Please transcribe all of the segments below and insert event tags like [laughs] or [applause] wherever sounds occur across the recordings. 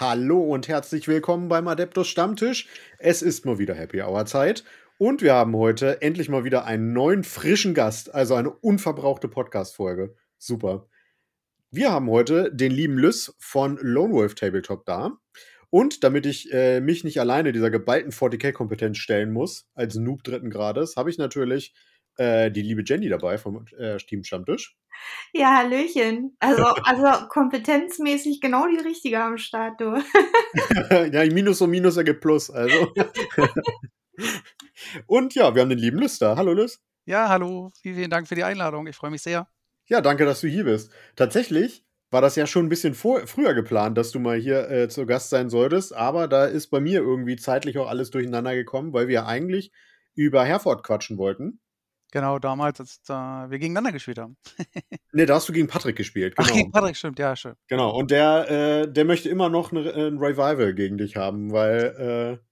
Hallo und herzlich willkommen beim Adeptus Stammtisch. Es ist mal wieder Happy Hour Zeit und wir haben heute endlich mal wieder einen neuen frischen Gast, also eine unverbrauchte Podcast-Folge. Super. Wir haben heute den lieben Lys von Lone Wolf Tabletop da. Und damit ich äh, mich nicht alleine dieser geballten 40k-Kompetenz stellen muss, als Noob dritten Grades, habe ich natürlich äh, die liebe Jenny dabei vom äh, Team Stammtisch. Ja, Hallöchen. Also, also kompetenzmäßig genau die richtige am Start, du. [laughs] ja, Minus und Minus ergibt Plus, also. [laughs] und ja, wir haben den lieben Lys da. Hallo Lys. Ja, hallo. Vielen, vielen Dank für die Einladung. Ich freue mich sehr. Ja, danke, dass du hier bist. Tatsächlich war das ja schon ein bisschen vor, früher geplant, dass du mal hier äh, zu Gast sein solltest, aber da ist bei mir irgendwie zeitlich auch alles durcheinander gekommen, weil wir eigentlich über Herford quatschen wollten. Genau, damals, als äh, wir gegeneinander gespielt haben. [laughs] ne, da hast du gegen Patrick gespielt. Genau. Ach, gegen Patrick, stimmt, ja, schön. Genau, und der, äh, der möchte immer noch ne, ein Revival gegen dich haben, weil äh,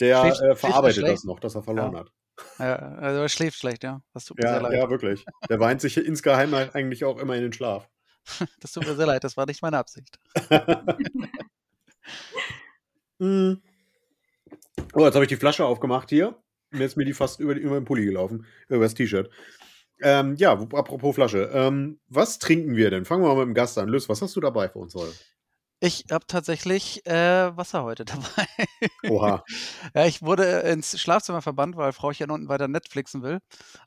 der schläft, äh, verarbeitet das noch, dass er verloren ja. hat. Ja, also er schläft schlecht, ja. Das tut mir ja, sehr leid. Ja, wirklich. Der weint sich insgeheim eigentlich auch immer in den Schlaf. [laughs] das tut mir sehr leid, das war nicht meine Absicht. [laughs] mm. Oh, jetzt habe ich die Flasche aufgemacht hier. Jetzt ist mir die fast über, über den Pulli gelaufen, über das T-Shirt. Ähm, ja, apropos Flasche. Ähm, was trinken wir denn? Fangen wir mal mit dem Gast an. Lys, was hast du dabei für uns heute? Ich habe tatsächlich äh, Wasser heute [laughs] dabei. Oha. ja, ich wurde ins Schlafzimmer verbannt, weil Frau hier unten weiter Netflixen will.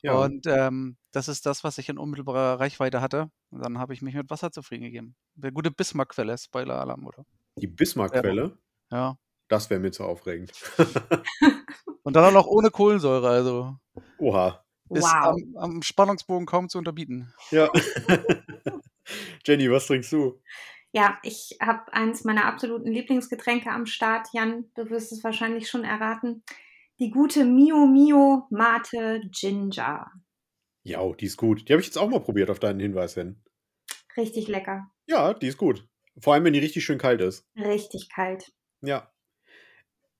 Ja. Und ähm, das ist das, was ich in unmittelbarer Reichweite hatte. Und dann habe ich mich mit Wasser zufrieden gegeben. Eine gute Bismarck-Quelle, Spoiler-Alarm, oder? Die Bismarck-Quelle? Ja. ja. Das wäre mir zu aufregend. [laughs] Und dann auch noch ohne Kohlensäure, also. Oha. Ist wow. am, am Spannungsbogen kaum zu unterbieten. Ja. [laughs] Jenny, was trinkst du? Ja, ich habe eins meiner absoluten Lieblingsgetränke am Start. Jan, du wirst es wahrscheinlich schon erraten. Die gute Mio Mio Mate Ginger. Ja, die ist gut. Die habe ich jetzt auch mal probiert auf deinen Hinweis hin. Richtig lecker. Ja, die ist gut. Vor allem, wenn die richtig schön kalt ist. Richtig kalt. Ja.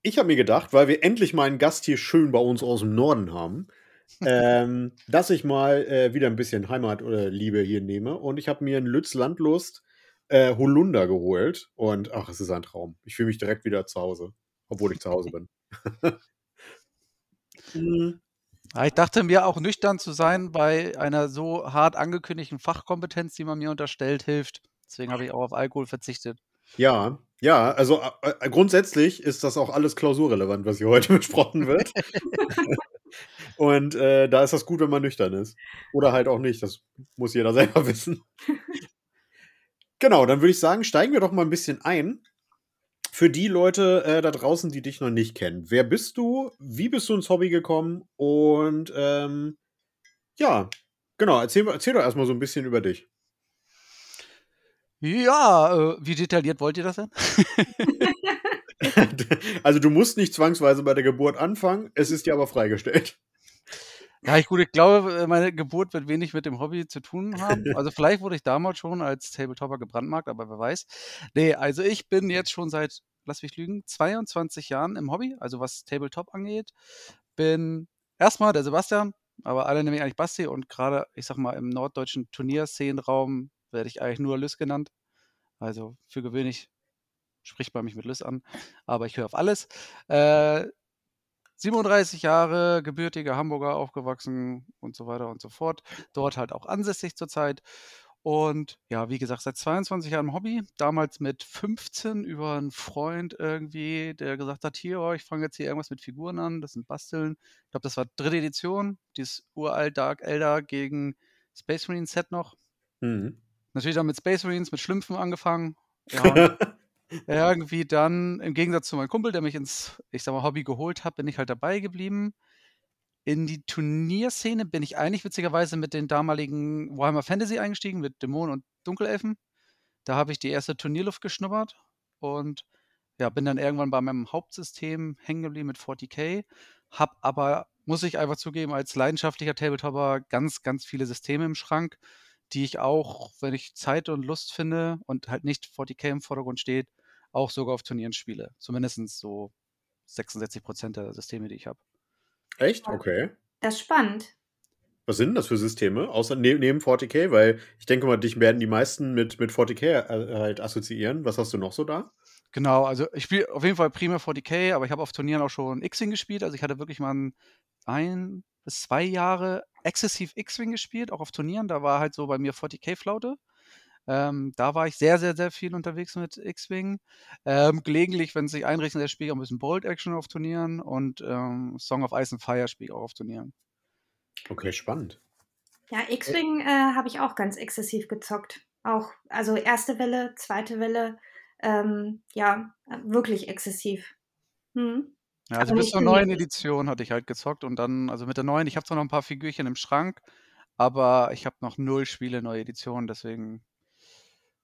Ich habe mir gedacht, weil wir endlich mal einen Gast hier schön bei uns aus dem Norden haben, [laughs] ähm, dass ich mal äh, wieder ein bisschen Heimatliebe hier nehme. Und ich habe mir einen Lütz Landlust äh, Holunder geholt. Und ach, es ist ein Traum. Ich fühle mich direkt wieder zu Hause, obwohl ich zu Hause bin. mhm. Ich dachte mir auch nüchtern zu sein bei einer so hart angekündigten Fachkompetenz, die man mir unterstellt, hilft. Deswegen habe ich auch auf Alkohol verzichtet. Ja, ja, also äh, grundsätzlich ist das auch alles klausurrelevant, was hier heute [laughs] besprochen wird. [laughs] Und äh, da ist das gut, wenn man nüchtern ist. Oder halt auch nicht, das muss jeder [laughs] selber wissen. genau, dann würde ich sagen, steigen wir doch mal ein bisschen ein. Für die Leute äh, da draußen, die dich noch nicht kennen. Wer bist du? Wie bist du ins Hobby gekommen? Und ähm, ja, genau, erzähl, erzähl doch erstmal so ein bisschen über dich. Ja, äh, wie detailliert wollt ihr das denn? [laughs] also du musst nicht zwangsweise bei der Geburt anfangen, es ist dir aber freigestellt. Ja, ich, gut, ich glaube, äh, meine Geburt wird wenig mit dem Hobby zu tun haben. Also vielleicht wurde ich damals schon als Tabletopper gebrandmarkt, aber wer weiß. Nee, also ich bin jetzt schon seit, lass mich lügen, 22 Jahren im Hobby, also was Tabletop angeht. Bin erstmal der Sebastian, aber alle nennen mich eigentlich Basti und gerade, ich sag mal, im norddeutschen Turnierszenenraum werde ich eigentlich nur Lys genannt. Also für gewöhnlich spricht man mich mit Lys an, aber ich höre auf alles. Äh, 37 Jahre, gebürtiger Hamburger, aufgewachsen und so weiter und so fort. Dort halt auch ansässig zurzeit. Und ja, wie gesagt, seit 22 Jahren Hobby. Damals mit 15 über einen Freund irgendwie, der gesagt hat, hier, oh, ich fange jetzt hier irgendwas mit Figuren an, das sind Basteln. Ich glaube, das war dritte Edition, dieses uralt Dark Elder gegen Space Marine Set noch. Mhm. Natürlich dann mit Space Marines, mit Schlümpfen angefangen. [laughs] Ja, irgendwie dann, im Gegensatz zu meinem Kumpel, der mich ins, ich sag mal, Hobby geholt hat, bin ich halt dabei geblieben. In die Turnierszene bin ich eigentlich witzigerweise mit den damaligen Warhammer Fantasy eingestiegen, mit Dämonen und Dunkelelfen. Da habe ich die erste Turnierluft geschnuppert und ja, bin dann irgendwann bei meinem Hauptsystem hängen geblieben mit 40k. Hab aber, muss ich einfach zugeben, als leidenschaftlicher Tabletopper ganz, ganz viele Systeme im Schrank die ich auch, wenn ich Zeit und Lust finde und halt nicht 40k im Vordergrund steht, auch sogar auf Turnieren spiele. Zumindest so 66 Prozent der Systeme, die ich habe. Echt? Okay. Das ist spannend. Was sind das für Systeme, außer ne neben 40k? Weil ich denke mal, dich werden die meisten mit, mit 40k äh, halt assoziieren. Was hast du noch so da? Genau, also ich spiele auf jeden Fall prima 40k, aber ich habe auf Turnieren auch schon X-Wing gespielt. Also ich hatte wirklich mal ein, ein bis zwei Jahre exzessiv X-Wing gespielt, auch auf Turnieren. Da war halt so bei mir 40k-Flaute. Ähm, da war ich sehr, sehr, sehr viel unterwegs mit X-Wing. Ähm, gelegentlich, wenn es sich einrichtet, spiele ich auch ein bisschen Bold Action auf Turnieren und ähm, Song of Ice and Fire spiele ich auch auf Turnieren. Okay, spannend. Ja, X-Wing äh, habe ich auch ganz exzessiv gezockt. Auch, also erste Welle, zweite Welle, ähm, ja, wirklich exzessiv. Hm. Ja, also bis zur neuen Edition hatte ich halt gezockt und dann, also mit der neuen, ich habe zwar noch ein paar Figürchen im Schrank, aber ich habe noch null Spiele neue Edition, deswegen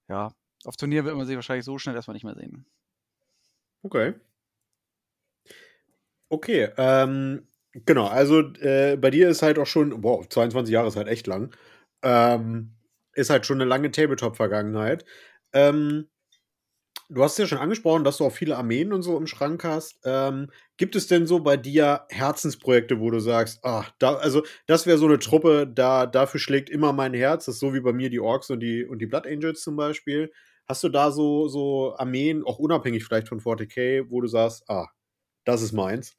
ja, auf Turnier wird man sich wahrscheinlich so schnell erstmal nicht mehr sehen. Okay. Okay, ähm, genau, also äh, bei dir ist halt auch schon, wow, 22 Jahre ist halt echt lang. Ähm, ist halt schon eine lange Tabletop-Vergangenheit. Ähm, du hast ja schon angesprochen, dass du auch viele Armeen und so im Schrank hast. Ähm, gibt es denn so bei dir Herzensprojekte, wo du sagst, ach, da, also das wäre so eine Truppe, da, dafür schlägt immer mein Herz. Das ist so wie bei mir die Orks und die, und die Blood Angels zum Beispiel. Hast du da so, so Armeen, auch unabhängig vielleicht von 40k, wo du sagst, ah, das ist meins?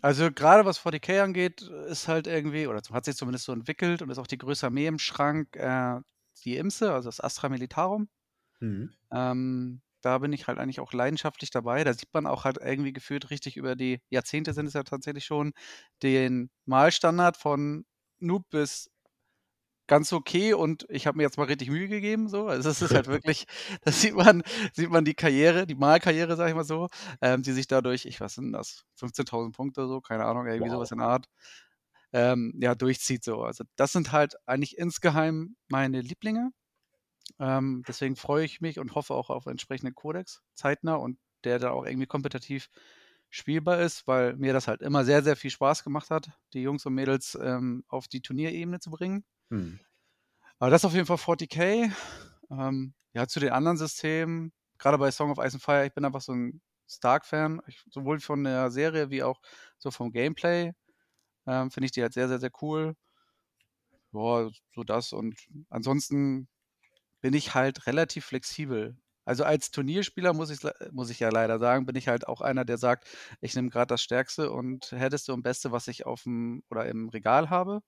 Also gerade was 40k angeht, ist halt irgendwie, oder hat sich zumindest so entwickelt und ist auch die größte Armee im Schrank, äh, die Imse, also das Astra Militarum. Mhm. Ähm, da bin ich halt eigentlich auch leidenschaftlich dabei. Da sieht man auch halt irgendwie gefühlt richtig über die Jahrzehnte sind es ja tatsächlich schon, den Malstandard von Noob bis ganz okay und ich habe mir jetzt mal richtig Mühe gegeben, so. Also es ist halt [laughs] wirklich, [laughs] da sieht man, sieht man die Karriere, die Malkarriere, sag ich mal so, ähm, die sich dadurch, ich was sind das, 15.000 Punkte so, keine Ahnung, irgendwie wow. sowas in der Art, ähm, ja, durchzieht so. Also das sind halt eigentlich insgeheim meine Lieblinge. Ähm, deswegen freue ich mich und hoffe auch auf entsprechenden Kodex zeitnah und der da auch irgendwie kompetitiv spielbar ist, weil mir das halt immer sehr, sehr viel Spaß gemacht hat, die Jungs und Mädels ähm, auf die Turnierebene zu bringen. Hm. Aber das auf jeden Fall 40k. Ähm, ja, zu den anderen Systemen, gerade bei Song of Ice and Fire, ich bin einfach so ein Stark-Fan, sowohl von der Serie wie auch so vom Gameplay. Ähm, Finde ich die halt sehr, sehr, sehr cool. Ja, so das. Und ansonsten bin ich halt relativ flexibel. Also als Turnierspieler muss ich, muss ich ja leider sagen, bin ich halt auch einer, der sagt, ich nehme gerade das Stärkste und Härteste und Beste, was ich auf dem oder im Regal habe.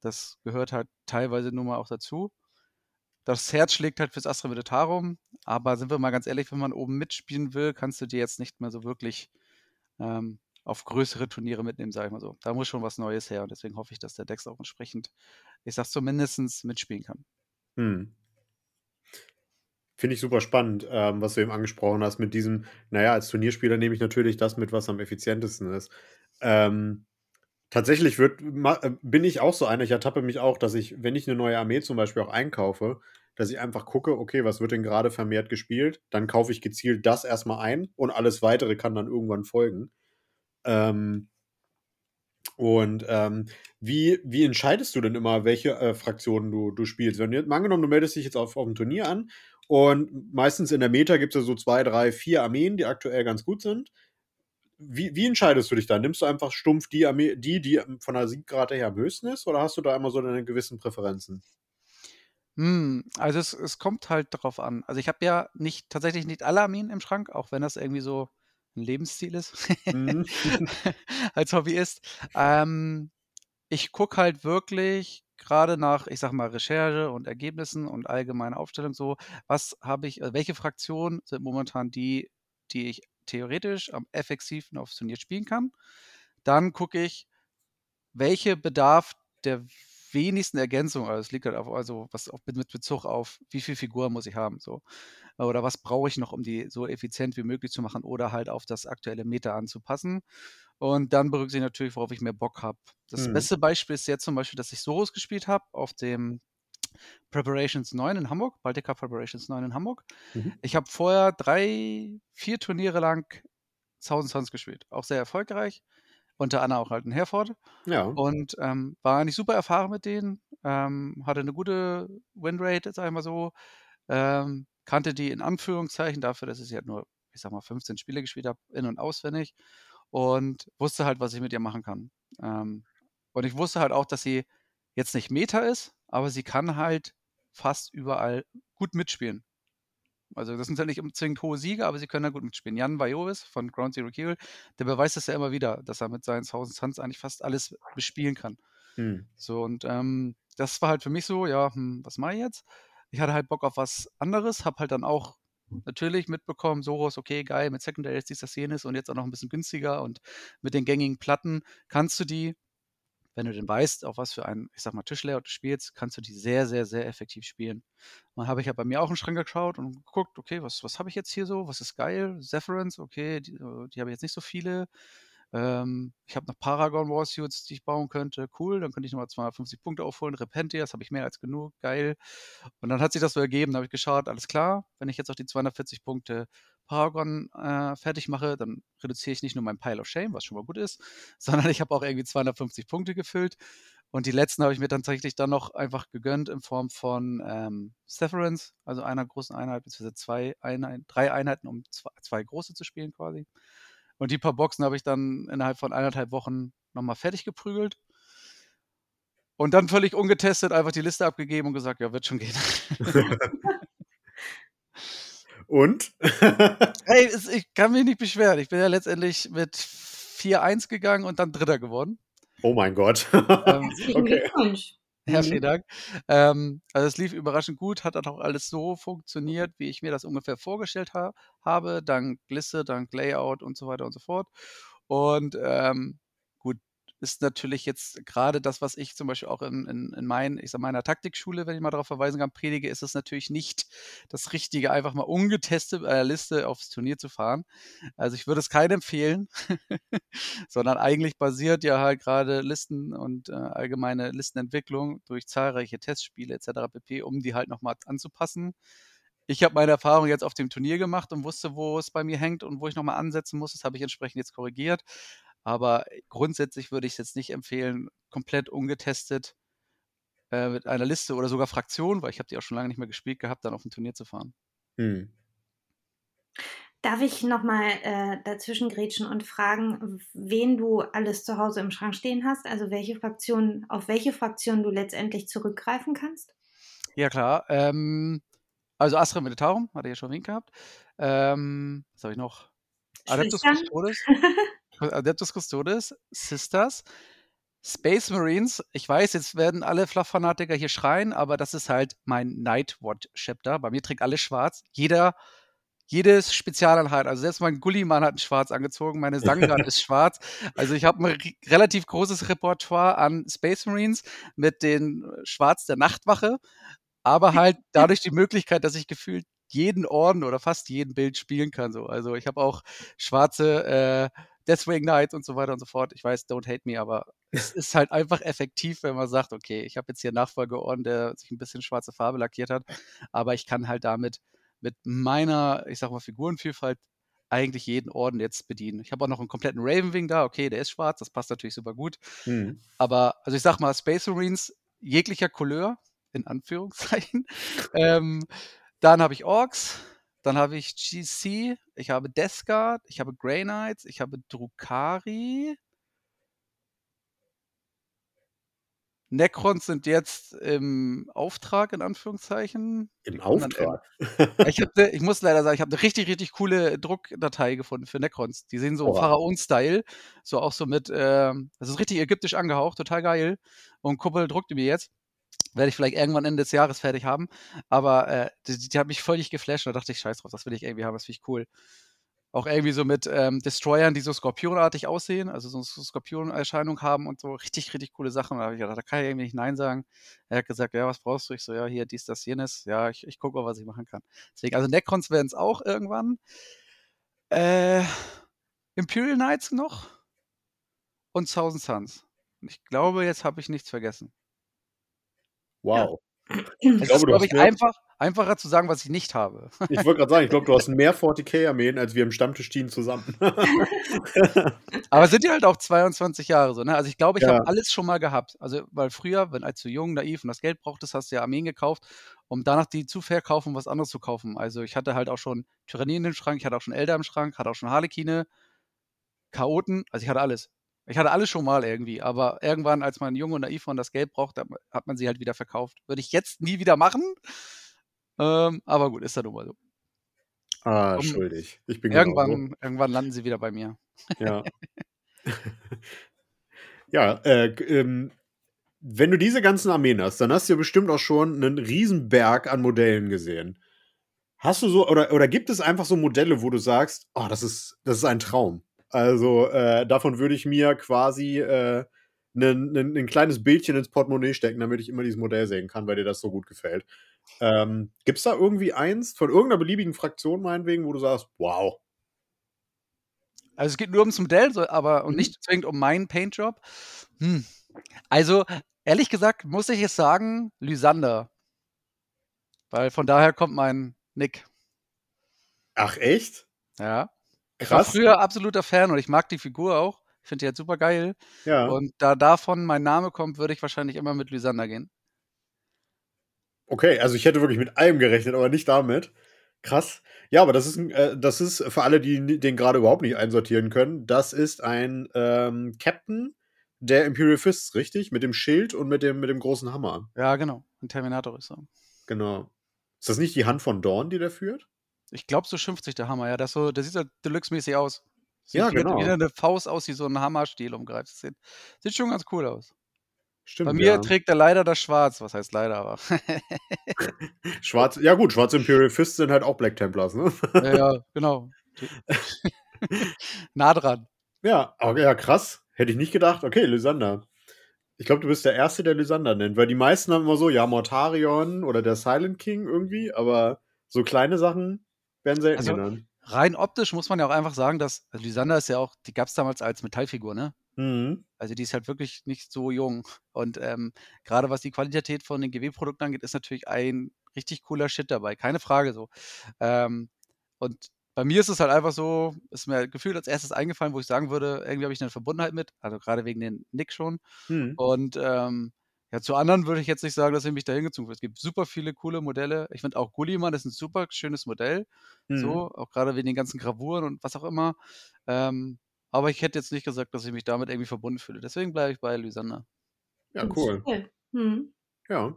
Das gehört halt teilweise nur mal auch dazu. Das Herz schlägt halt fürs Astra Militarum, aber sind wir mal ganz ehrlich, wenn man oben mitspielen will, kannst du dir jetzt nicht mehr so wirklich ähm, auf größere Turniere mitnehmen, sage ich mal so. Da muss schon was Neues her und deswegen hoffe ich, dass der Dex auch entsprechend, ich sag's zumindest, mitspielen kann. Hm. Finde ich super spannend, ähm, was du eben angesprochen hast mit diesem, naja, als Turnierspieler nehme ich natürlich das mit, was am effizientesten ist. Ähm, tatsächlich wird, äh, bin ich auch so einer, ich ertappe mich auch, dass ich, wenn ich eine neue Armee zum Beispiel auch einkaufe, dass ich einfach gucke, okay, was wird denn gerade vermehrt gespielt? Dann kaufe ich gezielt das erstmal ein und alles weitere kann dann irgendwann folgen. Ähm, und ähm, wie, wie entscheidest du denn immer, welche äh, Fraktionen du, du spielst? Wenn mal angenommen, du meldest dich jetzt auf, auf ein Turnier an und meistens in der Meta gibt es ja so zwei, drei, vier Armeen, die aktuell ganz gut sind. Wie, wie entscheidest du dich da? Nimmst du einfach stumpf die Armee, die, die von der Siegrate her am höchsten ist, oder hast du da immer so deine gewissen Präferenzen? Hm, also es, es kommt halt darauf an. Also ich habe ja nicht tatsächlich nicht alle Armeen im Schrank, auch wenn das irgendwie so ein Lebensstil ist mhm. [laughs] [laughs] als Hobbyist. Ähm, ich gucke halt wirklich gerade nach, ich sag mal, Recherche und Ergebnissen und allgemeine Aufstellung so, was habe ich, äh, welche Fraktionen sind momentan die, die ich theoretisch am effektivsten aufs Turnier spielen kann. Dann gucke ich, welche bedarf der wenigsten Ergänzung, also es liegt halt auf, also was auch mit Bezug auf, wie viel Figuren muss ich haben, so. Oder was brauche ich noch, um die so effizient wie möglich zu machen oder halt auf das aktuelle Meta anzupassen. Und dann berücksichtige ich natürlich, worauf ich mehr Bock habe. Das mhm. beste Beispiel ist jetzt zum Beispiel, dass ich Soros gespielt habe auf dem Preparations 9 in Hamburg, Baltica Preparations 9 in Hamburg. Mhm. Ich habe vorher drei, vier Turniere lang Thousand Suns gespielt. Auch sehr erfolgreich. Unter anderem auch halt in Herford. Ja. Und ähm, war nicht super erfahren mit denen. Ähm, hatte eine gute Winrate, sag ich mal so. Ähm, kannte die in Anführungszeichen dafür, dass ich halt nur, ich sag mal, 15 Spiele gespielt habe, in- und auswendig und wusste halt, was ich mit ihr machen kann. Ähm, und ich wusste halt auch, dass sie jetzt nicht Meta ist, aber sie kann halt fast überall gut mitspielen. Also das sind ja nicht unbedingt hohe Siege, aber sie können da gut mitspielen. Jan Vajovis von Ground Zero Kill, der beweist das ja immer wieder, dass er mit seinen 1000 Suns eigentlich fast alles bespielen kann. Hm. So, und ähm, das war halt für mich so, ja, hm, was mache ich jetzt? Ich hatte halt Bock auf was anderes, habe halt dann auch natürlich mitbekommen, Soros, okay, geil, mit Secondary ist dieser Szene und jetzt auch noch ein bisschen günstiger und mit den gängigen Platten kannst du die wenn du denn weißt, auf was für ein, ich sag mal, Tischlayout du spielst, kannst du die sehr, sehr, sehr effektiv spielen. Dann habe ich ja bei mir auch einen Schrank geschaut und geguckt, okay, was, was habe ich jetzt hier so? Was ist geil? Zephyrans, okay, die, äh, die habe ich jetzt nicht so viele. Ähm, ich habe noch Paragon Warsuits, die ich bauen könnte. Cool, dann könnte ich nochmal 250 Punkte aufholen. Repentias habe ich mehr als genug. Geil. Und dann hat sich das so ergeben. Da habe ich geschaut, alles klar, wenn ich jetzt auch die 240 Punkte Paragon äh, fertig mache, dann reduziere ich nicht nur mein Pile of Shame, was schon mal gut ist, [laughs] sondern ich habe auch irgendwie 250 Punkte gefüllt. Und die letzten habe ich mir dann tatsächlich dann noch einfach gegönnt in Form von ähm, Severance, also einer großen Einheit, beziehungsweise zwei Einheiten, drei Einheiten, um zwei, zwei, große zu spielen quasi. Und die paar Boxen habe ich dann innerhalb von eineinhalb Wochen nochmal fertig geprügelt. Und dann völlig ungetestet einfach die Liste abgegeben und gesagt, ja, wird schon gehen. [laughs] [laughs] Und? [laughs] hey, ich kann mich nicht beschweren. Ich bin ja letztendlich mit 4-1 gegangen und dann Dritter geworden. Oh mein Gott. ähm, [laughs] okay. Ja, vielen Dank. Ähm, also es lief überraschend gut, hat dann auch alles so funktioniert, wie ich mir das ungefähr vorgestellt ha habe, dank Glisse, dank Layout und so weiter und so fort. Und ähm, ist natürlich jetzt gerade das, was ich zum Beispiel auch in, in, in mein, ich sag, meiner Taktikschule, wenn ich mal darauf verweisen kann, predige, ist es natürlich nicht das Richtige, einfach mal ungetestet bei der Liste aufs Turnier zu fahren. Also ich würde es keinem empfehlen, [laughs] sondern eigentlich basiert ja halt gerade Listen und äh, allgemeine Listenentwicklung durch zahlreiche Testspiele etc. pp., um die halt nochmal anzupassen. Ich habe meine Erfahrung jetzt auf dem Turnier gemacht und wusste, wo es bei mir hängt und wo ich nochmal ansetzen muss. Das habe ich entsprechend jetzt korrigiert. Aber grundsätzlich würde ich es jetzt nicht empfehlen, komplett ungetestet äh, mit einer Liste oder sogar Fraktion, weil ich habe die auch schon lange nicht mehr gespielt gehabt, dann auf ein Turnier zu fahren. Hm. Darf ich nochmal äh, dazwischen grätschen und fragen, wen du alles zu Hause im Schrank stehen hast? Also welche Fraktion, auf welche Fraktion du letztendlich zurückgreifen kannst? Ja, klar. Ähm, also Astra Militarum, hatte ich ja schon erwähnt gehabt. Ähm, was habe ich noch? Adeptus Custodes. [laughs] Adeptus Custodes, Sisters, Space Marines. Ich weiß, jetzt werden alle Fluff-Fanatiker hier schreien, aber das ist halt mein Nightwatch-Chapter. Bei mir trägt alles schwarz. Jeder, jedes Spezialeinheit, also selbst mein Gulliman hat ein Schwarz angezogen, meine Sangan [laughs] ist schwarz. Also ich habe ein relativ großes Repertoire an Space Marines mit den Schwarz der Nachtwache, aber [laughs] halt dadurch die Möglichkeit, dass ich gefühlt jeden Orden oder fast jeden Bild spielen kann. So. Also ich habe auch schwarze äh, Deathwing Knights und so weiter und so fort. Ich weiß, don't hate me, aber es ist halt einfach effektiv, wenn man sagt, okay, ich habe jetzt hier einen Nachfolgeorden, der sich ein bisschen schwarze Farbe lackiert hat, aber ich kann halt damit mit meiner, ich sag mal, Figurenvielfalt eigentlich jeden Orden jetzt bedienen. Ich habe auch noch einen kompletten Ravenwing da, okay, der ist schwarz, das passt natürlich super gut. Mhm. Aber, also ich sag mal, Space Marines jeglicher Couleur, in Anführungszeichen. [laughs] ähm, dann habe ich Orks, dann habe ich GC, ich habe Death Guard, ich habe Grey Knights, ich habe Drukari. Necrons sind jetzt im Auftrag, in Anführungszeichen. Im Auftrag? ich, [laughs] hab, ich muss leider sagen, ich habe eine richtig, richtig coole Druckdatei gefunden für Necrons. Die sehen so Pharaon-Style, so auch so mit, äh, das ist richtig ägyptisch angehaucht, total geil. Und Kuppel druckt mir jetzt werde ich vielleicht irgendwann Ende des Jahres fertig haben. Aber äh, die, die hat mich völlig geflasht und da dachte ich, scheiß drauf, das will ich irgendwie haben, das finde ich cool. Auch irgendwie so mit ähm, Destroyern, die so skorpionartig aussehen, also so eine Skorpion-Erscheinung haben und so richtig, richtig coole Sachen. Da ich gedacht, da kann ich irgendwie nicht Nein sagen. Er hat gesagt, ja, was brauchst du? Ich so, ja, hier, dies, das, jenes. Ja, ich, ich gucke mal, was ich machen kann. Deswegen, also Necrons werden es auch irgendwann. Äh, Imperial Knights noch und Thousand Suns. Ich glaube, jetzt habe ich nichts vergessen. Wow. Ja. Ich es glaube, ist, glaube ich, einfach, einfacher zu sagen, was ich nicht habe. Ich wollte gerade sagen, ich glaube, du hast [laughs] mehr 40k-Armeen als wir im Stammtisch-Team zusammen. [laughs] Aber es sind ja halt auch 22 Jahre so, ne? Also ich glaube, ich ja. habe alles schon mal gehabt. Also, weil früher, wenn als du jung, naiv und das Geld brauchtest, hast du ja Armeen gekauft, um danach die zu verkaufen, was anderes zu kaufen. Also ich hatte halt auch schon Tyrannie in den Schrank, ich hatte auch schon Elder im Schrank, hatte auch schon Harlekine, Chaoten, also ich hatte alles. Ich hatte alle schon mal irgendwie, aber irgendwann, als man jung und naiv war und das Geld braucht, hat man sie halt wieder verkauft. Würde ich jetzt nie wieder machen. Ähm, aber gut, ist ja nun mal so. Ah, um, schuldig. Ich bin irgendwann, genau so. irgendwann landen sie wieder bei mir. Ja. [laughs] ja, äh, ähm, wenn du diese ganzen Armeen hast, dann hast du ja bestimmt auch schon einen Riesenberg an Modellen gesehen. Hast du so, oder, oder gibt es einfach so Modelle, wo du sagst, oh, das ist, das ist ein Traum? Also, äh, davon würde ich mir quasi äh, ein kleines Bildchen ins Portemonnaie stecken, damit ich immer dieses Modell sehen kann, weil dir das so gut gefällt. Ähm, Gibt es da irgendwie eins von irgendeiner beliebigen Fraktion, meinetwegen, wo du sagst, wow? Also es geht nur ums Modell, aber und mhm. nicht zwingend um meinen Paintjob. Hm. Also, ehrlich gesagt, muss ich jetzt sagen, Lysander. Weil von daher kommt mein Nick. Ach, echt? Ja. Ich war früher absoluter Fan und ich mag die Figur auch. Ich finde die halt super geil. Ja. Und da davon mein Name kommt, würde ich wahrscheinlich immer mit Lysander gehen. Okay, also ich hätte wirklich mit allem gerechnet, aber nicht damit. Krass. Ja, aber das ist, äh, das ist für alle, die den gerade überhaupt nicht einsortieren können, das ist ein ähm, Captain der Imperial Fists, richtig? Mit dem Schild und mit dem, mit dem großen Hammer. Ja, genau. Ein Terminator ist so. Genau. Ist das nicht die Hand von Dawn, die der führt? Ich glaube, so schimpft sich der Hammer, ja. Das, so, das sieht so Deluxe-mäßig aus. Sieht ja, genau. Wie eine Faust aus, die so ein Hammerstiel umgreift. Sieht, sieht schon ganz cool aus. Stimmt, Bei mir ja. trägt er leider das Schwarz. Was heißt leider, aber. [laughs] Schwarz, ja gut, schwarze Imperial Fists sind halt auch Black Templars, ne? ja, ja, genau. [laughs] nah dran. Ja, aber ja, krass. Hätte ich nicht gedacht. Okay, Lysander. Ich glaube, du bist der Erste, der Lysander nennt, weil die meisten haben immer so, ja, Mortarion oder der Silent King irgendwie, aber so kleine Sachen werden selten also, genannt. Rein optisch muss man ja auch einfach sagen, dass also Lysander ist ja auch, die gab es damals als Metallfigur, ne? Mhm. Also die ist halt wirklich nicht so jung. Und ähm, gerade was die Qualität von den GW-Produkten angeht, ist natürlich ein richtig cooler Shit dabei. Keine Frage so. Ähm, und bei mir ist es halt einfach so, ist mir gefühlt als erstes eingefallen, wo ich sagen würde, irgendwie habe ich eine Verbundenheit mit, also gerade wegen den Nick schon. Mhm. Und ähm, ja, zu anderen würde ich jetzt nicht sagen, dass ich mich da hingezogen habe. Es gibt super viele coole Modelle. Ich finde auch Gulliman ist ein super schönes Modell. Mhm. So, auch gerade wegen den ganzen Gravuren und was auch immer. Ähm, aber ich hätte jetzt nicht gesagt, dass ich mich damit irgendwie verbunden fühle. Deswegen bleibe ich bei Lysander. Ja, cool. Hm. Ja.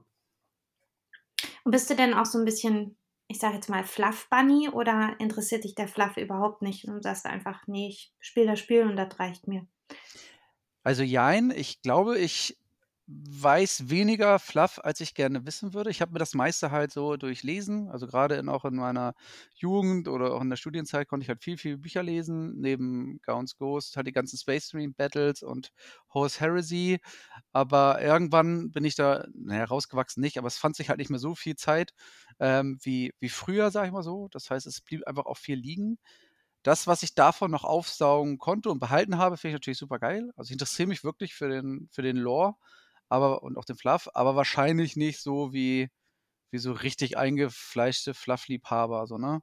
Und bist du denn auch so ein bisschen ich sage jetzt mal, Fluff-Bunny oder interessiert dich der Fluff überhaupt nicht und sagst einfach, nee, ich spiele das Spiel und das reicht mir? Also jein, ich glaube, ich weiß weniger Fluff, als ich gerne wissen würde. Ich habe mir das meiste halt so durchlesen. Also gerade in, auch in meiner Jugend oder auch in der Studienzeit konnte ich halt viel, viel Bücher lesen. Neben Gaunt's Ghost halt die ganzen Space Marine Battles und Horse Heresy. Aber irgendwann bin ich da, naja, rausgewachsen nicht, aber es fand sich halt nicht mehr so viel Zeit ähm, wie, wie früher, sag ich mal so. Das heißt, es blieb einfach auch viel liegen das, was ich davon noch aufsaugen konnte und behalten habe, finde ich natürlich super geil. Also ich interessiere mich wirklich für den, für den Lore aber und auch den Fluff, aber wahrscheinlich nicht so wie, wie so richtig eingefleischte Fluff-Liebhaber, so, ne?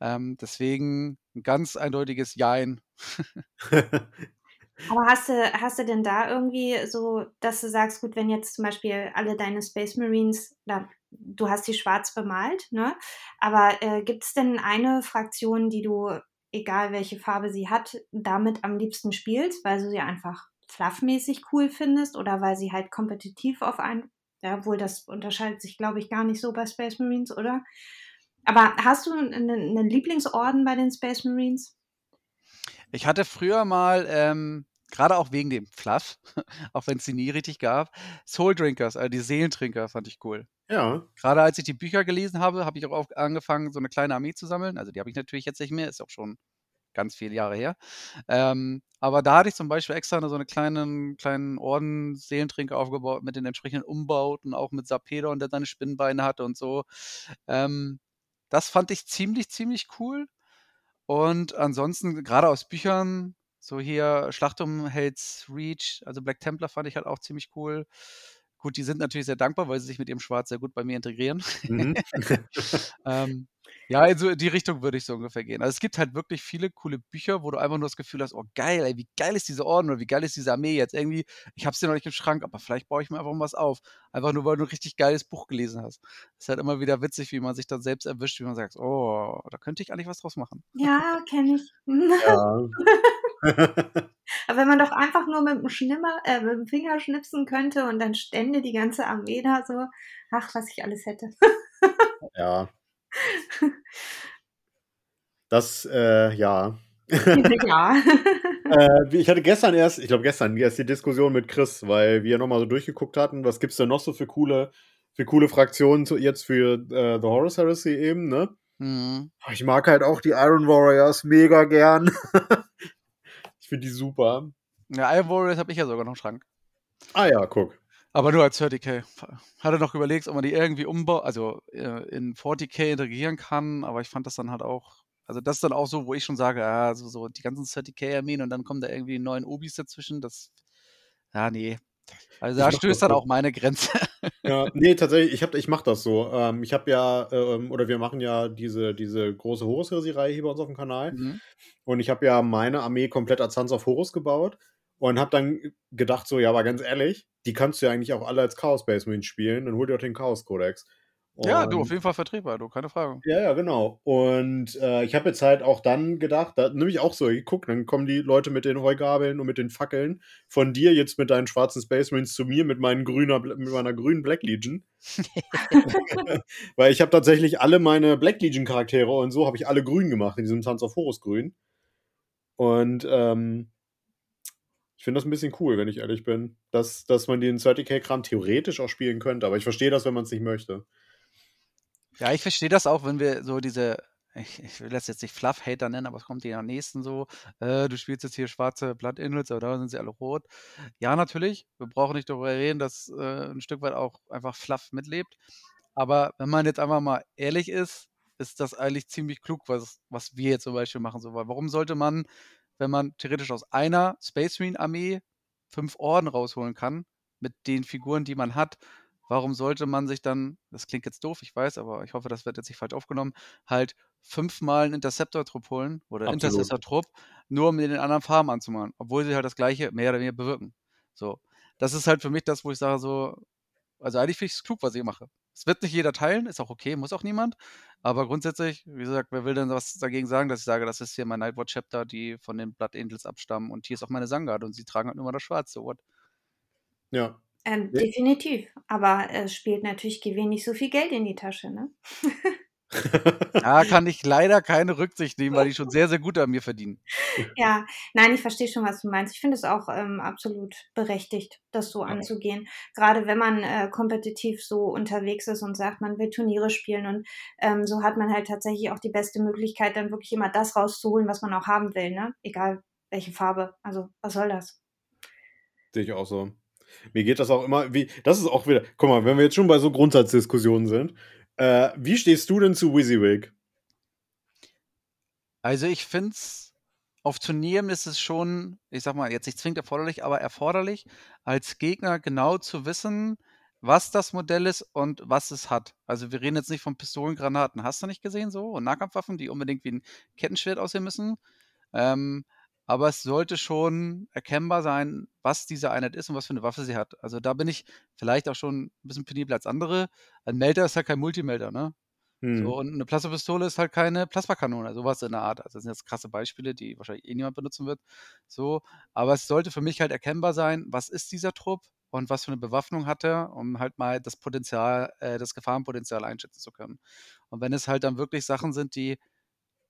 Ähm, deswegen ein ganz eindeutiges Jein. [laughs] aber hast du, hast du denn da irgendwie so, dass du sagst, gut, wenn jetzt zum Beispiel alle deine Space Marines, da, du hast die schwarz bemalt, ne? Aber äh, gibt es denn eine Fraktion, die du, egal welche Farbe sie hat, damit am liebsten spielst, weil du sie einfach fluffmäßig cool findest oder weil sie halt kompetitiv auf ein, ja, obwohl das unterscheidet sich, glaube ich, gar nicht so bei Space Marines, oder? Aber hast du einen, einen Lieblingsorden bei den Space Marines? Ich hatte früher mal, ähm, gerade auch wegen dem Fluff, [laughs] auch wenn es sie nie richtig gab, Soul Drinkers, also die Seelentrinker, fand ich cool. Ja. Gerade als ich die Bücher gelesen habe, habe ich auch angefangen, so eine kleine Armee zu sammeln. Also die habe ich natürlich jetzt nicht mehr, ist auch schon ganz viele Jahre her. Ähm, aber da hatte ich zum Beispiel extra so einen kleinen, kleinen Orden Seelentrinker aufgebaut mit den entsprechenden Umbauten, auch mit Sapedon, der seine Spinnbeine hatte und so. Ähm, das fand ich ziemlich, ziemlich cool. Und ansonsten, gerade aus Büchern, so hier Schlachtum Hells Reach, also Black Templar fand ich halt auch ziemlich cool. Gut, die sind natürlich sehr dankbar, weil sie sich mit ihrem Schwarz sehr gut bei mir integrieren. Mhm. [laughs] ähm, ja, also in die Richtung würde ich so ungefähr gehen. Also es gibt halt wirklich viele coole Bücher, wo du einfach nur das Gefühl hast, oh geil, ey, wie geil ist diese Orden oder wie geil ist diese Armee jetzt? Irgendwie, ich hab's dir noch nicht im Schrank, aber vielleicht baue ich mir einfach mal was auf. Einfach nur, weil du ein richtig geiles Buch gelesen hast. ist halt immer wieder witzig, wie man sich dann selbst erwischt, wie man sagt, oh, da könnte ich eigentlich was draus machen. Ja, kenne ich. Ja. [laughs] Aber wenn man doch einfach nur mit dem, Schnimmer, äh, mit dem Finger schnipsen könnte und dann stände die ganze Armee da so, ach, was ich alles hätte. [laughs] ja. Das, äh, ja. [laughs] ja. [laughs] äh, ich hatte gestern erst, ich glaube gestern, erst die Diskussion mit Chris, weil wir nochmal so durchgeguckt hatten, was gibt es denn noch so für coole, für coole Fraktionen zu, jetzt für äh, The Horus Heresy eben, ne? Mhm. Ich mag halt auch die Iron Warriors mega gern. [laughs] ich finde die super. Ja, Iron Warriors habe ich ja sogar noch im Schrank. Ah ja, guck. Aber nur als 30k. Hatte noch überlegt, ob man die irgendwie umbaut, also äh, in 40k integrieren kann, aber ich fand das dann halt auch also das ist dann auch so, wo ich schon sage, ah, so, so die ganzen 30k-Armeen und dann kommen da irgendwie neuen Obis dazwischen. Das, ja, nee. Also da stößt dann so. auch meine Grenze. [laughs] Ja, nee, tatsächlich, ich, hab, ich mache das so. Ähm, ich habe ja, ähm, oder wir machen ja diese, diese große Horus-Reihe hier bei uns auf dem Kanal. Mhm. Und ich habe ja meine Armee komplett als Sons of Horus gebaut und habe dann gedacht so, ja, aber ganz ehrlich, die kannst du ja eigentlich auch alle als Chaos Base Marine spielen, dann hol dir auch den Chaos Codex. Und ja, du, auf jeden Fall vertretbar, du, keine Frage. Ja, ja, genau. Und äh, ich habe jetzt halt auch dann gedacht, da nämlich auch so, guck, dann kommen die Leute mit den Heugabeln und mit den Fackeln von dir jetzt mit deinen schwarzen Space Marines zu mir mit, meinen grüner, mit meiner grünen Black Legion. [laughs] [laughs] Weil ich habe tatsächlich alle meine Black Legion Charaktere und so habe ich alle grün gemacht, in diesem Sons of Horus grün. Und ähm, ich finde das ein bisschen cool, wenn ich ehrlich bin, dass, dass man den 30k-Kram theoretisch auch spielen könnte, aber ich verstehe das, wenn man es nicht möchte. Ja, ich verstehe das auch, wenn wir so diese, ich, ich will das jetzt nicht Fluff-Hater nennen, aber es kommt dir am nächsten so, äh, du spielst jetzt hier schwarze Blood Inlets, aber da sind sie alle rot. Ja, natürlich, wir brauchen nicht darüber reden, dass äh, ein Stück weit auch einfach Fluff mitlebt. Aber wenn man jetzt einfach mal ehrlich ist, ist das eigentlich ziemlich klug, was, was wir jetzt zum Beispiel machen. So, warum sollte man, wenn man theoretisch aus einer Space Marine Armee fünf Orden rausholen kann, mit den Figuren, die man hat, warum sollte man sich dann, das klingt jetzt doof, ich weiß, aber ich hoffe, das wird jetzt nicht falsch aufgenommen, halt fünfmal einen Interceptor-Trupp holen oder Intercessor-Trupp, nur um den anderen Farben anzumalen, obwohl sie halt das gleiche mehr oder weniger bewirken. So. Das ist halt für mich das, wo ich sage, so, also eigentlich finde ich es klug, was ich mache. Es wird nicht jeder teilen, ist auch okay, muss auch niemand. Aber grundsätzlich, wie gesagt, wer will denn was dagegen sagen, dass ich sage, das ist hier mein Nightwatch Chapter, die von den Blood Angels abstammen und hier ist auch meine Sangard und sie tragen halt nur mal das Schwarze. What? Ja, ähm, ja. Definitiv. Aber es spielt natürlich nicht so viel Geld in die Tasche, ne? [laughs] da kann ich leider keine Rücksicht nehmen, weil die schon sehr, sehr gut an mir verdienen. Ja, nein, ich verstehe schon, was du meinst. Ich finde es auch ähm, absolut berechtigt, das so anzugehen. Gerade wenn man äh, kompetitiv so unterwegs ist und sagt, man will Turniere spielen und ähm, so hat man halt tatsächlich auch die beste Möglichkeit, dann wirklich immer das rauszuholen, was man auch haben will, ne? Egal welche Farbe. Also, was soll das? Sehe ich auch so. Mir geht das auch immer, wie, das ist auch wieder, guck mal, wenn wir jetzt schon bei so Grundsatzdiskussionen sind, äh, wie stehst du denn zu WYSIWYG? Also ich finde es, auf Turnieren ist es schon, ich sag mal, jetzt nicht zwingend erforderlich, aber erforderlich, als Gegner genau zu wissen, was das Modell ist und was es hat. Also wir reden jetzt nicht von Pistolengranaten, hast du nicht gesehen so? Und Nahkampfwaffen, die unbedingt wie ein Kettenschwert aussehen müssen. Ähm, aber es sollte schon erkennbar sein, was diese Einheit ist und was für eine Waffe sie hat. Also da bin ich vielleicht auch schon ein bisschen penibler als andere. Ein Melder ist halt kein Multimelder, ne? Hm. So, und eine Plasmapistole ist halt keine Plasmakanone, sowas in der Art. Also das sind jetzt krasse Beispiele, die wahrscheinlich eh niemand benutzen wird. So, aber es sollte für mich halt erkennbar sein, was ist dieser Trupp und was für eine Bewaffnung hat er, um halt mal das Potenzial, äh, das Gefahrenpotenzial einschätzen zu können. Und wenn es halt dann wirklich Sachen sind, die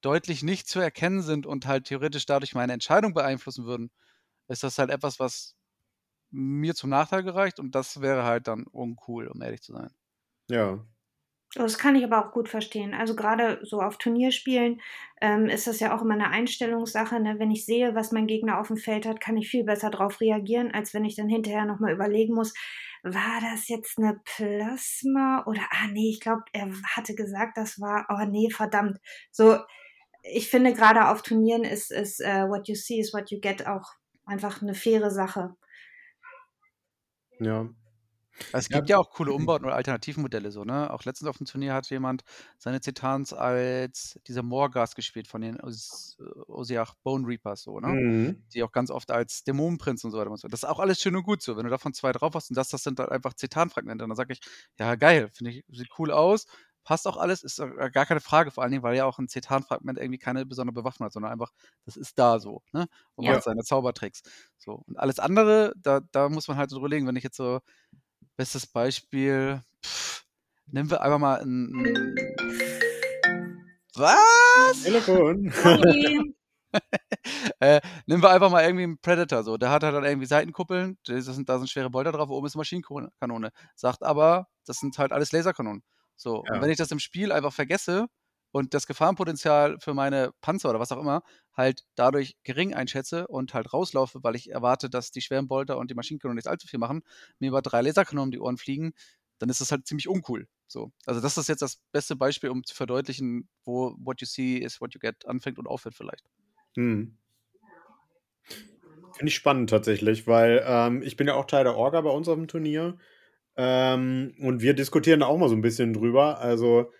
deutlich nicht zu erkennen sind und halt theoretisch dadurch meine Entscheidung beeinflussen würden, ist das halt etwas, was mir zum Nachteil gereicht und das wäre halt dann uncool, um ehrlich zu sein. Ja. Das kann ich aber auch gut verstehen. Also gerade so auf Turnierspielen ähm, ist das ja auch immer eine Einstellungssache. Ne? Wenn ich sehe, was mein Gegner auf dem Feld hat, kann ich viel besser darauf reagieren, als wenn ich dann hinterher nochmal überlegen muss, war das jetzt eine Plasma oder, ah nee, ich glaube, er hatte gesagt, das war, oh nee, verdammt. So, ich finde gerade auf Turnieren ist, ist uh, what you see is what you get auch einfach eine faire Sache. Ja. Es gibt ja, ja auch coole Umbauten oder Alternativmodelle so, ne? Auch letztens auf dem Turnier hat jemand seine Titans als dieser Morgas gespielt von den Os Osiach Bone Reapers so, ne? Mhm. Die auch ganz oft als Dämonenprinz und so weiter. Das ist auch alles schön und gut so. Wenn du davon zwei drauf hast und das, das sind halt einfach Zitanfragmente, dann sage ich, ja geil, finde ich, sieht cool aus, passt auch alles, ist gar keine Frage, vor allen Dingen, weil ja auch ein Zetan-Fragment irgendwie keine besondere Bewaffnung hat, sondern einfach, das ist da so, ne? Und ja. macht seine Zaubertricks. So. Und alles andere, da, da muss man halt so überlegen, wenn ich jetzt so, bestes Beispiel, pff, nehmen wir einfach mal ein, ein was? Telefon. [laughs] äh, nehmen wir einfach mal irgendwie einen Predator so. Der hat halt dann irgendwie Seitenkuppeln, das sind, da sind schwere Bolter drauf, oben ist Maschinenkanone. Sagt aber, das sind halt alles Laserkanonen. So. Ja. Und wenn ich das im Spiel einfach vergesse und das Gefahrenpotenzial für meine Panzer oder was auch immer halt dadurch gering einschätze und halt rauslaufe, weil ich erwarte, dass die schweren Bolter und die Maschinenkanonen nicht allzu viel machen, mir über drei Laserkanonen um die Ohren fliegen, dann ist das halt ziemlich uncool. So. Also das ist jetzt das beste Beispiel, um zu verdeutlichen, wo what you see is what you get anfängt und aufhört vielleicht. Hm. Finde ich spannend tatsächlich, weil ähm, ich bin ja auch Teil der Orga bei uns auf dem Turnier. Ähm, und wir diskutieren auch mal so ein bisschen drüber. Also,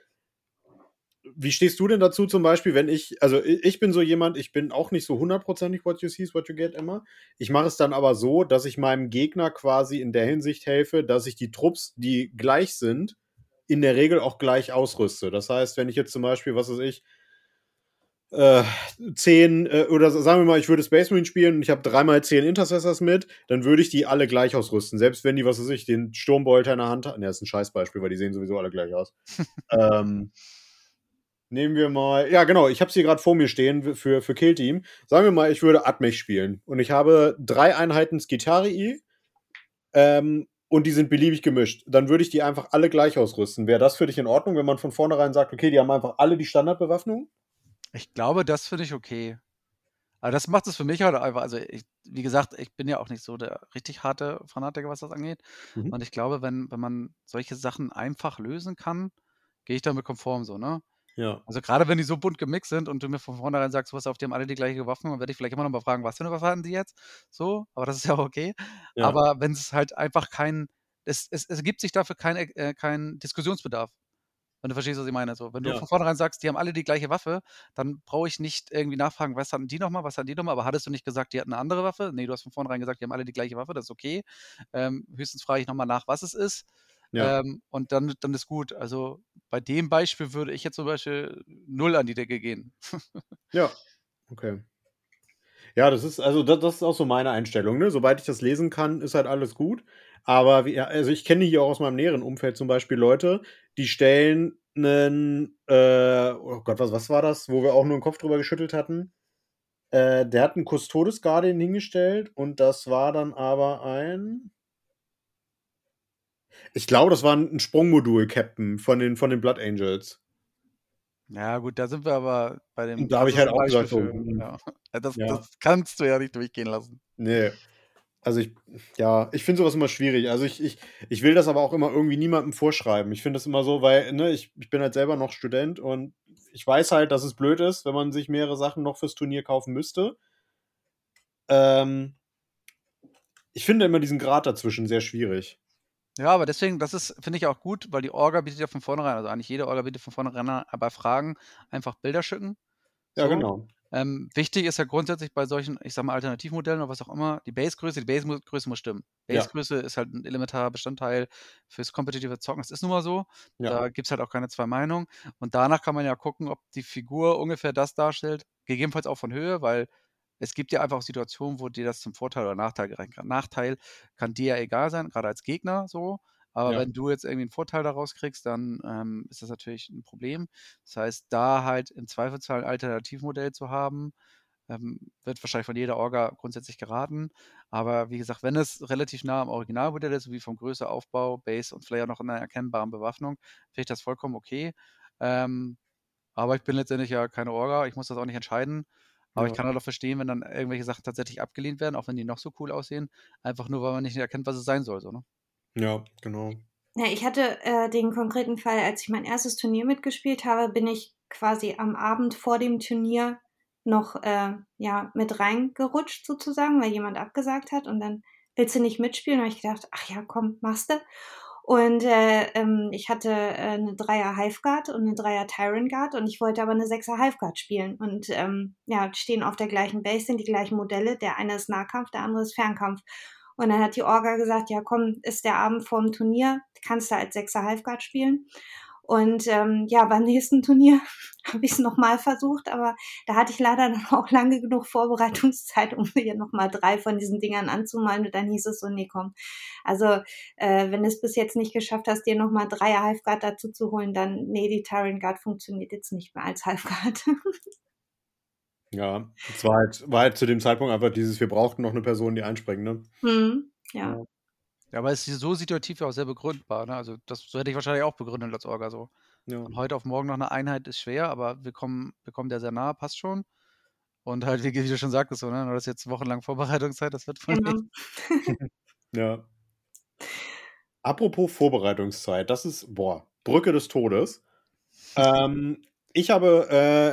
wie stehst du denn dazu zum Beispiel, wenn ich, also ich bin so jemand, ich bin auch nicht so hundertprozentig what you see is what you get immer. Ich mache es dann aber so, dass ich meinem Gegner quasi in der Hinsicht helfe, dass ich die Trupps, die gleich sind, in der Regel auch gleich ausrüste. Das heißt, wenn ich jetzt zum Beispiel, was weiß ich, äh, zehn, äh, oder sagen wir mal, ich würde Space Marine spielen und ich habe dreimal zehn Intercessors mit, dann würde ich die alle gleich ausrüsten. Selbst wenn die, was weiß ich, den Sturmbolter in der Hand haben. Ne, das ist ein Scheißbeispiel, weil die sehen sowieso alle gleich aus. [laughs] ähm, nehmen wir mal, ja genau, ich habe sie gerade vor mir stehen für, für Kill Team. Sagen wir mal, ich würde Atmech spielen und ich habe drei Einheiten Skitarii ähm, und die sind beliebig gemischt. Dann würde ich die einfach alle gleich ausrüsten. Wäre das für dich in Ordnung, wenn man von vornherein sagt, okay, die haben einfach alle die Standardbewaffnung? Ich glaube, das finde ich okay. Aber das macht es für mich halt einfach, also ich, wie gesagt, ich bin ja auch nicht so der richtig harte Fanatiker, was das angeht. Mhm. Und ich glaube, wenn, wenn man solche Sachen einfach lösen kann, gehe ich damit konform so, ne? Ja. Also gerade wenn die so bunt gemixt sind und du mir von vornherein sagst, was auf die haben alle die gleiche Waffen, dann werde ich vielleicht immer noch mal fragen, was für eine Waffe hatten die jetzt? So, aber das ist ja auch okay. Ja. Aber wenn es halt einfach kein, es, es, es gibt sich dafür kein, äh, kein Diskussionsbedarf. Wenn du verstehst, was ich meine. So, wenn du ja. von vornherein sagst, die haben alle die gleiche Waffe, dann brauche ich nicht irgendwie nachfragen, was hatten die nochmal, was hatten die nochmal, aber hattest du nicht gesagt, die hatten eine andere Waffe? Nee, du hast von vornherein gesagt, die haben alle die gleiche Waffe, das ist okay. Ähm, höchstens frage ich nochmal nach, was es ist. Ja. Ähm, und dann, dann ist gut. Also bei dem Beispiel würde ich jetzt zum Beispiel null an die Decke gehen. [laughs] ja, okay. Ja, das ist, also das, das, ist auch so meine Einstellung. Ne? Sobald ich das lesen kann, ist halt alles gut. Aber wie, also ich kenne hier auch aus meinem näheren Umfeld zum Beispiel Leute, die stellen einen, äh, oh Gott, was, was war das, wo wir auch nur den Kopf drüber geschüttelt hatten? Äh, der hat einen Custodes Guardian hingestellt und das war dann aber ein. Ich glaube, das war ein Sprungmodul-Captain von den, von den Blood Angels. Ja, gut, da sind wir aber bei dem. Da habe ich halt auch gesagt, so, [laughs] ja. Das, ja. das kannst du ja nicht durchgehen lassen. Nee. Also ich, ja, ich finde sowas immer schwierig. Also ich, ich, ich will das aber auch immer irgendwie niemandem vorschreiben. Ich finde das immer so, weil, ne, ich, ich bin halt selber noch Student und ich weiß halt, dass es blöd ist, wenn man sich mehrere Sachen noch fürs Turnier kaufen müsste. Ähm, ich finde immer diesen Grad dazwischen sehr schwierig. Ja, aber deswegen, das ist, finde ich auch gut, weil die Orga bietet ja von vornherein, also eigentlich jede Orga bietet von vornherein bei Fragen einfach Bilder schicken. Ja, genau. Ähm, wichtig ist ja grundsätzlich bei solchen, ich sag mal, Alternativmodellen oder was auch immer, die Basegröße, die Basegröße muss stimmen. Basegröße ja. ist halt ein elementarer Bestandteil fürs kompetitive Zocken. Das ist nun mal so. Ja. Da gibt es halt auch keine zwei Meinungen. Und danach kann man ja gucken, ob die Figur ungefähr das darstellt, gegebenenfalls auch von Höhe, weil es gibt ja einfach auch Situationen, wo dir das zum Vorteil oder Nachteil gereichen kann. Nachteil kann dir ja egal sein, gerade als Gegner so. Aber ja. wenn du jetzt irgendwie einen Vorteil daraus kriegst, dann ähm, ist das natürlich ein Problem. Das heißt, da halt im Zweifelsfall ein Alternativmodell zu haben, ähm, wird wahrscheinlich von jeder Orga grundsätzlich geraten. Aber wie gesagt, wenn es relativ nah am Originalmodell ist, wie vom Größe, Aufbau, Base und vielleicht auch noch in einer erkennbaren Bewaffnung, finde ich das vollkommen okay. Ähm, aber ich bin letztendlich ja keine Orga, ich muss das auch nicht entscheiden. Aber ja. ich kann halt auch verstehen, wenn dann irgendwelche Sachen tatsächlich abgelehnt werden, auch wenn die noch so cool aussehen, einfach nur, weil man nicht erkennt, was es sein soll. So, ne? Ja, genau. Ja, ich hatte äh, den konkreten Fall, als ich mein erstes Turnier mitgespielt habe, bin ich quasi am Abend vor dem Turnier noch äh, ja, mit reingerutscht sozusagen, weil jemand abgesagt hat und dann willst du nicht mitspielen. Und ich gedacht, ach ja, komm, machst du. Und äh, ähm, ich hatte äh, eine Dreier Hiveguard und eine Dreier Tyrant Guard und ich wollte aber eine Sechser Hiveguard spielen. Und ähm, ja, stehen auf der gleichen Base, sind die gleichen Modelle. Der eine ist Nahkampf, der andere ist Fernkampf. Und dann hat die Orga gesagt, ja komm, ist der Abend vorm Turnier, kannst du als Sechser Halfguard spielen. Und ähm, ja, beim nächsten Turnier [laughs] habe ich es nochmal versucht, aber da hatte ich leider dann auch lange genug Vorbereitungszeit, um mir nochmal drei von diesen Dingern anzumalen. Und dann hieß es so, nee, komm. Also, äh, wenn du es bis jetzt nicht geschafft hast, dir nochmal drei Halfguard dazu zu holen, dann, nee, die Tyrant Guard funktioniert jetzt nicht mehr als Halfguard. [laughs] Ja, es war halt, war halt zu dem Zeitpunkt einfach dieses, wir brauchten noch eine Person, die einspringt, ne? Hm, ja. Ja, aber es ist so situativ ja auch sehr begründbar. Ne? Also das so hätte ich wahrscheinlich auch begründet als Orga so. Ja. Von heute auf morgen noch eine Einheit ist schwer, aber wir kommen, wir kommen der sehr nahe, passt schon. Und halt, wie, wie du schon sagtest, so, ne? das ist jetzt wochenlang Vorbereitungszeit, das wird voll Genau. [laughs] Ja. Apropos Vorbereitungszeit, das ist, boah, Brücke des Todes. Ähm, ich habe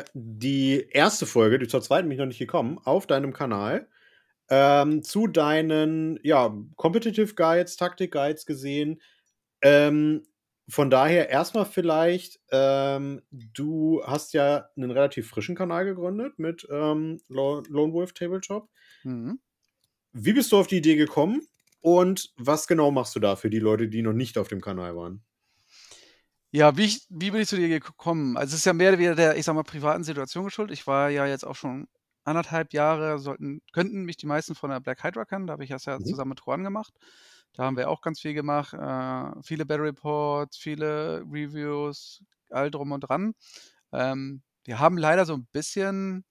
äh, die erste Folge, die zur zweiten bin ich noch nicht gekommen, auf deinem Kanal ähm, zu deinen ja, Competitive Guides, Taktik Guides gesehen. Ähm, von daher erstmal vielleicht, ähm, du hast ja einen relativ frischen Kanal gegründet mit ähm, Lo- Lone Wolf Tabletop. Mhm. Wie bist du auf die Idee gekommen und was genau machst du da für die Leute, die noch nicht auf dem Kanal waren? Ja, wie, ich, wie bin ich zu dir gekommen? Also es ist ja mehr oder weniger der, ich sag mal, privaten Situation geschuldet. Ich war ja jetzt auch schon anderthalb Jahre, sollten, könnten mich die meisten von der Black Hydra kennen. Da habe ich das ja Mhm. zusammen mit Juan gemacht. Da haben wir auch ganz viel gemacht. Äh, viele Battle Reports, viele Reviews, all drum und dran. Ähm, wir haben leider so ein bisschen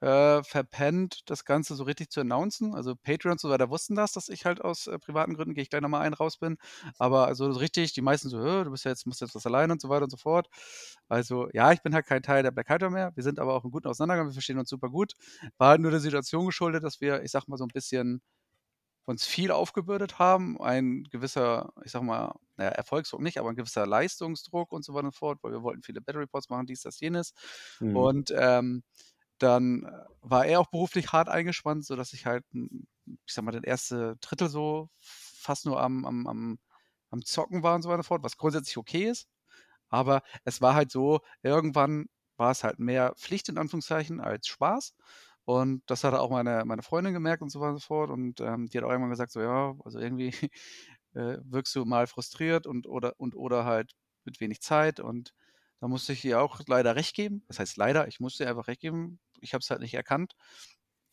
äh, verpennt, das Ganze so richtig zu announcen. Also Patreons und so weiter wussten das, dass ich halt aus äh, privaten Gründen, gehe ich gleich nochmal ein, raus bin. Aber also so richtig, die meisten so, "Hä, du bist ja jetzt, musst jetzt was allein und so weiter und so fort. Also ja, ich bin halt kein Teil der Black Hydra mehr. Wir sind aber auch im guten Auseinandergang, wir verstehen uns super gut. War halt nur der Situation geschuldet, dass wir, ich sag mal, so ein bisschen uns viel aufgebürdet haben. Ein gewisser, ich sag mal, naja, Erfolgsdruck nicht, aber ein gewisser Leistungsdruck und so weiter und so fort, weil wir wollten viele Battle Reports machen, dies, das, jenes. Mhm. Und ähm, dann äh, war er auch beruflich hart eingespannt, sodass ich halt, ich sag mal, das erste Drittel so fast nur am, am, am, am Zocken war und so weiter fort, was grundsätzlich okay ist. Aber es war halt so, irgendwann war es halt mehr Pflicht in Anführungszeichen als Spaß. Und das hat auch meine, meine Freundin gemerkt und so weiter und so fort. Und ähm, die hat auch irgendwann gesagt, so ja, also irgendwie [laughs] äh, wirkst du mal frustriert und oder und oder halt mit wenig Zeit. Und da musste ich ihr auch leider recht geben. Das heißt leider, ich musste ihr einfach recht geben. Ich habe es halt nicht erkannt.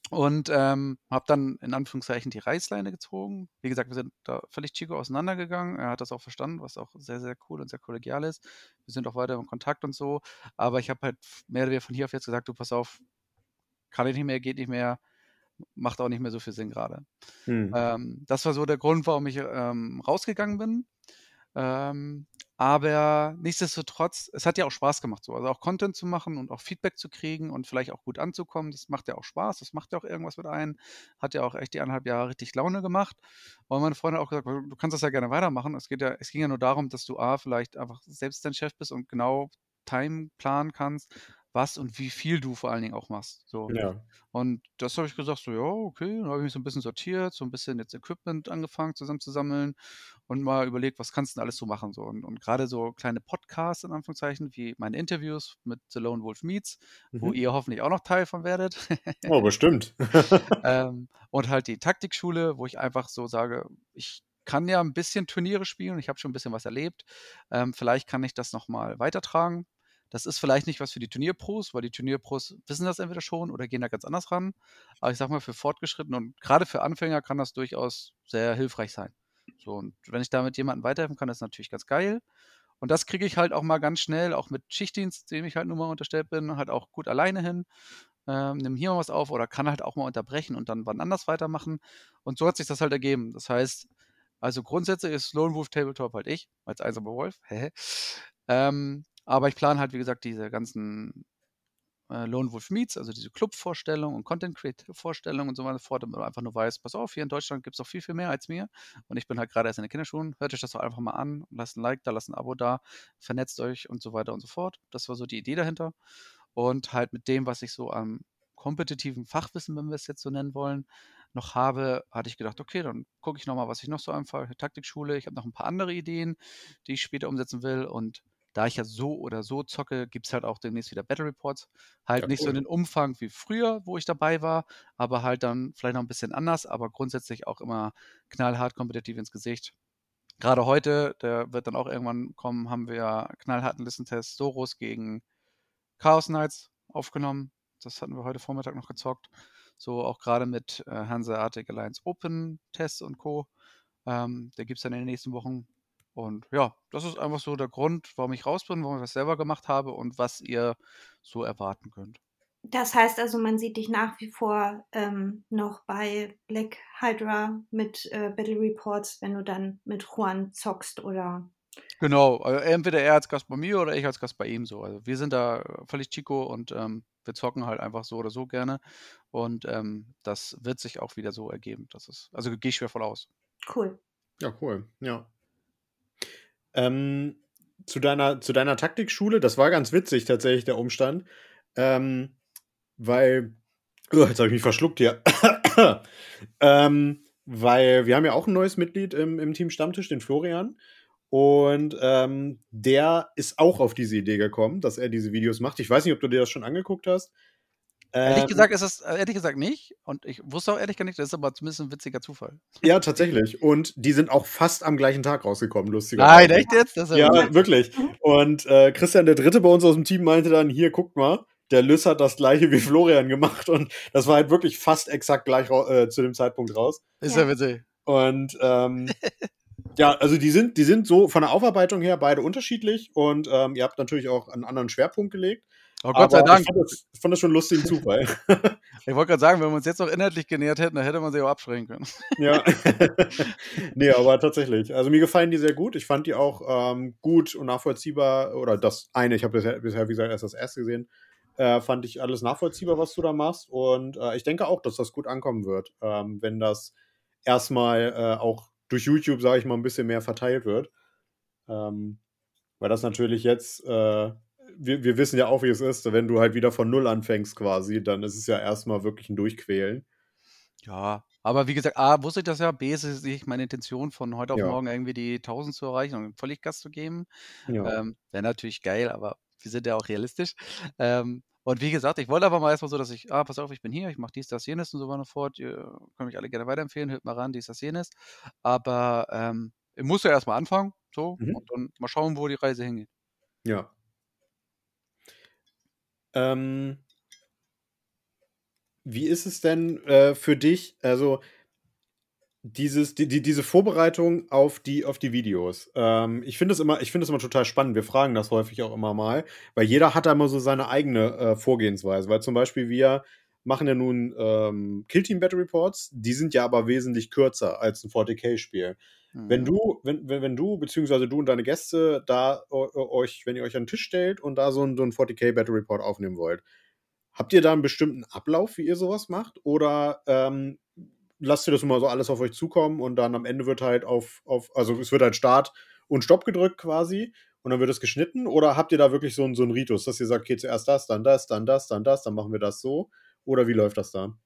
Und ähm, habe dann in Anführungszeichen die Reißleine gezogen. Wie gesagt, wir sind da völlig Chico auseinandergegangen. Er hat das auch verstanden, was auch sehr, sehr cool und sehr kollegial ist. Wir sind auch weiter im Kontakt und so. Aber ich habe halt mehr oder weniger von hier auf jetzt gesagt, du pass auf, kann ich nicht mehr, geht nicht mehr, macht auch nicht mehr so viel Sinn gerade. Mhm. Ähm, das war so der Grund, warum ich ähm, rausgegangen bin. Ähm, aber nichtsdestotrotz, es hat ja auch Spaß gemacht, so. Also auch Content zu machen und auch Feedback zu kriegen und vielleicht auch gut anzukommen. Das macht ja auch Spaß, das macht ja auch irgendwas mit ein. Hat ja auch echt die anderthalb Jahre richtig Laune gemacht. Und meine Freundin hat auch gesagt, du kannst das ja gerne weitermachen. Es geht ja, es ging ja nur darum, dass du A, vielleicht einfach selbst dein Chef bist und genau Time planen kannst, was und wie viel du vor allen Dingen auch machst. So. Ja. Und das habe ich gesagt, so, ja, okay. Dann habe ich mich so ein bisschen sortiert, so ein bisschen jetzt Equipment angefangen zusammenzusammeln und mal überlegt, was kannst du denn alles so machen? So. Und, und gerade so kleine Podcasts in Anführungszeichen, wie meine Interviews mit The Lone Wolf Meets, wo Mhm. ihr hoffentlich auch noch Teil von werdet. Oh, bestimmt. [laughs] [laughs] ähm, und halt die Taktikschule, wo ich einfach so sage, ich kann ja ein bisschen Turniere spielen, ich habe schon ein bisschen was erlebt. Ähm, vielleicht kann ich das nochmal weitertragen. Das ist vielleicht nicht was für die Turnierpros, weil die Turnierpros wissen das entweder schon oder gehen da ganz anders ran. Aber ich sag mal, für Fortgeschrittene und gerade für Anfänger kann das durchaus sehr hilfreich sein. So, und wenn ich damit jemandem weiterhelfen kann, ist natürlich ganz geil. Und das kriege ich halt auch mal ganz schnell, auch mit Schichtdienst, dem ich halt nun mal unterstellt bin, halt auch gut alleine hin. Ähm, nimm hier mal was auf oder kann halt auch mal unterbrechen und dann wann anders weitermachen. Und so hat sich das halt ergeben. Das heißt, also grundsätzlich ist Lone Wolf Tabletop halt ich, als einsamer Wolf. [laughs] Ähm, aber ich plane halt, wie gesagt, diese ganzen äh, Lone Wolf Meets, also diese Club-Vorstellung und Content-Creative-Vorstellung und so weiter und so fort, damit man einfach nur weiß, pass auf, hier in Deutschland gibt es noch viel, viel mehr als mir. Und ich bin halt gerade erst in den Kinderschuhen. Hört euch das doch einfach mal an, lasst ein Like da, lasst ein Abo da, vernetzt euch und so weiter und so fort. Das war so die Idee dahinter. Und halt mit dem, was ich so am kompetitiven Fachwissen, wenn wir es jetzt so nennen wollen, noch habe, hatte ich gedacht, okay, dann gucke ich nochmal, was ich noch so einfach, Taktikschule, ich habe noch ein paar andere Ideen, die ich später umsetzen will und da ich ja so oder so zocke, gibt es halt auch demnächst wieder Battle Reports. Halt Ja, nicht so cool. in den Umfang wie früher, wo ich dabei war, aber halt dann vielleicht noch ein bisschen anders, aber grundsätzlich auch immer knallhart kompetitiv ins Gesicht. Gerade heute, der wird dann auch irgendwann kommen, haben wir knallharten Listentest Soros gegen Chaos Knights aufgenommen. Das hatten wir heute Vormittag noch gezockt. So auch gerade mit äh, Hanseatic Alliance Open Tests und Co. Ähm, der gibt es dann in den nächsten Wochen. Und ja, das ist einfach so der Grund, warum ich raus bin, warum ich das selber gemacht habe und was ihr so erwarten könnt. Das heißt also, man sieht dich nach wie vor ähm, noch bei Black Hydra mit äh, Battle Reports, wenn du dann mit Juan zockst oder. Genau, also entweder er als Gast bei mir oder ich als Gast bei ihm so. Also wir sind da völlig Chico und ähm, wir zocken halt einfach so oder so gerne. Und ähm, das wird sich auch wieder so ergeben. Das ist, also gehe ich schwer voll aus. Cool. Ja, cool. Ja. Ähm, zu deiner, zu deiner Taktikschule, das war ganz witzig tatsächlich, der Umstand. Ähm, weil, oh, jetzt habe ich mich verschluckt hier. [coughs] ähm, weil wir haben ja auch ein neues Mitglied im, im Team Stammtisch, den Florian. Und ähm, der ist auch auf diese Idee gekommen, dass er diese Videos macht. Ich weiß nicht, ob du dir das schon angeguckt hast. Ehrlich ähm, gesagt ist es äh, ehrlich gesagt nicht. Und ich wusste auch ehrlich gar nicht, das ist aber zumindest ein witziger Zufall. Ja, tatsächlich. Und die sind auch fast am gleichen Tag rausgekommen, lustigerweise. Nein, echt jetzt? ja, ja wirklich. Und äh, Christian, der Dritte bei uns aus dem Team, meinte dann: Hier, guckt mal, der Lys hat das gleiche wie Florian gemacht. Und das war halt wirklich fast exakt gleich äh, zu dem Zeitpunkt raus. Ist ja, ja witzig. Und ähm, [laughs] ja, also die sind, die sind so von der Aufarbeitung her beide unterschiedlich und ähm, ihr habt natürlich auch einen anderen Schwerpunkt gelegt. Oh Gott sei Dank. Ich fand, das, ich fand das schon einen lustigen Zufall. [laughs] ich wollte gerade sagen, wenn wir uns jetzt noch inhaltlich genähert hätten, dann hätte man sie auch abschrecken können. [laughs] ja. [laughs] nee, aber tatsächlich. Also mir gefallen die sehr gut. Ich fand die auch ähm, gut und nachvollziehbar. Oder das eine, ich habe bisher, bisher, wie gesagt, erst das erste gesehen. Äh, fand ich alles nachvollziehbar, was du da machst. Und äh, ich denke auch, dass das gut ankommen wird, ähm, wenn das erstmal äh, auch durch YouTube, sage ich mal, ein bisschen mehr verteilt wird. Ähm, weil das natürlich jetzt äh, wir, wir wissen ja auch, wie es ist. Wenn du halt wieder von Null anfängst quasi, dann ist es ja erstmal wirklich ein Durchquälen. Ja, aber wie gesagt, A, wusste ich das ja, B, ist es nicht meine Intention, von heute auf ja. morgen irgendwie die 1000 zu erreichen und einen Volllichtgast zu geben. Ja. Ähm, Wäre natürlich geil, aber wir sind ja auch realistisch. Ähm, und wie gesagt, ich wollte aber mal erstmal so, dass ich, ah, pass auf, ich bin hier, ich mache dies, das, jenes und so weiter und fort. Ihr könnt mich alle gerne weiterempfehlen, hört mal ran, dies, das, jenes. Aber ähm, ich muss ja erstmal anfangen, so, mhm. und dann mal schauen, wo die Reise hingeht. Ja, ähm, wie ist es denn äh, für dich, also dieses, die, die, diese Vorbereitung auf die, auf die Videos? Ähm, ich finde es immer, immer total spannend. Wir fragen das häufig auch immer mal, weil jeder hat da immer so seine eigene äh, Vorgehensweise. Weil zum Beispiel wir machen ja nun ähm, Killteam Battle Reports, die sind ja aber wesentlich kürzer als ein 40k-Spiel. Wenn mhm. du, wenn, wenn, wenn du, beziehungsweise du und deine Gäste da euch, wenn ihr euch an den Tisch stellt und da so ein, so ein 40k Battle Report aufnehmen wollt, habt ihr da einen bestimmten Ablauf, wie ihr sowas macht? Oder ähm, lasst ihr das immer so alles auf euch zukommen und dann am Ende wird halt auf, auf also es wird halt Start und Stopp gedrückt quasi und dann wird es geschnitten? Oder habt ihr da wirklich so, so einen Ritus, dass ihr sagt, okay, zuerst das, dann das, dann das, dann das, dann machen wir das so? Oder wie läuft das da?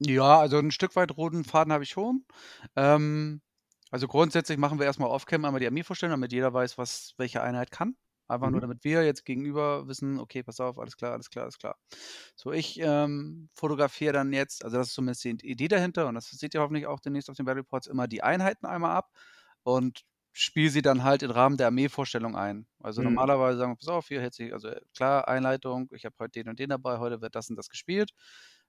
Ja, also ein Stück weit roten Faden habe ich schon. Ähm, also grundsätzlich machen wir erstmal off-cam einmal die Armee vorstellen, damit jeder weiß, was welche Einheit kann. Einfach nur, mhm. damit wir jetzt gegenüber wissen, okay, pass auf, alles klar, alles klar, alles klar. So, ich ähm, fotografiere dann jetzt, also das ist zumindest die Idee dahinter und das seht ihr hoffentlich auch demnächst auf den Battle Reports, immer die Einheiten einmal ab und spiele sie dann halt im Rahmen der Armeevorstellung ein. Also Mhm. normalerweise sagen wir, pass auf, hier hätte sich, also klar, Einleitung, ich habe heute den und den dabei, heute wird das und das gespielt.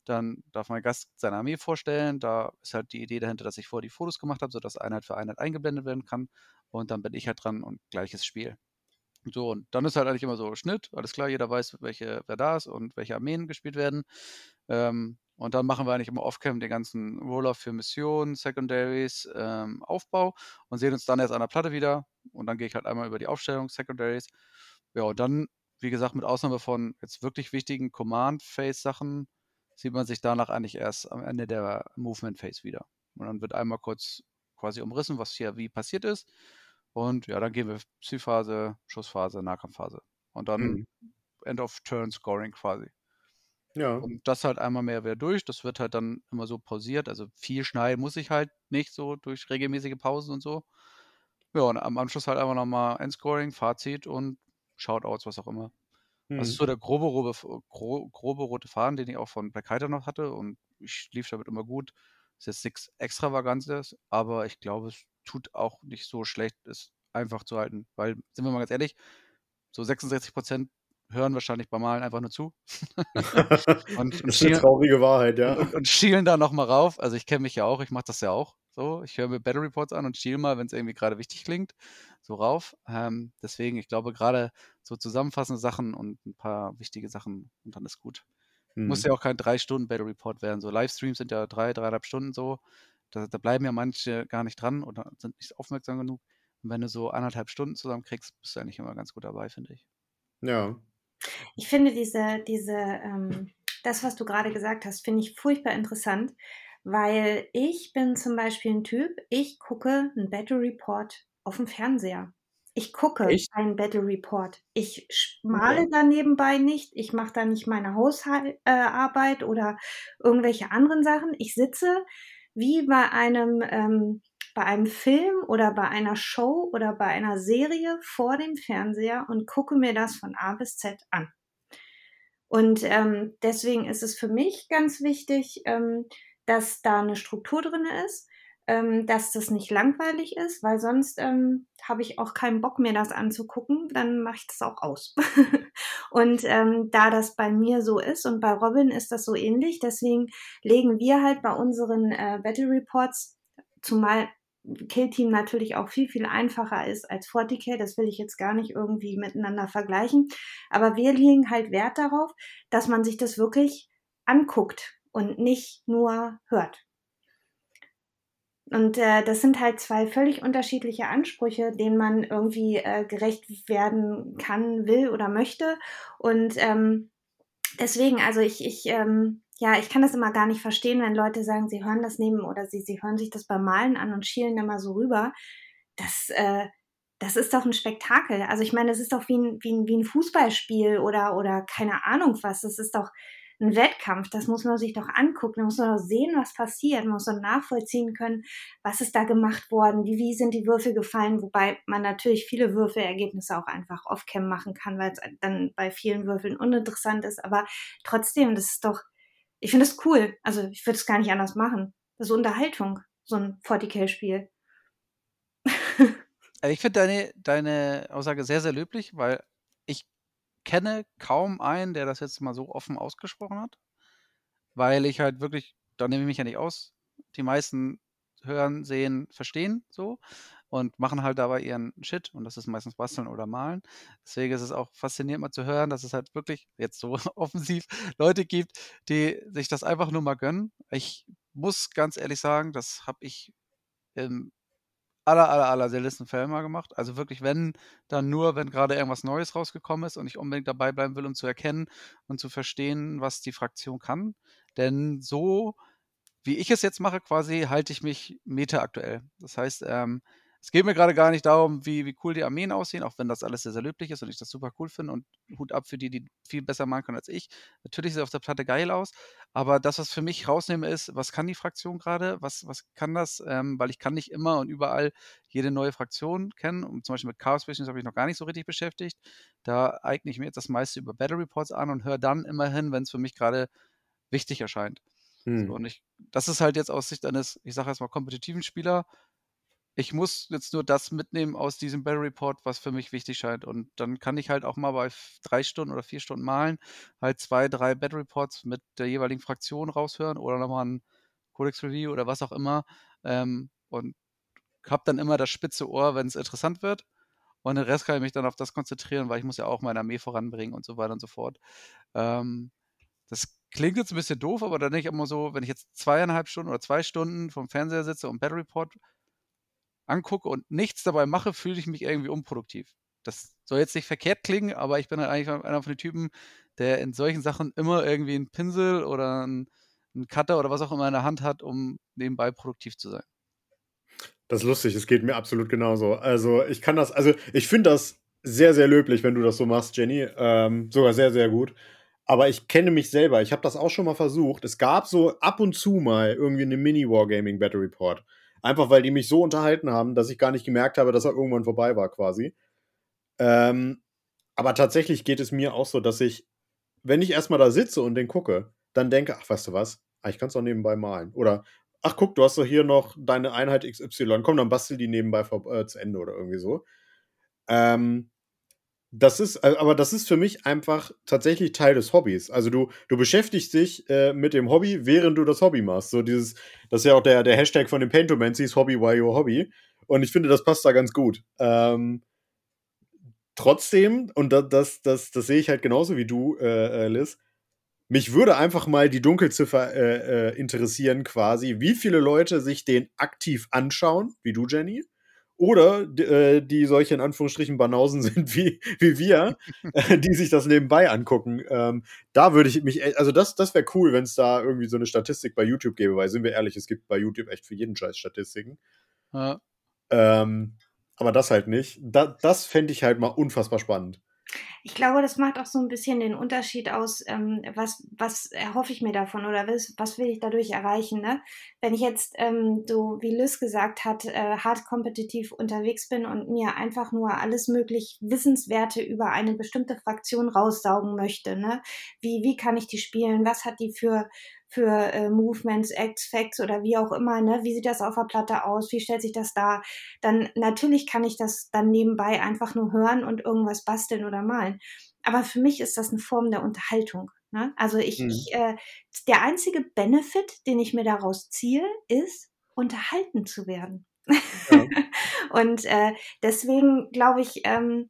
Dann darf mein Gast seine Armee vorstellen. Da ist halt die Idee dahinter, dass ich vorher die Fotos gemacht habe, sodass Einheit für Einheit eingeblendet werden kann. Und dann bin ich halt dran und gleiches Spiel. So, und dann ist halt eigentlich immer so Schnitt, alles klar, jeder weiß, welche, wer da ist und welche Armeen gespielt werden. Ähm, und dann machen wir eigentlich immer Off-Cam den ganzen Roll-Off für Missionen, Secondaries, ähm, Aufbau und sehen uns dann erst an der Platte wieder. Und dann gehe ich halt einmal über die Aufstellung, Secondaries. Ja, und dann, wie gesagt, mit Ausnahme von jetzt wirklich wichtigen Command-Phase-Sachen, sieht man sich danach eigentlich erst am Ende der Movement Phase wieder. Und dann wird einmal kurz quasi umrissen, was hier wie passiert ist. Und ja, dann gehen wir Zielphase, Schussphase, Nahkampfphase. Und dann mhm. End of Turn Scoring quasi. Ja. Und das halt einmal mehr wieder durch. Das wird halt dann immer so pausiert. Also viel schneiden muss ich halt nicht so durch regelmäßige Pausen und so. Ja, und am Anschluss halt einfach nochmal Endscoring, Fazit und Shoutouts, was auch immer. Mhm. Das ist so der grobe, grobe, grobe rote Faden, den ich auch von Black Hider noch hatte und ich lief damit immer gut. Ist jetzt nichts Extravagantes, aber ich glaube, es tut auch nicht so schlecht, ist einfach zu halten. Weil, sind wir mal ganz ehrlich, so 66 Prozent hören wahrscheinlich beim Malen einfach nur zu. [laughs] und, und das ist eine traurige Wahrheit, ja. Und, und schielen da nochmal rauf. Also ich kenne mich ja auch, ich mache das ja auch so. Ich höre mir Battle Reports an und schiele mal, wenn es irgendwie gerade wichtig klingt, so rauf. Ähm, deswegen, ich glaube, gerade so zusammenfassende Sachen und ein paar wichtige Sachen und dann ist gut. Hm. Muss ja auch kein drei Stunden Battle Report werden. So Livestreams sind ja drei, dreieinhalb Stunden so. Da, da bleiben ja manche gar nicht dran oder sind nicht aufmerksam genug. Und wenn du so anderthalb Stunden zusammenkriegst, bist du eigentlich immer ganz gut dabei, finde ich. Ja, ich finde diese, diese, ähm, das, was du gerade gesagt hast, finde ich furchtbar interessant, weil ich bin zum Beispiel ein Typ, ich gucke einen Battle Report auf dem Fernseher. Ich gucke Echt? einen Battle Report. Ich male okay. da nebenbei nicht. Ich mache da nicht meine Hausarbeit äh, oder irgendwelche anderen Sachen. Ich sitze wie bei einem ähm, bei einem Film oder bei einer Show oder bei einer Serie vor dem Fernseher und gucke mir das von A bis Z an. Und ähm, deswegen ist es für mich ganz wichtig, ähm, dass da eine Struktur drin ist, ähm, dass das nicht langweilig ist, weil sonst ähm, habe ich auch keinen Bock mir das anzugucken, dann mache ich das auch aus. [laughs] und ähm, da das bei mir so ist und bei Robin ist das so ähnlich, deswegen legen wir halt bei unseren äh, Battle Reports, zumal Kill-Team natürlich auch viel, viel einfacher ist als 40k. Das will ich jetzt gar nicht irgendwie miteinander vergleichen. Aber wir legen halt Wert darauf, dass man sich das wirklich anguckt und nicht nur hört. Und äh, das sind halt zwei völlig unterschiedliche Ansprüche, denen man irgendwie äh, gerecht werden kann, will oder möchte. Und ähm, deswegen, also ich, ich ähm, ja, ich kann das immer gar nicht verstehen, wenn Leute sagen, sie hören das neben oder sie, sie hören sich das beim Malen an und schielen immer so rüber. Das, äh, das ist doch ein Spektakel. Also ich meine, das ist doch wie ein, wie ein, wie ein Fußballspiel oder, oder keine Ahnung was. Das ist doch ein Wettkampf. Das muss man sich doch angucken. Da muss man doch sehen, was passiert. Man muss doch nachvollziehen können, was ist da gemacht worden, wie, wie sind die Würfel gefallen. Wobei man natürlich viele Würfelergebnisse auch einfach off-cam machen kann, weil es dann bei vielen Würfeln uninteressant ist. Aber trotzdem, das ist doch, ich finde es cool. Also ich würde es gar nicht anders machen. Das ist Unterhaltung, so ein 40k-Spiel. [laughs] Also, ich finde deine, deine Aussage sehr, sehr löblich, weil ich kenne kaum einen, der das jetzt mal so offen ausgesprochen hat. Weil ich halt wirklich, da nehme ich mich ja nicht aus. Die meisten hören, sehen, verstehen so und machen halt dabei ihren Shit und das ist meistens basteln oder malen. Deswegen ist es auch faszinierend mal zu hören, dass es halt wirklich jetzt so [laughs] offensiv Leute gibt, die sich das einfach nur mal gönnen. Ich muss ganz ehrlich sagen, das habe ich im aller, aller, aller seltensten Fällen mal gemacht. Also wirklich, wenn, dann nur, wenn gerade irgendwas Neues rausgekommen ist und ich unbedingt dabei bleiben will, um zu erkennen und zu verstehen, was die Fraktion kann. Denn so, wie ich es jetzt mache, quasi, halte ich mich meta aktuell. Das heißt, ähm, es geht mir gerade gar nicht darum, wie, wie cool die Armeen aussehen, auch wenn das alles sehr, sehr löblich ist und ich das super cool finde und Hut ab für die, die viel besser machen können als ich. Natürlich sieht es auf der Platte geil aus, aber das, was für mich rausnehme, ist, was kann die Fraktion gerade? Was, was kann das? Ähm, weil ich kann nicht immer und überall jede neue Fraktion kennen. Und zum Beispiel mit Chaos Visions habe ich noch gar nicht so richtig beschäftigt. Da eigne ich mir jetzt das meiste über Battle Reports an und höre dann immerhin, wenn es für mich gerade wichtig erscheint. Hm. So, und ich, das ist halt jetzt aus Sicht eines, ich sage jetzt mal, kompetitiven Spieler, ich muss jetzt nur das mitnehmen aus diesem Battle Report, was für mich wichtig scheint. Und dann kann ich halt auch mal bei drei Stunden oder vier Stunden malen, halt zwei, drei Battle Reports mit der jeweiligen Fraktion raushören oder nochmal ein Codex Review oder was auch immer. Ähm, und habe dann immer das spitze Ohr, wenn es interessant wird. Und den Rest kann ich mich dann auf das konzentrieren, weil ich muss ja auch meine Armee voranbringen und so weiter und so fort. Ähm, das klingt jetzt ein bisschen doof, aber dann denke ich immer so, wenn ich jetzt zweieinhalb Stunden oder zwei Stunden vom Fernseher sitze und Battle Report angucke und nichts dabei mache, fühle ich mich irgendwie unproduktiv. Das soll jetzt nicht verkehrt klingen, aber ich bin halt eigentlich einer von den Typen, der in solchen Sachen immer irgendwie einen Pinsel oder einen, Cutter oder was auch immer in der Hand hat, um nebenbei produktiv zu sein. Das ist lustig, es geht mir absolut genauso. Also ich kann das, also ich finde das sehr, sehr löblich, wenn du das so machst, Jenny. Ähm, sogar sehr, sehr gut. Aber ich kenne mich selber. Ich habe das auch schon mal versucht. Es gab so ab und zu mal irgendwie eine Mini-Wargaming Battle Report. Einfach weil die mich so unterhalten haben, dass ich gar nicht gemerkt habe, dass er irgendwann vorbei war, quasi. Ähm, aber tatsächlich geht es mir auch so, dass ich, wenn ich erstmal da sitze und den gucke, dann denke, ach, weißt du was, ah, ich kann es auch nebenbei malen. Oder ach guck, du hast doch hier noch deine Einheit XY, komm, dann bastel die nebenbei vor, äh, zu Ende oder irgendwie so. Ähm, das ist, aber das ist für mich einfach tatsächlich Teil des Hobbys. Also du, du beschäftigst dich äh, mit dem Hobby, während du das Hobby machst. So dieses, das ist ja auch der, der Hashtag von den Paintomancies, Hobby why your Hobby. Und ich finde, das passt da ganz gut. Ähm, trotzdem, und das, das, das, das sehe ich halt genauso wie du, äh, äh Liz, mich würde einfach mal die Dunkelziffer äh, äh, interessieren, quasi, wie viele Leute sich den aktiv anschauen, wie du, Jenny, oder äh, die solche in Anführungsstrichen Banausen [laughs] sind wie, wie wir, äh, die sich das nebenbei angucken. Ähm, da würde ich mich, also das, das wäre cool, wenn es da irgendwie so eine Statistik bei YouTube gäbe, weil sind wir ehrlich, es gibt bei YouTube echt für jeden Scheiß Statistiken. Ja. Ähm, aber das halt nicht. Da, das fände ich halt mal unfassbar spannend. Ich glaube, das macht auch so ein bisschen den Unterschied aus, ähm, was, was erhoffe ich mir davon oder was, was will ich dadurch erreichen. Ne? Wenn ich jetzt, ähm, so wie Liz gesagt hat, äh, hart kompetitiv unterwegs bin und mir einfach nur alles möglich Wissenswerte über eine bestimmte Fraktion raussaugen möchte, ne? wie, wie kann ich die spielen, was hat die für, für äh, Movements, Acts, Facts oder wie auch immer, ne? Wie sieht das auf der Platte aus? Wie stellt sich das dar? Dann natürlich kann ich das dann nebenbei einfach nur hören und irgendwas basteln oder malen. Aber für mich ist das eine Form der Unterhaltung. Ne? Also ich, mhm. ich äh, der einzige Benefit, den ich mir daraus ziehe, ist unterhalten zu werden. Ja. [laughs] und äh, deswegen glaube ich, ähm,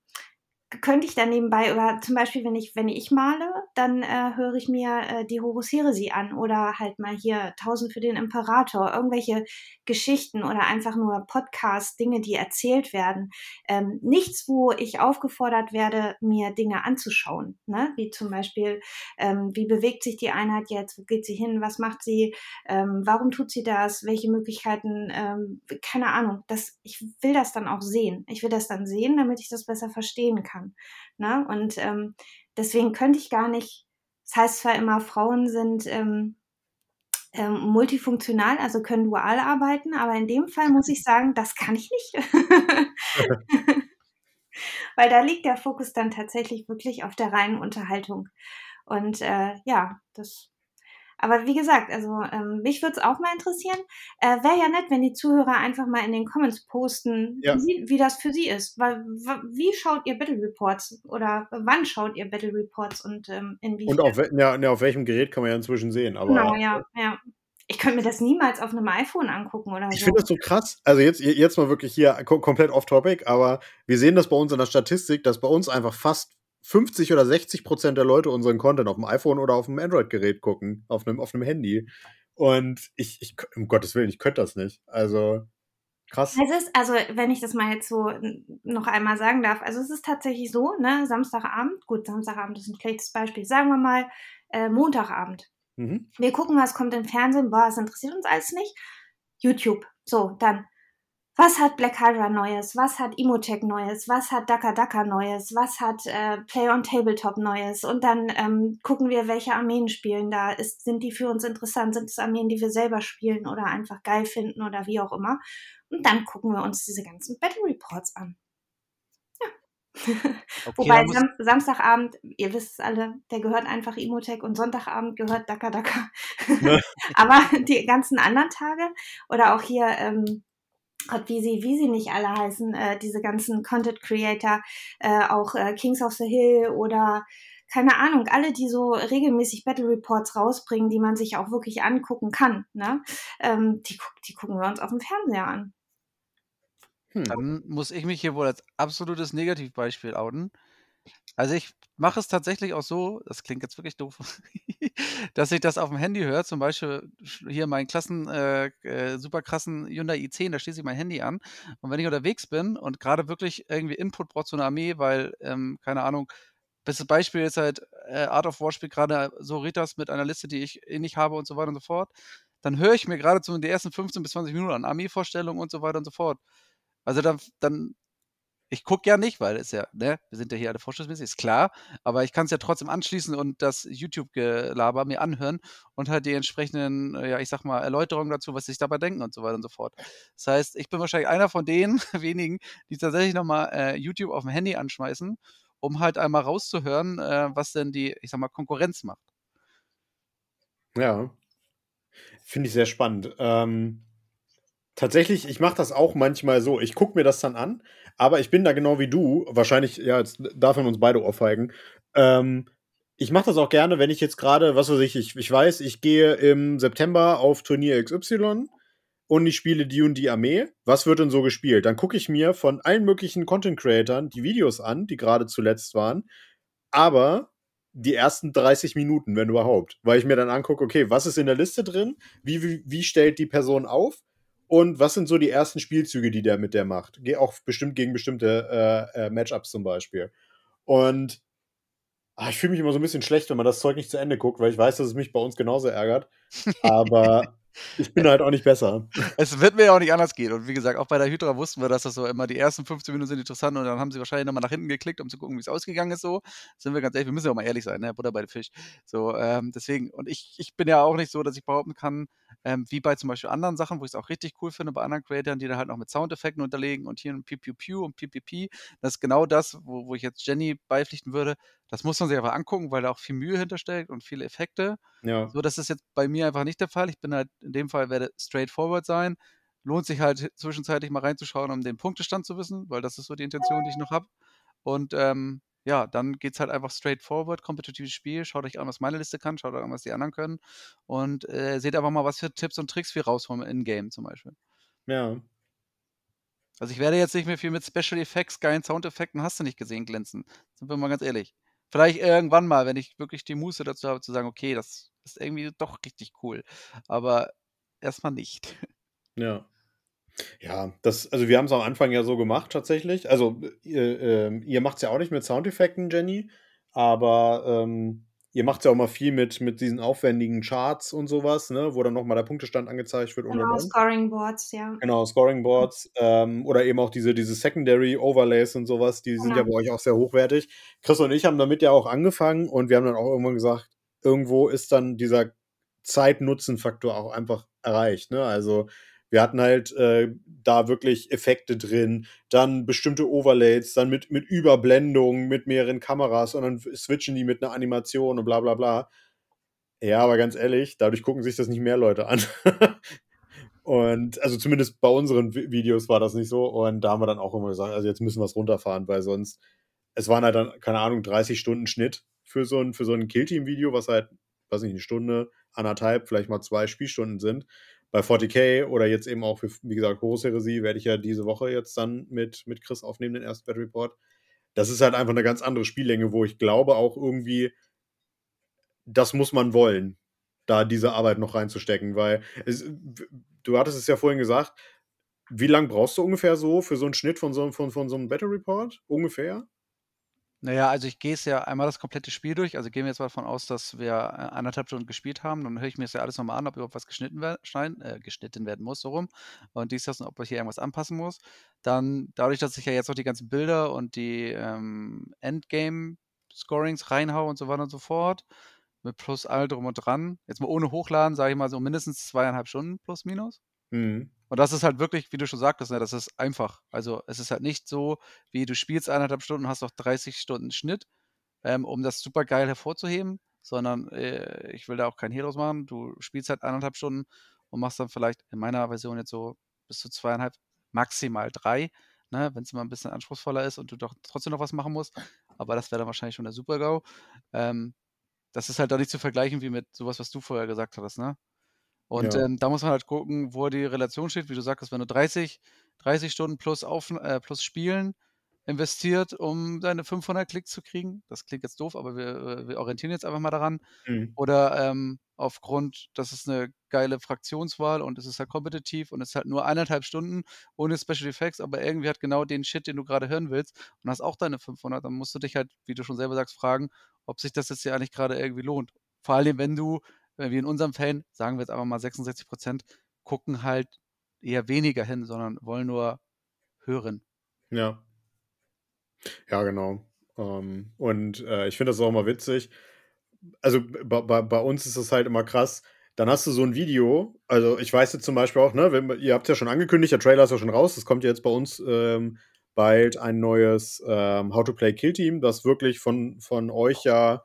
könnte ich dann nebenbei, oder zum Beispiel, wenn ich, wenn ich male, dann äh, höre ich mir äh, die Horus Heresi an oder halt mal hier Tausend für den Imperator, irgendwelche Geschichten oder einfach nur Podcasts, Dinge, die erzählt werden. Ähm, nichts, wo ich aufgefordert werde, mir Dinge anzuschauen, ne? wie zum Beispiel, ähm, wie bewegt sich die Einheit jetzt, wo geht sie hin, was macht sie, ähm, warum tut sie das, welche Möglichkeiten, ähm, keine Ahnung. Das, ich will das dann auch sehen. Ich will das dann sehen, damit ich das besser verstehen kann kann. Ne? Und ähm, deswegen könnte ich gar nicht, das heißt zwar immer, Frauen sind ähm, ähm, multifunktional, also können dual arbeiten, aber in dem Fall muss ich sagen, das kann ich nicht. [laughs] Weil da liegt der Fokus dann tatsächlich wirklich auf der reinen Unterhaltung. Und äh, ja, das aber wie gesagt, also ähm, mich würde es auch mal interessieren. Äh, Wäre ja nett, wenn die Zuhörer einfach mal in den Comments posten, ja. wie, wie, das für sie ist. Weil, wie schaut ihr Battle Reports oder wann schaut ihr Battle Reports und ähm, inwiefern? Und auf, ja, auf welchem Gerät kann man ja inzwischen sehen. Aber, genau, ja, ja. Ich könnte mir das niemals auf einem iPhone angucken oder ich so. Ich finde das so krass. Also jetzt, jetzt mal wirklich hier komplett off-topic, aber wir sehen das bei uns in der Statistik, dass bei uns einfach fast 50 oder 60 Prozent der Leute unseren Content auf dem iPhone oder auf dem Android-Gerät gucken, auf einem, auf einem Handy. Und ich, ich, um Gottes Willen, ich könnte das nicht. Also, krass. Es ist, also, wenn ich das mal jetzt so noch einmal sagen darf, also es ist tatsächlich so, ne, Samstagabend, gut, Samstagabend ist ein schlechtes Beispiel, sagen wir mal, äh, Montagabend. Mhm. Wir gucken, was kommt im Fernsehen, boah, das interessiert uns alles nicht. YouTube. So, dann was hat Black Hydra Neues, was hat Imotech Neues, was hat Daka Daka Neues, was hat äh, Play on Tabletop Neues? Und dann ähm, gucken wir, welche Armeen spielen da, ist, sind die für uns interessant, sind es Armeen, die wir selber spielen oder einfach geil finden oder wie auch immer? Und dann gucken wir uns diese ganzen Battle Reports an. Ja. [laughs] Okay, Wobei Sam Samstagabend, ihr wisst es alle, der gehört einfach Imotech und Sonntagabend gehört Daka Daka. [laughs] Aber die ganzen anderen Tage oder auch hier ähm, Gott, wie sie, wie sie nicht alle heißen, äh, diese ganzen Content Creator, äh, auch äh, Kings of the Hill oder keine Ahnung, alle, die so regelmäßig Battle Reports rausbringen, die man sich auch wirklich angucken kann, ne? Ähm, die, die gucken wir uns auf dem Fernseher an. Hm. Dann muss ich mich hier wohl als absolutes Negativbeispiel outen. Also ich mache es tatsächlich auch so, das klingt jetzt wirklich doof, [laughs] dass ich das auf dem Handy höre, zum Beispiel hier meinen klassen, äh, äh, super krassen Hyundai i10, da schließe ich mein Handy an. Und wenn ich unterwegs bin und gerade wirklich irgendwie Input braucht zu einer Armee, weil, ähm, keine Ahnung, bestes Beispiel ist halt äh, Art of War spielt gerade so Ritas mit einer Liste, die ich eh nicht habe und so weiter und so fort, dann höre ich mir gerade so in den ersten 15 bis 20 Minuten an Armeevorstellungen und so weiter und so fort. Also dann, dann ich gucke ja nicht, weil es ja, ne, wir sind ja hier alle vorschlussmäßig, ist klar, aber ich kann es ja trotzdem anschließen und das YouTube-Gelaber mir anhören und halt die entsprechenden, äh, ja, ich sag mal, Erläuterungen dazu, was sich dabei denken und so weiter und so fort. Das heißt, ich bin wahrscheinlich einer von den [laughs] wenigen, die tatsächlich nochmal äh, YouTube auf dem Handy anschmeißen, um halt einmal rauszuhören, äh, was denn die, ich sag mal, Konkurrenz macht. Ja. Finde ich sehr spannend. Ähm, tatsächlich, ich mache das auch manchmal so. Ich gucke mir das dann an, aber ich bin da genau wie du. Wahrscheinlich, ja, jetzt darf man uns beide ohrfeigen. Ähm, ich mache das auch gerne, wenn ich jetzt gerade, was weiß ich, ich, ich weiß, ich gehe im September auf Turnier XY und ich spiele die und die Armee. Was wird denn so gespielt? Dann gucke ich mir von allen möglichen Content-Creatern die Videos an, die gerade zuletzt waren. Aber die ersten 30 Minuten, wenn überhaupt. Weil ich mir dann angucke, okay, was ist in der Liste drin? Wie, wie, wie stellt die Person auf? Und was sind so die ersten Spielzüge, die der mit der macht? Geh auch bestimmt gegen bestimmte äh, äh, Matchups zum Beispiel. Und ach, ich fühle mich immer so ein bisschen schlecht, wenn man das Zeug nicht zu Ende guckt, weil ich weiß, dass es mich bei uns genauso ärgert. [laughs] Aber ich bin halt auch nicht besser. Es wird mir ja auch nicht anders gehen. Und wie gesagt, auch bei der Hydra wussten wir, dass das so immer die ersten 15 Minuten sind interessant und dann haben sie wahrscheinlich nochmal nach hinten geklickt, um zu gucken, wie es ausgegangen ist. So sind wir ganz ehrlich, wir müssen ja auch mal ehrlich sein, ne? Butter bei den Fisch. So, ähm, deswegen, und ich, ich bin ja auch nicht so, dass ich behaupten kann, ähm, wie bei zum Beispiel anderen Sachen, wo ich es auch richtig cool finde, bei anderen Creatoren, die da halt noch mit Soundeffekten unterlegen und hier ein Piu Piu Piu und PPP. Das ist genau das, wo, wo ich jetzt Jenny beipflichten würde. Das muss man sich einfach angucken, weil da auch viel Mühe hintersteckt und viele Effekte. Ja. So, das ist jetzt bei mir einfach nicht der Fall. Ich bin halt, in dem Fall werde straightforward sein. Lohnt sich halt zwischenzeitlich mal reinzuschauen, um den Punktestand zu wissen, weil das ist so die Intention, die ich noch habe. Und ähm, ja, dann geht es halt einfach straightforward, kompetitives Spiel. Schaut euch an, was meine Liste kann, schaut euch an, was die anderen können. Und äh, seht einfach mal, was für Tipps und Tricks wir rausholen in-game zum Beispiel. Ja. Also ich werde jetzt nicht mehr viel mit Special Effects, geilen Soundeffekten, hast du nicht gesehen, glänzen. Sind wir mal ganz ehrlich. Vielleicht irgendwann mal, wenn ich wirklich die Muße dazu habe, zu sagen, okay, das ist irgendwie doch richtig cool. Aber erstmal nicht. Ja. Ja, das, also wir haben es am Anfang ja so gemacht tatsächlich. Also ihr, äh, ihr macht es ja auch nicht mit Soundeffekten, Jenny, aber ähm, ihr macht es ja auch mal viel mit, mit diesen aufwendigen Charts und sowas, ne, wo dann nochmal der Punktestand angezeigt wird. Genau, Scoring Boards, ja. Genau, Scoring Boards ähm, oder eben auch diese, diese Secondary Overlays und sowas, die sind ja. ja bei euch auch sehr hochwertig. Chris und ich haben damit ja auch angefangen und wir haben dann auch irgendwann gesagt, irgendwo ist dann dieser Zeit-Nutzen-Faktor auch einfach erreicht. Ne? Also wir hatten halt äh, da wirklich Effekte drin, dann bestimmte Overlays, dann mit, mit Überblendungen, mit mehreren Kameras und dann switchen die mit einer Animation und bla bla bla. Ja, aber ganz ehrlich, dadurch gucken sich das nicht mehr Leute an. [laughs] und also zumindest bei unseren Videos war das nicht so. Und da haben wir dann auch immer gesagt, also jetzt müssen wir es runterfahren, weil sonst, es waren halt dann, keine Ahnung, 30 Stunden Schnitt für so ein, für so ein Killteam-Video, was halt, weiß nicht, eine Stunde, anderthalb, vielleicht mal zwei Spielstunden sind bei 40k oder jetzt eben auch für, wie gesagt, Horus Heresie werde ich ja diese Woche jetzt dann mit, mit Chris aufnehmen, den ersten Battle Report. Das ist halt einfach eine ganz andere Spiellänge, wo ich glaube auch irgendwie, das muss man wollen, da diese Arbeit noch reinzustecken, weil es, du hattest es ja vorhin gesagt, wie lange brauchst du ungefähr so für so einen Schnitt von so, von, von so einem Battle Report? Ungefähr? Naja, also ich gehe es ja einmal das komplette Spiel durch. Also gehen wir jetzt mal davon aus, dass wir äh, anderthalb Stunden gespielt haben. Dann höre ich mir das ja alles nochmal an, ob überhaupt was geschnitten, wer schneiden, äh, geschnitten werden muss, so rum. Und dies, das, und ob ich hier irgendwas anpassen muss. Dann, dadurch, dass ich ja jetzt noch die ganzen Bilder und die ähm, Endgame-Scorings reinhaue und so weiter und so fort, mit plus all drum und dran, jetzt mal ohne Hochladen, sage ich mal so mindestens zweieinhalb Stunden plus minus. Mhm. Und das ist halt wirklich, wie du schon sagtest, ne, das ist einfach. Also es ist halt nicht so, wie du spielst eineinhalb Stunden, hast noch 30 Stunden Schnitt, ähm, um das super geil hervorzuheben, sondern äh, ich will da auch kein Hehl draus machen. Du spielst halt eineinhalb Stunden und machst dann vielleicht in meiner Version jetzt so bis zu zweieinhalb, maximal drei, ne, wenn es mal ein bisschen anspruchsvoller ist und du doch trotzdem noch was machen musst. Aber das wäre dann wahrscheinlich schon der Super-GAU. Ähm, das ist halt da nicht zu vergleichen wie mit sowas, was du vorher gesagt hattest, ne? Und Ja. ähm, da muss man halt gucken, wo die Relation steht. Wie du sagst, wenn du 30, 30 Stunden plus, auf, äh, plus Spielen investiert, um deine 500 Klicks zu kriegen. Das klingt jetzt doof, aber wir, äh, wir orientieren jetzt einfach mal daran. Mhm. Oder ähm, aufgrund, das ist eine geile Fraktionswahl und es ist halt kompetitiv und es ist halt nur eineinhalb Stunden ohne Special Effects, aber irgendwie hat genau den Shit, den du gerade hören willst und hast auch deine 500, dann musst du dich halt, wie du schon selber sagst, fragen, ob sich das jetzt ja eigentlich gerade irgendwie lohnt. Vor allem, wenn du wie in unserem Fan, sagen wir jetzt einfach mal 66 Prozent, gucken halt eher weniger hin, sondern wollen nur hören. Ja. Ja, genau. Ähm, und äh, ich finde das auch immer witzig. Also bei, uns ist es halt immer krass. Dann hast du so ein Video, also ich weiß jetzt zum Beispiel auch, ne, wenn, ihr habt es ja schon angekündigt, der Trailer ist ja schon raus, es kommt ja jetzt bei uns ähm, bald ein neues ähm, How to Play Kill Team, das wirklich von, von euch ja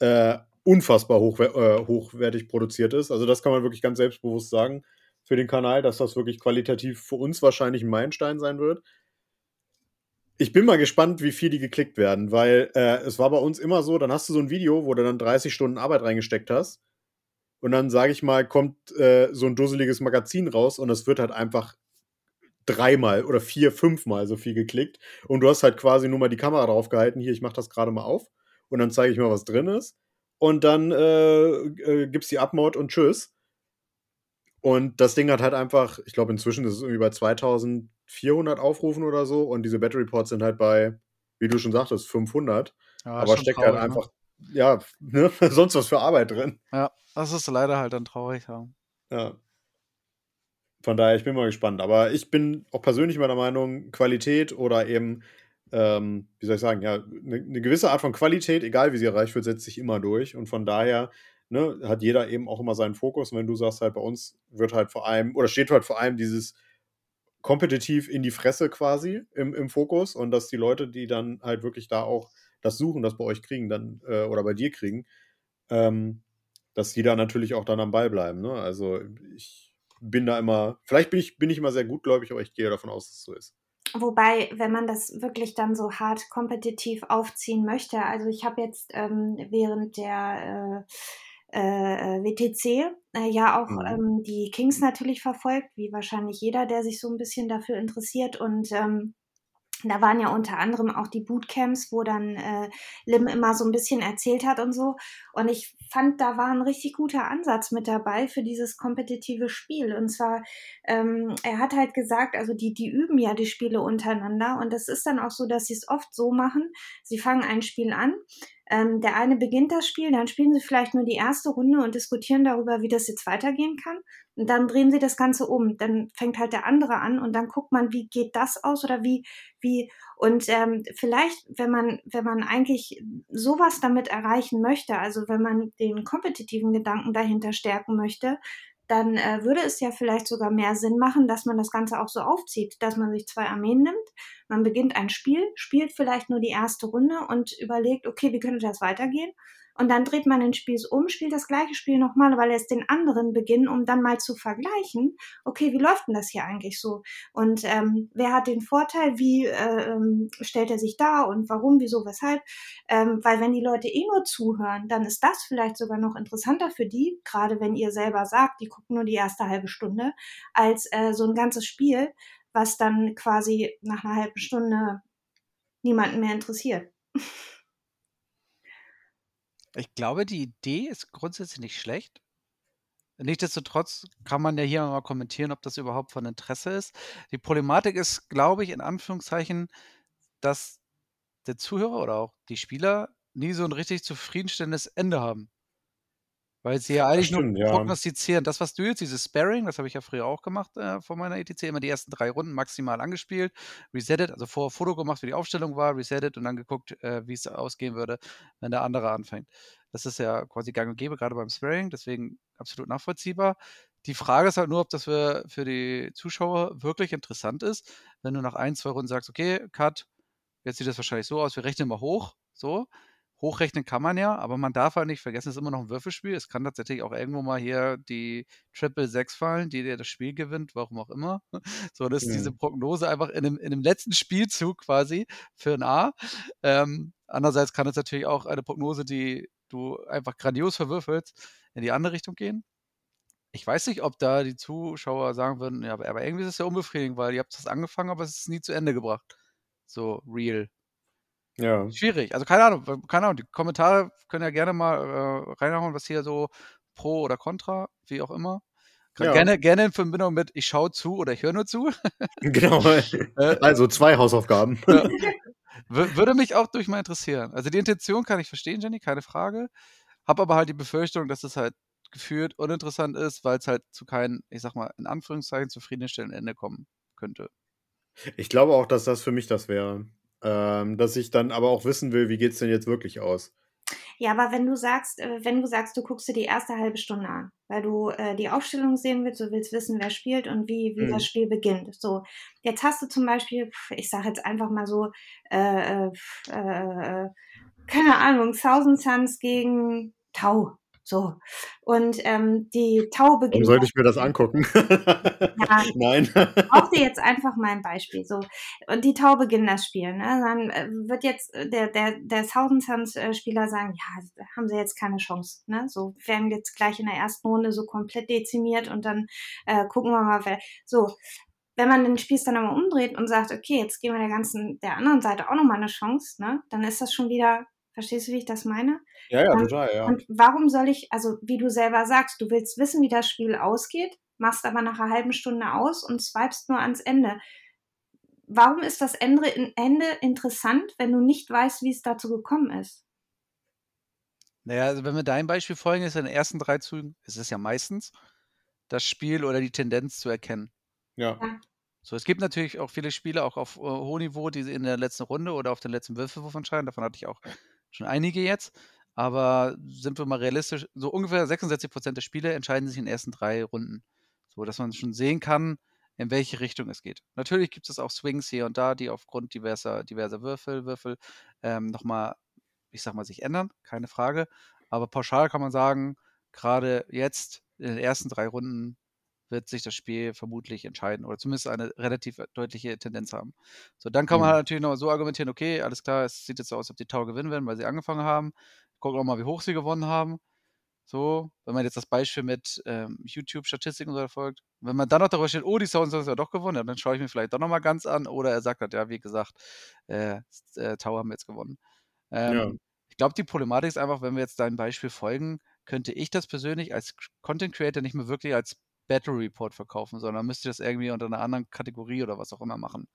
äh, unfassbar hoch, äh, hochwertig produziert ist. Also das kann man wirklich ganz selbstbewusst sagen für den Kanal, dass das wirklich qualitativ für uns wahrscheinlich ein Meilenstein sein wird. Ich bin mal gespannt, wie viel die geklickt werden, weil äh, es war bei uns immer so, dann hast du so ein Video, wo du dann 30 Stunden Arbeit reingesteckt hast und dann, sage ich mal, kommt äh, so ein dusseliges Magazin raus und es wird halt einfach dreimal oder vier, fünfmal so viel geklickt und du hast halt quasi nur mal die Kamera drauf gehalten, hier, ich mache das gerade mal auf und dann zeige ich mal, was drin ist und dann äh, äh, gibt's die Abmord und tschüss. Und das Ding hat halt einfach, ich glaube, inzwischen ist es irgendwie bei 2400 Aufrufen oder so. Und diese Battery Ports sind halt bei, wie du schon sagtest, 500. Ja, aber steckt halt traurig, halt einfach, ne? ja, [laughs] ne, sonst was für Arbeit drin. Ja, das ist leider halt dann traurig. Ja. ja. Von daher, ich bin mal gespannt. Aber ich bin auch persönlich meiner Meinung, Qualität oder eben, ähm, wie soll ich sagen, ja, eine ne gewisse Art von Qualität, egal wie sie erreicht wird, setzt sich immer durch. Und von daher ne, hat jeder eben auch immer seinen Fokus. Und wenn du sagst halt, bei uns wird halt vor allem, oder steht halt vor allem dieses kompetitiv in die Fresse quasi im, im Fokus und dass die Leute, die dann halt wirklich da auch das suchen, das bei euch kriegen, dann, äh, oder bei dir kriegen, ähm, dass die da natürlich auch dann am Ball bleiben. Ne? Also ich bin da immer, vielleicht bin ich, bin ich immer sehr gutgläubig, aber ich gehe davon aus, dass es so ist. Wobei, wenn man das wirklich dann so hart kompetitiv aufziehen möchte, also ich habe jetzt ähm, während der äh, äh, WTC äh, ja auch mhm. ähm, die Kings natürlich verfolgt, wie wahrscheinlich jeder, der sich so ein bisschen dafür interessiert. Und ähm, da waren ja unter anderem auch die Bootcamps, wo dann äh, Lim immer so ein bisschen erzählt hat und so. Und ich fand, da war ein richtig guter Ansatz mit dabei für dieses kompetitive Spiel. Und zwar, ähm, er hat halt gesagt, also die, die üben ja die Spiele untereinander. Und das ist dann auch so, dass sie es oft so machen. Sie fangen ein Spiel an, ähm, der eine beginnt das Spiel, dann spielen sie vielleicht nur die erste Runde und diskutieren darüber, wie das jetzt weitergehen kann. Und dann drehen sie das Ganze um. Dann fängt halt der andere an und dann guckt man, wie geht das aus oder wie, wie, und ähm, vielleicht, wenn man, wenn man eigentlich sowas damit erreichen möchte, also wenn man den kompetitiven Gedanken dahinter stärken möchte, dann äh, würde es ja vielleicht sogar mehr Sinn machen, dass man das Ganze auch so aufzieht, dass man sich zwei Armeen nimmt, man beginnt ein Spiel, spielt vielleicht nur die erste Runde und überlegt, okay, wie könnte das weitergehen? Und dann dreht man den Spieß um, spielt das gleiche Spiel nochmal, weil es den anderen beginnen, um dann mal zu vergleichen, okay, wie läuft denn das hier eigentlich so? Und ähm, wer hat den Vorteil, wie äh, ähm, stellt er sich da und warum, wieso, weshalb? Ähm, weil wenn die Leute eh nur zuhören, dann ist das vielleicht sogar noch interessanter für die, gerade wenn ihr selber sagt, die gucken nur die erste halbe Stunde, als äh, so ein ganzes Spiel, was dann quasi nach einer halben Stunde niemanden mehr interessiert. [laughs] Ich glaube, die Idee ist grundsätzlich nicht schlecht. Nichtsdestotrotz kann man ja hier mal kommentieren, ob das überhaupt von Interesse ist. Die Problematik ist, glaube ich, in Anführungszeichen, dass der Zuhörer oder auch die Spieler nie so ein richtig zufriedenstellendes Ende haben. Weil sie ja eigentlich stimmt, nur ja. prognostizieren. Das, was du jetzt, dieses Sparring, das habe ich ja früher auch gemacht äh, vor meiner ETC, immer die ersten drei Runden maximal angespielt, resettet, also vor Foto gemacht, wie die Aufstellung war, resettet und dann geguckt, äh, wie es ausgehen würde, wenn der andere anfängt. Das ist ja quasi gang und gäbe, gerade beim Sparring, deswegen absolut nachvollziehbar. Die Frage ist halt nur, ob das für, für die Zuschauer wirklich interessant ist, wenn du nach ein, zwei Runden sagst, okay, Cut, jetzt sieht das wahrscheinlich so aus, wir rechnen mal hoch, so, Hochrechnen kann man ja, aber man darf halt nicht vergessen, es ist immer noch ein Würfelspiel. Es kann tatsächlich auch irgendwo mal hier die Triple 6 fallen, die dir das Spiel gewinnt, warum auch immer. [laughs] So, das ist ja. diese Prognose einfach in dem, in dem letzten Spielzug quasi für ein A. Ähm, andererseits kann es natürlich auch eine Prognose, die du einfach grandios verwürfelst, in die andere Richtung gehen. Ich weiß nicht, ob da die Zuschauer sagen würden, ja, aber irgendwie ist es ja unbefriedigend, weil ihr habt das angefangen, aber es ist nie zu Ende gebracht. So real. Ja. Schwierig. Also keine Ahnung, keine Ahnung. Die Kommentare können ja gerne mal äh, reinhauen, was hier so pro oder contra, wie auch immer. Ja. Gerne, gerne in Verbindung mit ich schaue zu oder ich höre nur zu. [laughs] [laughs] genau. Äh, also zwei Hausaufgaben. Ja. [laughs] Würde mich auch durch mal interessieren. Also die Intention kann ich verstehen, Jenny, keine Frage. Habe aber halt die Befürchtung, dass es halt gefühlt uninteressant ist, weil es halt zu keinem, ich sag mal, in Anführungszeichen zufriedenstellenden Ende kommen könnte. Ich glaube auch, dass das für mich das wäre. Ähm, dass ich dann aber auch wissen will, wie geht es denn jetzt wirklich aus? Ja, aber wenn du sagst, äh, wenn du sagst, du guckst dir die erste halbe Stunde an, weil du äh, die Aufstellung sehen willst, du willst wissen, wer spielt und wie, wie mhm. das Spiel beginnt. So, jetzt hast du zum Beispiel, ich sage jetzt einfach mal so, äh, äh, äh, keine Ahnung, Thousand Suns gegen Tau. So. Und ähm, die Tau beginnt. Warum sollte ich mir das angucken? Ja, [laughs] Nein. brauch dir jetzt einfach mal ein Beispiel. So. Und die Tau beginnen das Spiel. Ne? Dann äh, wird jetzt äh, der, der, der Thousand Suns äh, sagen, ja, haben sie jetzt keine Chance. Ne? So werden jetzt gleich in der ersten Runde so komplett dezimiert und dann äh, gucken wir mal, wer. So. Wenn man den Spieß dann aber umdreht und sagt, okay, jetzt geben wir der ganzen, der anderen Seite auch nochmal eine Chance, ne? dann ist das schon wieder Verstehst du, wie ich das meine? Ja, ja, Und, total, ja. und warum soll ich, also wie du selber sagst, du willst wissen, wie das Spiel ausgeht, machst aber nach einer halben Stunde aus und swipest nur ans Ende. Warum ist das Ende, Ende interessant, wenn du nicht weißt, wie es dazu gekommen ist? Naja, also wenn wir dein Beispiel folgen, ist in den ersten drei Zügen, ist es ja meistens, das Spiel oder die Tendenz zu erkennen. Ja. So, es gibt natürlich auch viele Spiele, auch auf äh, hohem Niveau, die in der letzten Runde oder auf den letzten Würfelwurf entscheiden. Davon hatte ich auch schon einige jetzt. Aber sind wir mal realistisch, so ungefähr 66 Prozent der Spiele entscheiden sich in den ersten drei Runden. So, dass man schon sehen kann, in welche Richtung es geht. Natürlich gibt es auch Swings hier und da, die aufgrund diverser, diverser Würfel, Würfel ähm, nochmal, ich sag mal, sich ändern, keine Frage. Aber pauschal kann man sagen, gerade jetzt in den ersten drei Runden wird sich das Spiel vermutlich entscheiden oder zumindest eine relativ deutliche Tendenz haben. So, dann kann man Mhm. halt natürlich noch so argumentieren, okay, alles klar, es sieht jetzt so aus, als ob die Tau gewinnen werden, weil sie angefangen haben. Gucken auch mal, wie hoch sie gewonnen haben. So, wenn man jetzt das Beispiel mit ähm, YouTube-Statistiken so verfolgt, wenn man dann noch darüber steht, oh, die Sounds haben ja doch gewonnen, ja, dann schaue ich mir vielleicht doch nochmal ganz an. Oder er sagt halt, ja, wie gesagt, äh, äh, Tau haben jetzt gewonnen. Ähm, Ja. Ich glaube, die Problematik ist einfach, wenn wir jetzt deinem Beispiel folgen, könnte ich das persönlich als Content Creator nicht mehr wirklich als Battle Report verkaufen, sondern müsste das irgendwie unter einer anderen Kategorie oder was auch immer machen.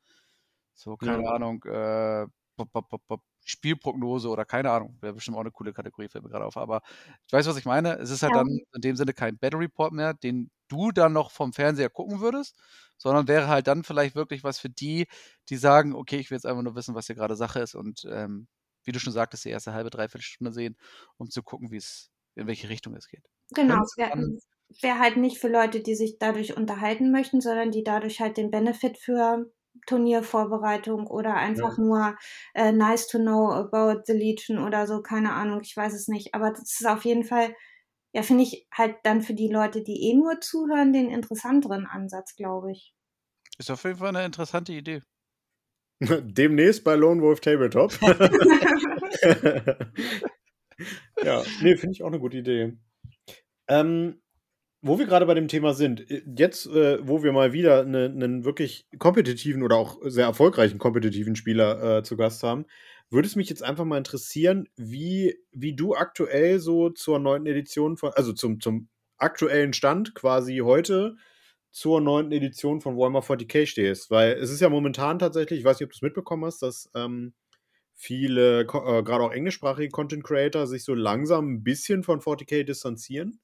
So, keine Ja. Ahnung, äh, pop, pop, pop, pop, Spielprognose oder keine Ahnung, wäre bestimmt auch eine coole Kategorie, fällt mir gerade auf. Aber ich weiß, was ich meine. Es ist halt Ja. dann in dem Sinne kein Battle Report mehr, den du dann noch vom Fernseher gucken würdest, sondern wäre halt dann vielleicht wirklich was für die, die sagen, okay, ich will jetzt einfach nur wissen, was hier gerade Sache ist und ähm, wie du schon sagtest, die erste halbe, dreiviertel Stunde sehen, um zu gucken, wie es, in welche Richtung es geht. Genau, es wäre halt nicht für Leute, die sich dadurch unterhalten möchten, sondern die dadurch halt den Benefit für Turniervorbereitung oder einfach nur äh, nice to know about the Legion oder so, keine Ahnung, ich weiß es nicht. Aber das ist auf jeden Fall, ja, finde ich halt dann für die Leute, die eh nur zuhören, den interessanteren Ansatz, glaube ich. Ist auf jeden Fall eine interessante Idee. [laughs] Demnächst bei Lone Wolf Tabletop. [laughs] [laughs] ja, nee, finde ich auch eine gute Idee. Ähm, wo wir gerade bei dem Thema sind, äh, jetzt, äh, wo wir mal wieder einen ne, wirklich kompetitiven oder auch sehr erfolgreichen kompetitiven Spieler äh, zu Gast haben, würde es mich jetzt einfach mal interessieren, wie, wie du aktuell so zur neunten Edition von, also zum, zum aktuellen Stand quasi heute zur neunten Edition von Warhammer 40k stehst. Weil es ist ja momentan tatsächlich, ich weiß nicht, ob du es mitbekommen hast, dass ähm, viele, äh, gerade auch englischsprachige Content Creator, sich so langsam ein bisschen von 40k distanzieren.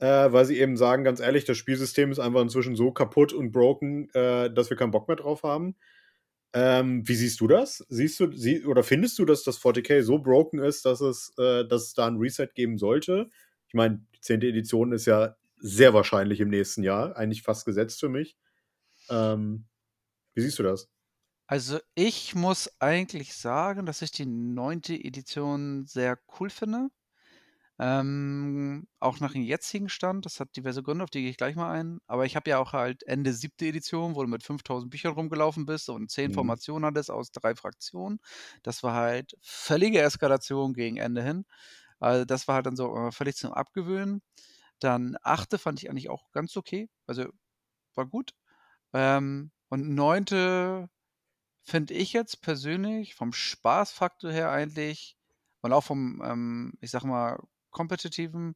Äh, weil sie eben sagen, ganz ehrlich, das Spielsystem ist einfach inzwischen so kaputt und broken, äh, dass wir keinen Bock mehr drauf haben. Ähm, wie siehst du das? Siehst du, sie, oder findest du, dass das 40k so broken ist, dass es, äh, dass es da ein Reset geben sollte? Ich meine, die 10. Edition ist ja sehr wahrscheinlich im nächsten Jahr, eigentlich fast gesetzt für mich. Ähm, wie siehst du das? Also ich muss eigentlich sagen, dass ich die neunte Edition sehr cool finde. Ähm, auch nach dem jetzigen Stand, das hat diverse Gründe, auf die gehe ich gleich mal ein. Aber ich habe ja auch halt Ende siebte Edition, wo du mit 5000 Büchern rumgelaufen bist und zehn Mhm. Formationen hattest aus drei Fraktionen. Das war halt völlige Eskalation gegen Ende hin. Also das war halt dann so äh, völlig zum Abgewöhnen. Dann achte fand ich eigentlich auch ganz okay. Also war gut. Ähm, und neunte finde ich jetzt persönlich vom Spaßfaktor her eigentlich und auch vom, ähm, ich sag mal, kompetitiven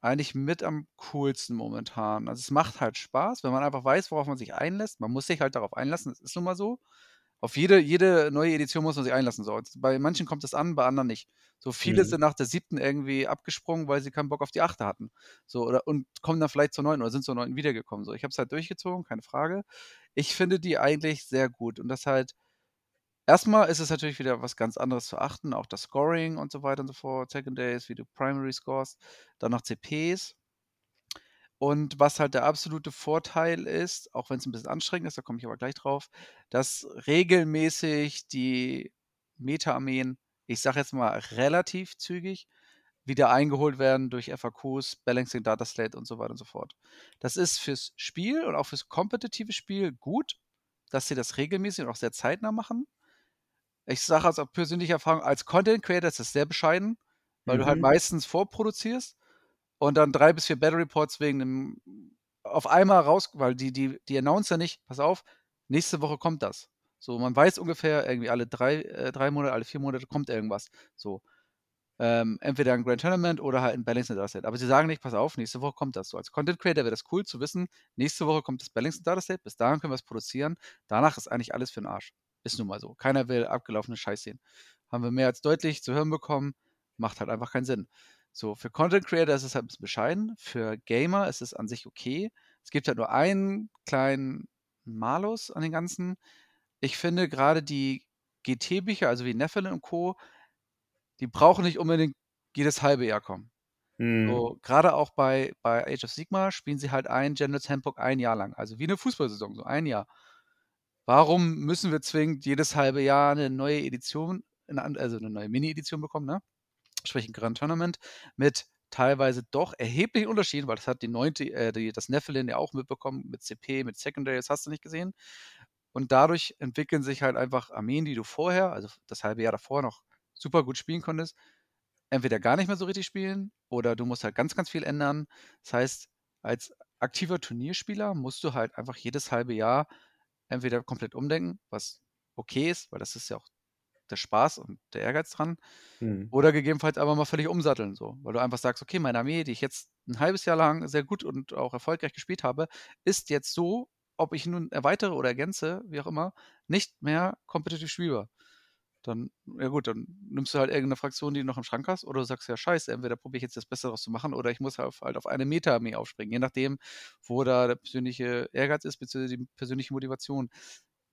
eigentlich mit am coolsten momentan. Also es macht halt Spaß, wenn man einfach weiß, worauf man sich einlässt. Man muss sich halt darauf einlassen, das ist nun mal so. Auf jede, jede neue Edition muss man sich einlassen. So. Bei manchen kommt es an, bei anderen nicht. So viele Mhm. sind nach der siebten irgendwie abgesprungen, weil sie keinen Bock auf die achte hatten. So, oder und kommen dann vielleicht zur neunten oder sind zur neunten wiedergekommen. So, ich habe es halt durchgezogen, keine Frage. Ich finde die eigentlich sehr gut. Und das halt, erstmal ist es natürlich wieder was ganz anderes zu achten, auch das Scoring und so weiter und so fort, Secondaries, wie du Primary scores, dann noch CPs. Und was halt der absolute Vorteil ist, auch wenn es ein bisschen anstrengend ist, da komme ich aber gleich drauf, dass regelmäßig die Meta-Armeen, ich sage jetzt mal relativ zügig, wieder eingeholt werden durch FAQs, Balancing Data Slate und so weiter und so fort. Das ist fürs Spiel und auch fürs kompetitive Spiel gut, dass sie das regelmäßig und auch sehr zeitnah machen. Ich sage aus persönlicher Erfahrung, als Content Creator ist das sehr bescheiden, weil mhm. du halt mhm. meistens vorproduzierst und dann drei bis vier Battle Reports wegen einem auf einmal raus, weil die, die, die Announcer nicht, pass auf, nächste Woche kommt das. So, man weiß ungefähr, irgendwie alle drei, äh, drei Monate, alle vier Monate kommt irgendwas. So. Ähm, entweder ein Grand Tournament oder halt ein Balanced Dataset. Aber sie sagen nicht, pass auf, nächste Woche kommt das. So, als Content Creator wäre das cool zu wissen, nächste Woche kommt das Balanced Dataset, bis dahin können wir es produzieren. Danach ist eigentlich alles für den Arsch. Ist nun mal so. Keiner will abgelaufene Scheiß sehen. Haben wir mehr als deutlich zu hören bekommen, macht halt einfach keinen Sinn. So, für Content Creator ist es halt ein bisschen bescheiden. Für Gamer ist es an sich okay. Es gibt halt nur einen kleinen Malus an den ganzen. Ich finde gerade die GT-Bücher, also wie Nephilim und Co., die brauchen nicht unbedingt jedes halbe Jahr kommen. Mhm. So, gerade auch bei, bei Age of Sigma spielen sie halt ein General's Handbook ein Jahr lang. Also wie eine Fußballsaison, so ein Jahr. Warum müssen wir zwingend jedes halbe Jahr eine neue Edition, also eine neue Mini-Edition bekommen, ne? sprich ein Grand Tournament, mit teilweise doch erheblichen Unterschieden, weil das hat die neunte, äh, die, das Nephilim ja auch mitbekommen, mit CP, mit Secondary, das hast du nicht gesehen. Und dadurch entwickeln sich halt einfach Armeen, die du vorher, also das halbe Jahr davor noch super gut spielen konntest, entweder gar nicht mehr so richtig spielen oder du musst halt ganz, ganz viel ändern. Das heißt, als aktiver Turnierspieler musst du halt einfach jedes halbe Jahr entweder komplett umdenken, was okay ist, weil das ist ja auch der Spaß und der Ehrgeiz dran. Mhm. Oder gegebenenfalls aber mal völlig umsatteln, so. Weil du einfach sagst, okay, meine Armee, die ich jetzt ein halbes Jahr lang sehr gut und auch erfolgreich gespielt habe, ist jetzt so, ob ich nun erweitere oder ergänze, wie auch immer, nicht mehr kompetitiv spielbar. Dann, ja gut, dann nimmst du halt irgendeine Fraktion, die du noch im Schrank hast, oder du sagst, ja scheiße, entweder probiere ich jetzt das Beste daraus zu machen, oder ich muss halt auf, halt auf eine Meta-Armee aufspringen, je nachdem, wo da der persönliche Ehrgeiz ist, beziehungsweise die persönliche Motivation.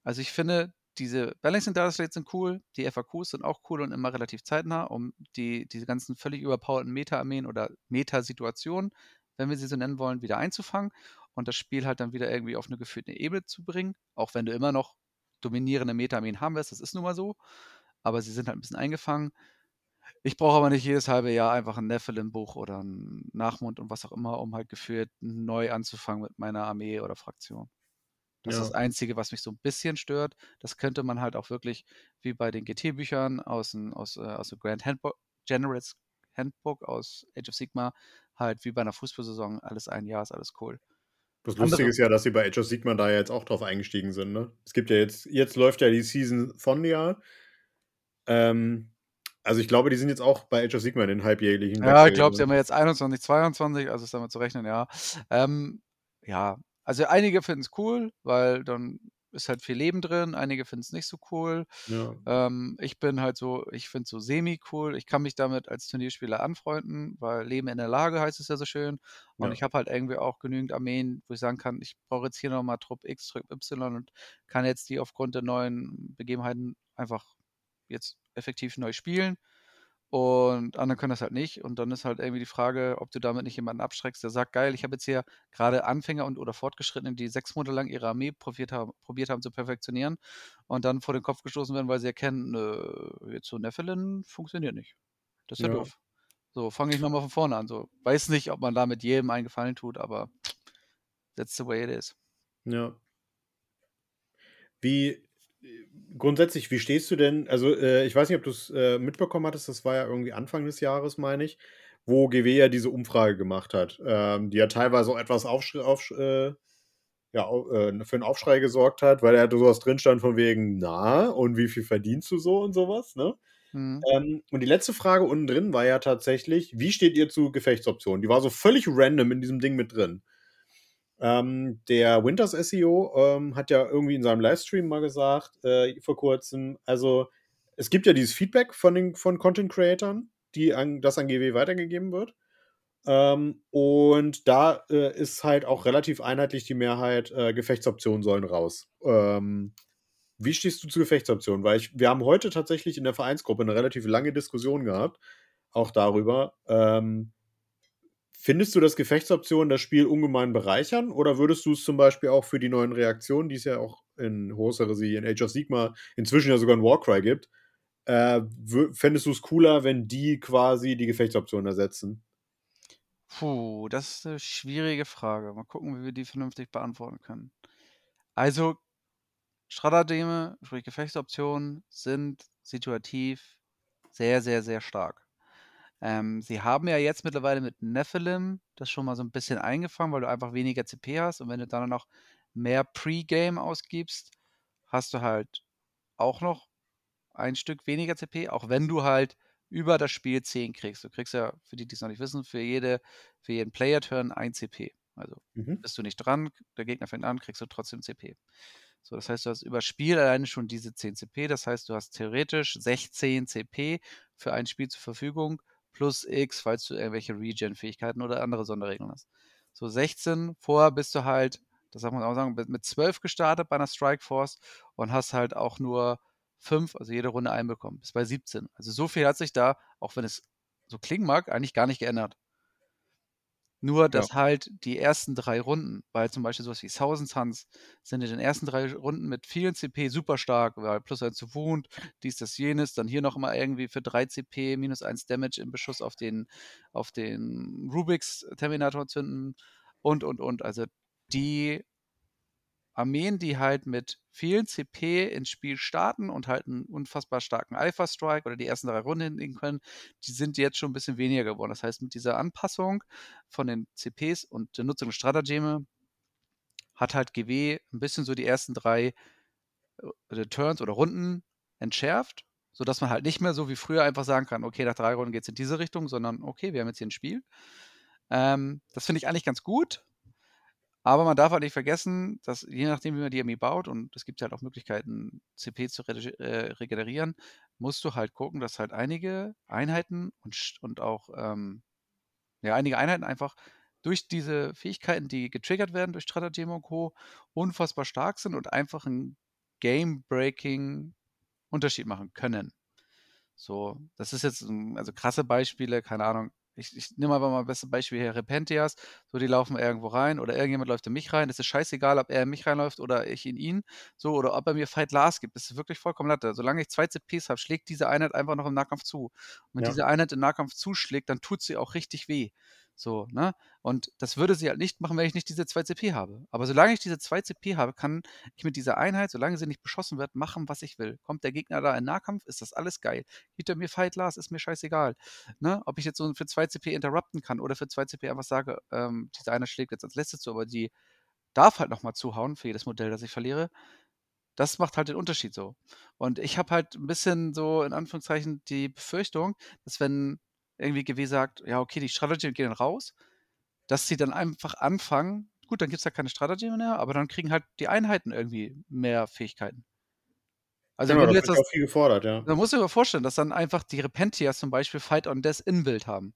Also ich finde, diese Balancing Data Slates sind cool, die FAQs sind auch cool und immer relativ zeitnah, um die, diese ganzen völlig überpowerten Meta-Armeen oder Meta-Situationen, wenn wir sie so nennen wollen, wieder einzufangen und das Spiel halt dann wieder irgendwie auf eine geführte Ebene zu bringen, auch wenn du immer noch dominierende Meta-Armeen haben wirst, das ist nun mal so, aber sie sind halt ein bisschen eingefangen. Ich brauche aber nicht jedes halbe Jahr einfach ein Nephilim-Buch oder ein Nachmund und was auch immer, um halt geführt neu anzufangen mit meiner Armee oder Fraktion. Das ja. ist das Einzige, was mich so ein bisschen stört. Das könnte man halt auch wirklich, wie bei den GT-Büchern aus, aus, äh, aus dem Grand Handbook, Generals Handbook aus Age of Sigma, halt wie bei einer Fußballsaison, alles ein Jahr ist alles cool. Das Lustige ist ja, dass sie bei Age of Sigma da jetzt auch drauf eingestiegen sind, ne? Es gibt ja jetzt, jetzt läuft ja die Season von ja. Ähm, also ich glaube, die sind jetzt auch bei Age of Sigma in den halbjährlichen. Ja, ich glaube, sie haben jetzt 21, 22, also ist damit zu rechnen, ja. Ähm, ja, also einige finden es cool, weil dann ist halt viel Leben drin, einige finden es nicht so cool. Ja. Ähm, ich bin halt so, ich finde es so semi-cool. Ich kann mich damit als Turnierspieler anfreunden, weil Leben in der Lage heißt es ja so schön. Und ja. ich habe halt irgendwie auch genügend Armeen, wo ich sagen kann, ich brauche jetzt hier nochmal Trupp X, Trupp Y und kann jetzt die aufgrund der neuen Begebenheiten einfach jetzt effektiv neu spielen. Und andere können das halt nicht. Und dann ist halt irgendwie die Frage, ob du damit nicht jemanden abschreckst, der sagt, geil, ich habe jetzt hier gerade Anfänger und oder Fortgeschrittene, die sechs Monate lang ihre Armee probiert haben, probiert haben zu perfektionieren und dann vor den Kopf gestoßen werden, weil sie erkennen, äh, jetzt so Nephilim funktioniert nicht. Das ist ja, ja doof. So, fange ich nochmal von vorne an. So, weiß nicht, ob man damit jedem einen Gefallen tut, aber that's the way it is. Ja. Wie, grundsätzlich, wie stehst du denn? Also, äh, ich weiß nicht, ob du es äh, mitbekommen hattest, das war ja irgendwie Anfang des Jahres, meine ich, wo GW ja diese Umfrage gemacht hat, ähm, die ja teilweise auch etwas aufsch auf, äh, ja, äh, für einen Aufschrei gesorgt hat, weil er hatte sowas drin stand von wegen, na, und wie viel verdienst du so und sowas, ne? Mhm. Ähm, und die letzte Frage unten drin war ja tatsächlich, wie steht ihr zu Gefechtsoptionen? Die war so völlig random in diesem Ding mit drin. Ähm, der Winters SEO ähm, hat ja irgendwie in seinem Livestream mal gesagt, äh, vor kurzem, also es gibt ja dieses Feedback von den von Content Creatern, die an, das an GW weitergegeben wird. Ähm, und da äh, ist halt auch relativ einheitlich die Mehrheit, äh, Gefechtsoptionen sollen raus. Ähm, wie stehst du zu Gefechtsoptionen? Weil ich, wir haben heute tatsächlich in der Vereinsgruppe eine relativ lange Diskussion gehabt, auch darüber, ähm, Findest du, dass Gefechtsoptionen das Spiel ungemein bereichern oder würdest du es zum Beispiel auch für die neuen Reaktionen, die es ja auch in Horus Heresy, in Age of Sigma, inzwischen ja sogar in Warcry gibt, äh, fändest du es cooler, wenn die quasi die Gefechtsoption ersetzen? Puh, das ist eine schwierige Frage. Mal gucken, wie wir die vernünftig beantworten können. Also, Stratageme, sprich Gefechtsoptionen, sind situativ sehr, sehr, sehr stark. Ähm, sie haben ja jetzt mittlerweile mit Nephilim das schon mal so ein bisschen eingefangen, weil du einfach weniger CP hast und wenn du dann noch mehr Pre-Game ausgibst, hast du halt auch noch ein Stück weniger CP, auch wenn du halt über das Spiel 10 kriegst. Du kriegst ja, für die, die es noch nicht wissen, für, jede, für jeden Player-Turn ein CP. Also mhm. bist du nicht dran, der Gegner fängt an, kriegst du trotzdem CP. So, das heißt, du hast über Spiel alleine schon diese 10 CP. Das heißt, du hast theoretisch 16 CP für ein Spiel zur Verfügung plus X, falls du irgendwelche Regen-Fähigkeiten oder andere Sonderregeln hast. So 16, vorher bist du halt, das darf man auch sagen, mit 12 gestartet bei einer Strike Force und hast halt auch nur 5, also jede Runde einbekommen. Bis bei 17. Also so viel hat sich da, auch wenn es so klingen mag, eigentlich gar nicht geändert. Nur, dass ja. halt die ersten drei Runden, weil zum Beispiel sowas wie Thousand Suns sind in den ersten drei Runden mit vielen CP super stark, weil plus eins zu Wound, dies, das, jenes, dann hier noch mal irgendwie für drei CP minus eins Damage im Beschuss auf den, auf den Rubix Terminator zünden und, und, und. Also die Armeen, die halt mit vielen CP ins Spiel starten und halt einen unfassbar starken Alpha Strike oder die ersten drei Runden hinlegen können, die sind jetzt schon ein bisschen weniger geworden. Das heißt, mit dieser Anpassung von den CPs und der Nutzung der Stratageme hat halt GW ein bisschen so die ersten drei äh, Turns oder Runden entschärft, sodass man halt nicht mehr so wie früher einfach sagen kann, okay, nach drei Runden geht es in diese Richtung, sondern okay, wir haben jetzt hier ein Spiel. Ähm, das finde ich eigentlich ganz gut, aber man darf halt nicht vergessen, dass je nachdem, wie man die Armee baut, und es gibt halt auch Möglichkeiten, CP zu re äh, regenerieren, musst du halt gucken, dass halt einige Einheiten und, und auch ähm, ja, einige Einheiten einfach durch diese Fähigkeiten, die getriggert werden durch Stratagem und Co., unfassbar stark sind und einfach einen Game-Breaking Unterschied machen können. So, das ist jetzt, also krasse Beispiele, keine Ahnung, ich, ich nehme einfach mal das beste Beispiel hier, Repentias, so die laufen irgendwo rein oder irgendjemand läuft in mich rein. Es ist scheißegal, ob er in mich reinläuft oder ich in ihn, so oder ob er mir Fight Last gibt. Das ist wirklich vollkommen latte. Solange ich zwei CPs habe, schlägt diese Einheit einfach noch im Nahkampf zu. Und wenn ja. diese Einheit im Nahkampf zuschlägt, dann tut sie auch richtig weh. So, ne? Und das würde sie halt nicht machen, wenn ich nicht diese 2 CP habe. Aber solange ich diese 2 CP habe, kann ich mit dieser Einheit, solange sie nicht beschossen wird, machen, was ich will. Kommt der Gegner da in Nahkampf, ist das alles geil. Gibt er mir Fight Last, ist mir scheißegal. Ne? Ob ich jetzt so für 2 CP interrupten kann oder für 2 CP einfach sage, ähm, diese Einheit schlägt jetzt als letztes zu, aber die darf halt nochmal zuhauen für jedes Modell, das ich verliere. Das macht halt den Unterschied so. Und ich habe halt ein bisschen so in Anführungszeichen die Befürchtung, dass wenn irgendwie GW sagt, ja, okay, die Strategy gehen dann raus, dass sie dann einfach anfangen, gut, dann gibt es ja keine Strategy mehr, aber dann kriegen halt die Einheiten irgendwie mehr Fähigkeiten. Also genau, wenn du jetzt das, auch viel gefordert, ja. Dann musst du dir vorstellen, dass dann einfach die Repentias zum Beispiel Fight on Death in-Build haben.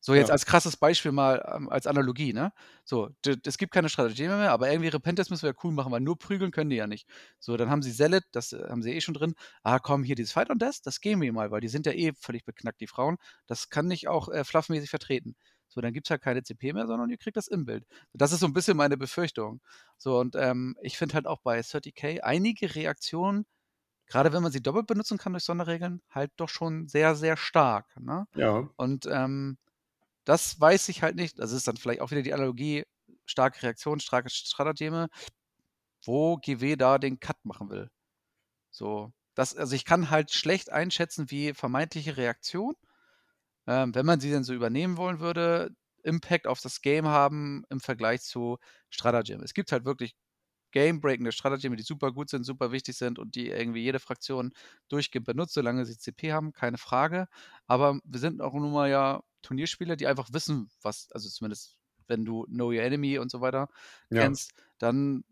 So jetzt ja. als krasses Beispiel mal ähm, als Analogie, ne? So, es gibt keine Strategie mehr, aber irgendwie Repentance müssen wir ja cool machen, weil nur prügeln können die ja nicht. So, dann haben sie Zealot, das äh, haben sie eh schon drin. Ah, komm, hier dieses Fight on Death, das gehen wir mal, weil die sind ja eh völlig beknackt, die Frauen. Das kann nicht auch äh, fluffmäßig vertreten. So, dann gibt es halt keine CP mehr, sondern ihr kriegt das im Bild. Das ist so ein bisschen meine Befürchtung. So, und ähm, ich finde halt auch bei 30k einige Reaktionen, gerade wenn man sie doppelt benutzen kann durch Sonderregeln, halt doch schon sehr, sehr stark. Ne? Ja. Und ähm, das weiß ich halt nicht. Das ist dann vielleicht auch wieder die Analogie, starke Reaktion, starke Stratageme, wo GW da den Cut machen will. So, das, also ich kann halt schlecht einschätzen, wie vermeintliche Reaktion, ähm, wenn man sie denn so übernehmen wollen würde, Impact auf das Game haben im Vergleich zu Stratagem. Es gibt halt wirklich game-breakende Strategien, die super gut sind, super wichtig sind und die irgendwie jede Fraktion durchgehend benutzt, solange sie CP haben, keine Frage. Aber wir sind auch nun mal ja Turnierspieler, die einfach wissen, was, also zumindest wenn du Know Your Enemy und so weiter ja. kennst, dann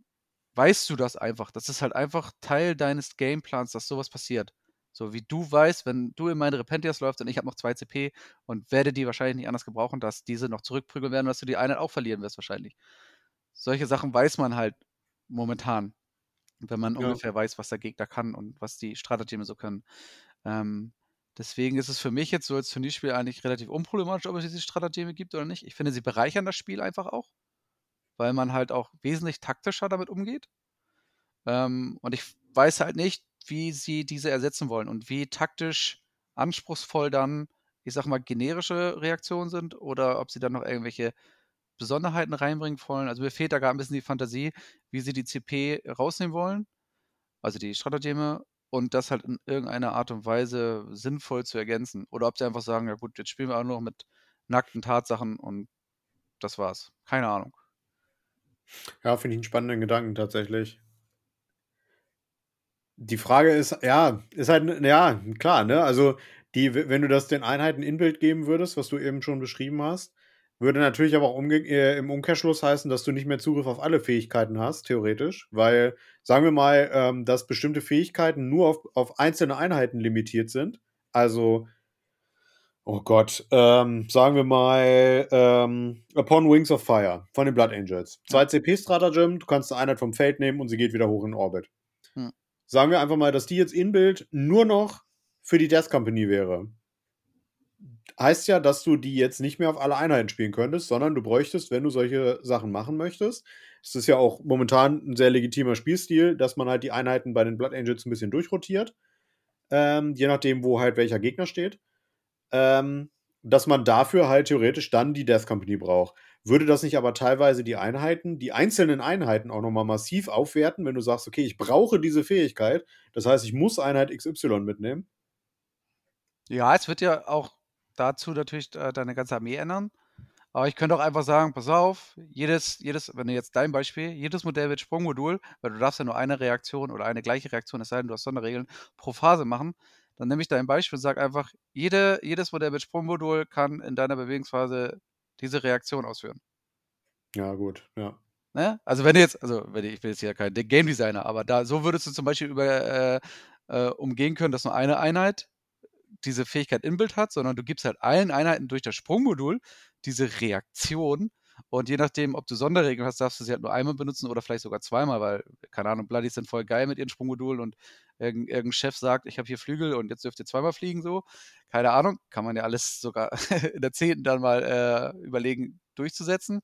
weißt du das einfach. Das ist halt einfach Teil deines Gameplans, dass sowas passiert. So wie du weißt, wenn du in meine Repentias läufst und ich habe noch zwei CP und werde die wahrscheinlich nicht anders gebrauchen, dass diese noch zurückprügeln werden, dass du die Einheit auch verlieren wirst wahrscheinlich. Solche Sachen weiß man halt momentan, wenn man ja. ungefähr weiß, was der Gegner kann und was die Strategien so können. Ähm, deswegen ist es für mich jetzt so als Turnierspiel eigentlich relativ unproblematisch, ob es diese Strategien gibt oder nicht. Ich finde, sie bereichern das Spiel einfach auch, weil man halt auch wesentlich taktischer damit umgeht. Ähm, und ich weiß halt nicht, wie sie diese ersetzen wollen und wie taktisch anspruchsvoll dann, ich sag mal, generische Reaktionen sind oder ob sie dann noch irgendwelche Besonderheiten reinbringen wollen. Also mir fehlt da gar ein bisschen die Fantasie, wie sie die CP rausnehmen wollen, also die Stratageme, und das halt in irgendeiner Art und Weise sinnvoll zu ergänzen. Oder ob sie einfach sagen, ja gut, jetzt spielen wir auch noch mit nackten Tatsachen und das war's. Keine Ahnung. Ja, finde ich einen spannenden Gedanken tatsächlich. Die Frage ist, ja, ist halt, ja, klar, ne? Also, die, wenn du das den Einheiten in Bild geben würdest, was du eben schon beschrieben hast, würde natürlich aber auch äh, im Umkehrschluss heißen, dass du nicht mehr Zugriff auf alle Fähigkeiten hast, theoretisch. Weil, sagen wir mal, ähm, dass bestimmte Fähigkeiten nur auf, auf einzelne Einheiten limitiert sind. Also, oh Gott, ähm, sagen wir mal, ähm, Upon Wings of Fire von den Blood Angels. Zwei CP-Stratagem, du kannst eine Einheit vom Feld nehmen und sie geht wieder hoch in Orbit. Hm. Sagen wir einfach mal, dass die jetzt in Bild nur noch für die Death Company wäre heißt ja, dass du die jetzt nicht mehr auf alle Einheiten spielen könntest, sondern du bräuchtest, wenn du solche Sachen machen möchtest, es ist ja auch momentan ein sehr legitimer Spielstil, dass man halt die Einheiten bei den Blood Angels ein bisschen durchrotiert, ähm, je nachdem, wo halt welcher Gegner steht, ähm, dass man dafür halt theoretisch dann die Death Company braucht. Würde das nicht aber teilweise die Einheiten, die einzelnen Einheiten auch nochmal massiv aufwerten, wenn du sagst, okay, ich brauche diese Fähigkeit, das heißt, ich muss Einheit XY mitnehmen? Ja, es wird ja auch dazu natürlich äh, deine ganze Armee ändern. Aber ich könnte auch einfach sagen, pass auf, jedes, jedes, wenn du jetzt dein Beispiel, jedes Modell mit Sprungmodul, weil du darfst ja nur eine Reaktion oder eine gleiche Reaktion, es sei denn, du hast Sonderregeln, pro Phase machen, dann nehme ich dein Beispiel und sage einfach, jede, jedes Modell mit Sprungmodul kann in deiner Bewegungsphase diese Reaktion ausführen. Ja, gut, ja. Ne? Also wenn du jetzt, also wenn ich, ich bin jetzt ja kein Game Designer, aber da so würdest du zum Beispiel über äh, äh, umgehen können, dass nur eine Einheit diese Fähigkeit in Bild hat, sondern du gibst halt allen Einheiten durch das Sprungmodul diese Reaktion. Und je nachdem, ob du Sonderregeln hast, darfst du sie halt nur einmal benutzen oder vielleicht sogar zweimal, weil, keine Ahnung, Bloodies sind voll geil mit ihren Sprungmodulen und irgendein, irgendein Chef sagt, ich habe hier Flügel und jetzt dürft ihr zweimal fliegen, so. Keine Ahnung, kann man ja alles sogar [laughs] in der zehnten dann mal äh, überlegen, durchzusetzen.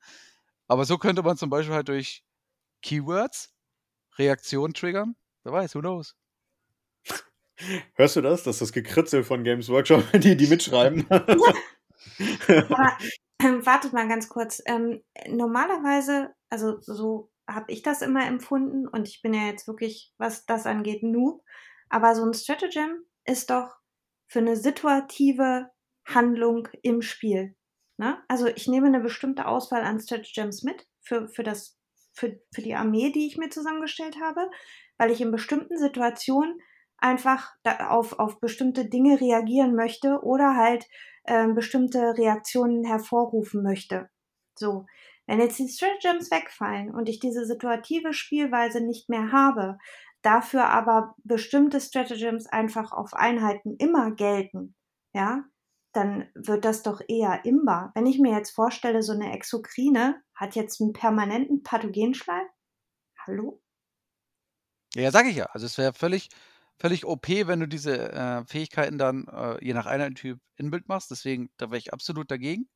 Aber so könnte man zum Beispiel halt durch Keywords Reaktionen triggern. Wer weiß, who knows? Hörst du das? Das ist das Gekritzel von Games Workshop, [laughs] die, die mitschreiben. Aber ähm, wartet mal ganz kurz. Ähm, normalerweise, also so habe ich das immer empfunden und ich bin ja jetzt wirklich, was das angeht, Noob. Aber so ein Stratagem ist doch für eine situative Handlung im Spiel. Ne? Also ich nehme eine bestimmte Auswahl an Stratagems mit für, für, das, für, für die Armee, die ich mir zusammengestellt habe, weil ich in bestimmten Situationen einfach auf, auf bestimmte Dinge reagieren möchte oder halt äh, bestimmte Reaktionen hervorrufen möchte. So, wenn jetzt die Stratagems wegfallen und ich diese situative Spielweise nicht mehr habe, dafür aber bestimmte Stratagems einfach auf Einheiten immer gelten, ja, dann wird das doch eher imbar. Wenn ich mir jetzt vorstelle, so eine Exokrine hat jetzt einen permanenten Pathogenschleim. Hallo? Ja, sag ich ja. Also es wäre völlig, völlig OP, wenn du diese äh, Fähigkeiten dann äh, je nach Einheitentyp in Bild machst. Deswegen, da wäre ich absolut dagegen.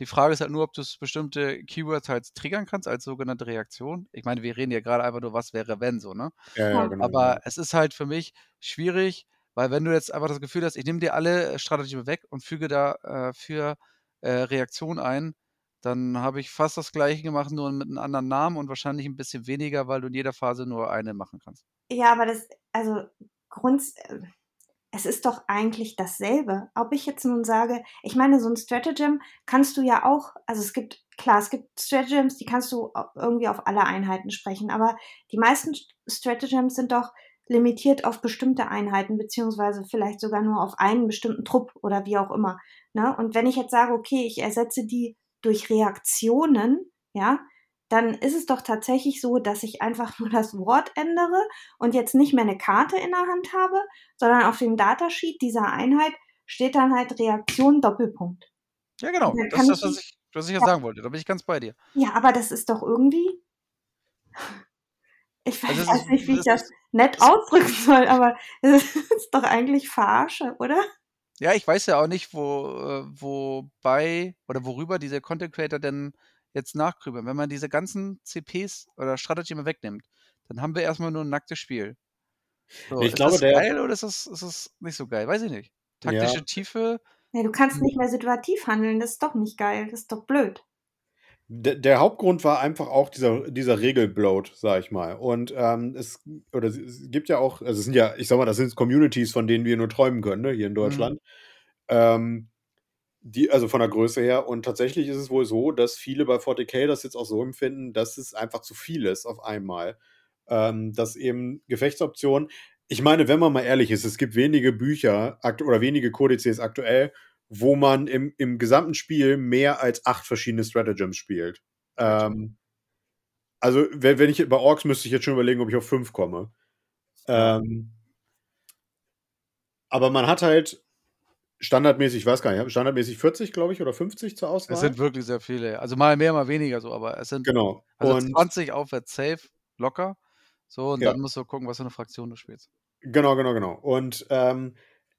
Die Frage ist halt nur, ob du bestimmte Keywords halt triggern kannst als sogenannte Reaktion. Ich meine, wir reden ja gerade einfach nur, was wäre, wenn so, ne? Ja, ja, genau. Aber es ist halt für mich schwierig, weil wenn du jetzt einfach das Gefühl hast, ich nehme dir alle Strategien weg und füge dafür äh, äh, Reaktion ein, dann habe ich fast das gleiche gemacht, nur mit einem anderen Namen und wahrscheinlich ein bisschen weniger, weil du in jeder Phase nur eine machen kannst. Ja, aber das, also Grund, es ist doch eigentlich dasselbe. Ob ich jetzt nun sage, ich meine, so ein Stratagem kannst du ja auch, also es gibt, klar, es gibt Stratagems, die kannst du irgendwie auf alle Einheiten sprechen, aber die meisten Stratagems sind doch limitiert auf bestimmte Einheiten, beziehungsweise vielleicht sogar nur auf einen bestimmten Trupp oder wie auch immer. Ne? Und wenn ich jetzt sage, okay, ich ersetze die durch Reaktionen, ja, dann ist es doch tatsächlich so, dass ich einfach [laughs] nur das Wort ändere und jetzt nicht mehr eine Karte in der Hand habe, sondern auf dem Datasheet dieser Einheit steht dann halt Reaktion Doppelpunkt. Ja, genau. Das ist das, was ich, was ich ja sagen wollte. Da bin ich ganz bei dir. Ja, aber das ist doch irgendwie. [laughs] Ich weiß, also weiß nicht, wie ich das nett ausdrücken soll, aber [laughs] es ist doch eigentlich Verarsche, oder? Ja, ich weiß ja auch nicht, wo, äh, wobei oder worüber dieser Content Creator denn jetzt nachgrübeln. Wenn man diese ganzen CPs oder Strategie mal wegnimmt, dann haben wir erstmal nur ein nacktes Spiel. So, Ich ist glaube, das der- geil oder ist das, ist das nicht so geil? Weiß ich nicht. Taktische Ja. Tiefe, Nee, du kannst nicht mehr situativ handeln, das ist doch nicht geil, das ist doch blöd. Der, der Hauptgrund war einfach auch dieser, dieser Regelbloat, sag ich mal. Und ähm, es, oder es- es gibt ja auch, also es sind ja, ich sag mal, das sind Communities, von denen wir nur träumen können, ne, hier in Deutschland. Ähm, die, also von der Größe her. Und tatsächlich ist es wohl so, dass viele bei 40k das jetzt auch so empfinden, dass es einfach zu viel ist auf einmal. Ähm, dass eben Gefechtsoptionen, ich meine, wenn man mal ehrlich ist, es gibt wenige Bücher oder wenige Kodizes aktuell, wo man im, im gesamten Spiel mehr als acht verschiedene Stratagems spielt. Ähm, also, wenn, wenn ich bei Orks müsste ich jetzt schon überlegen, ob ich auf fünf komme. Ähm, aber man hat halt standardmäßig, ich weiß gar nicht, standardmäßig 40, glaube ich, oder 50 zur Auswahl. es sind wirklich sehr viele. Also mal mehr, mal weniger so, aber es sind genau. also und 20 aufwärts safe, locker. So, und Ja. dann musst du gucken, was für eine Fraktion du spielst. Genau, genau, genau. Und ähm,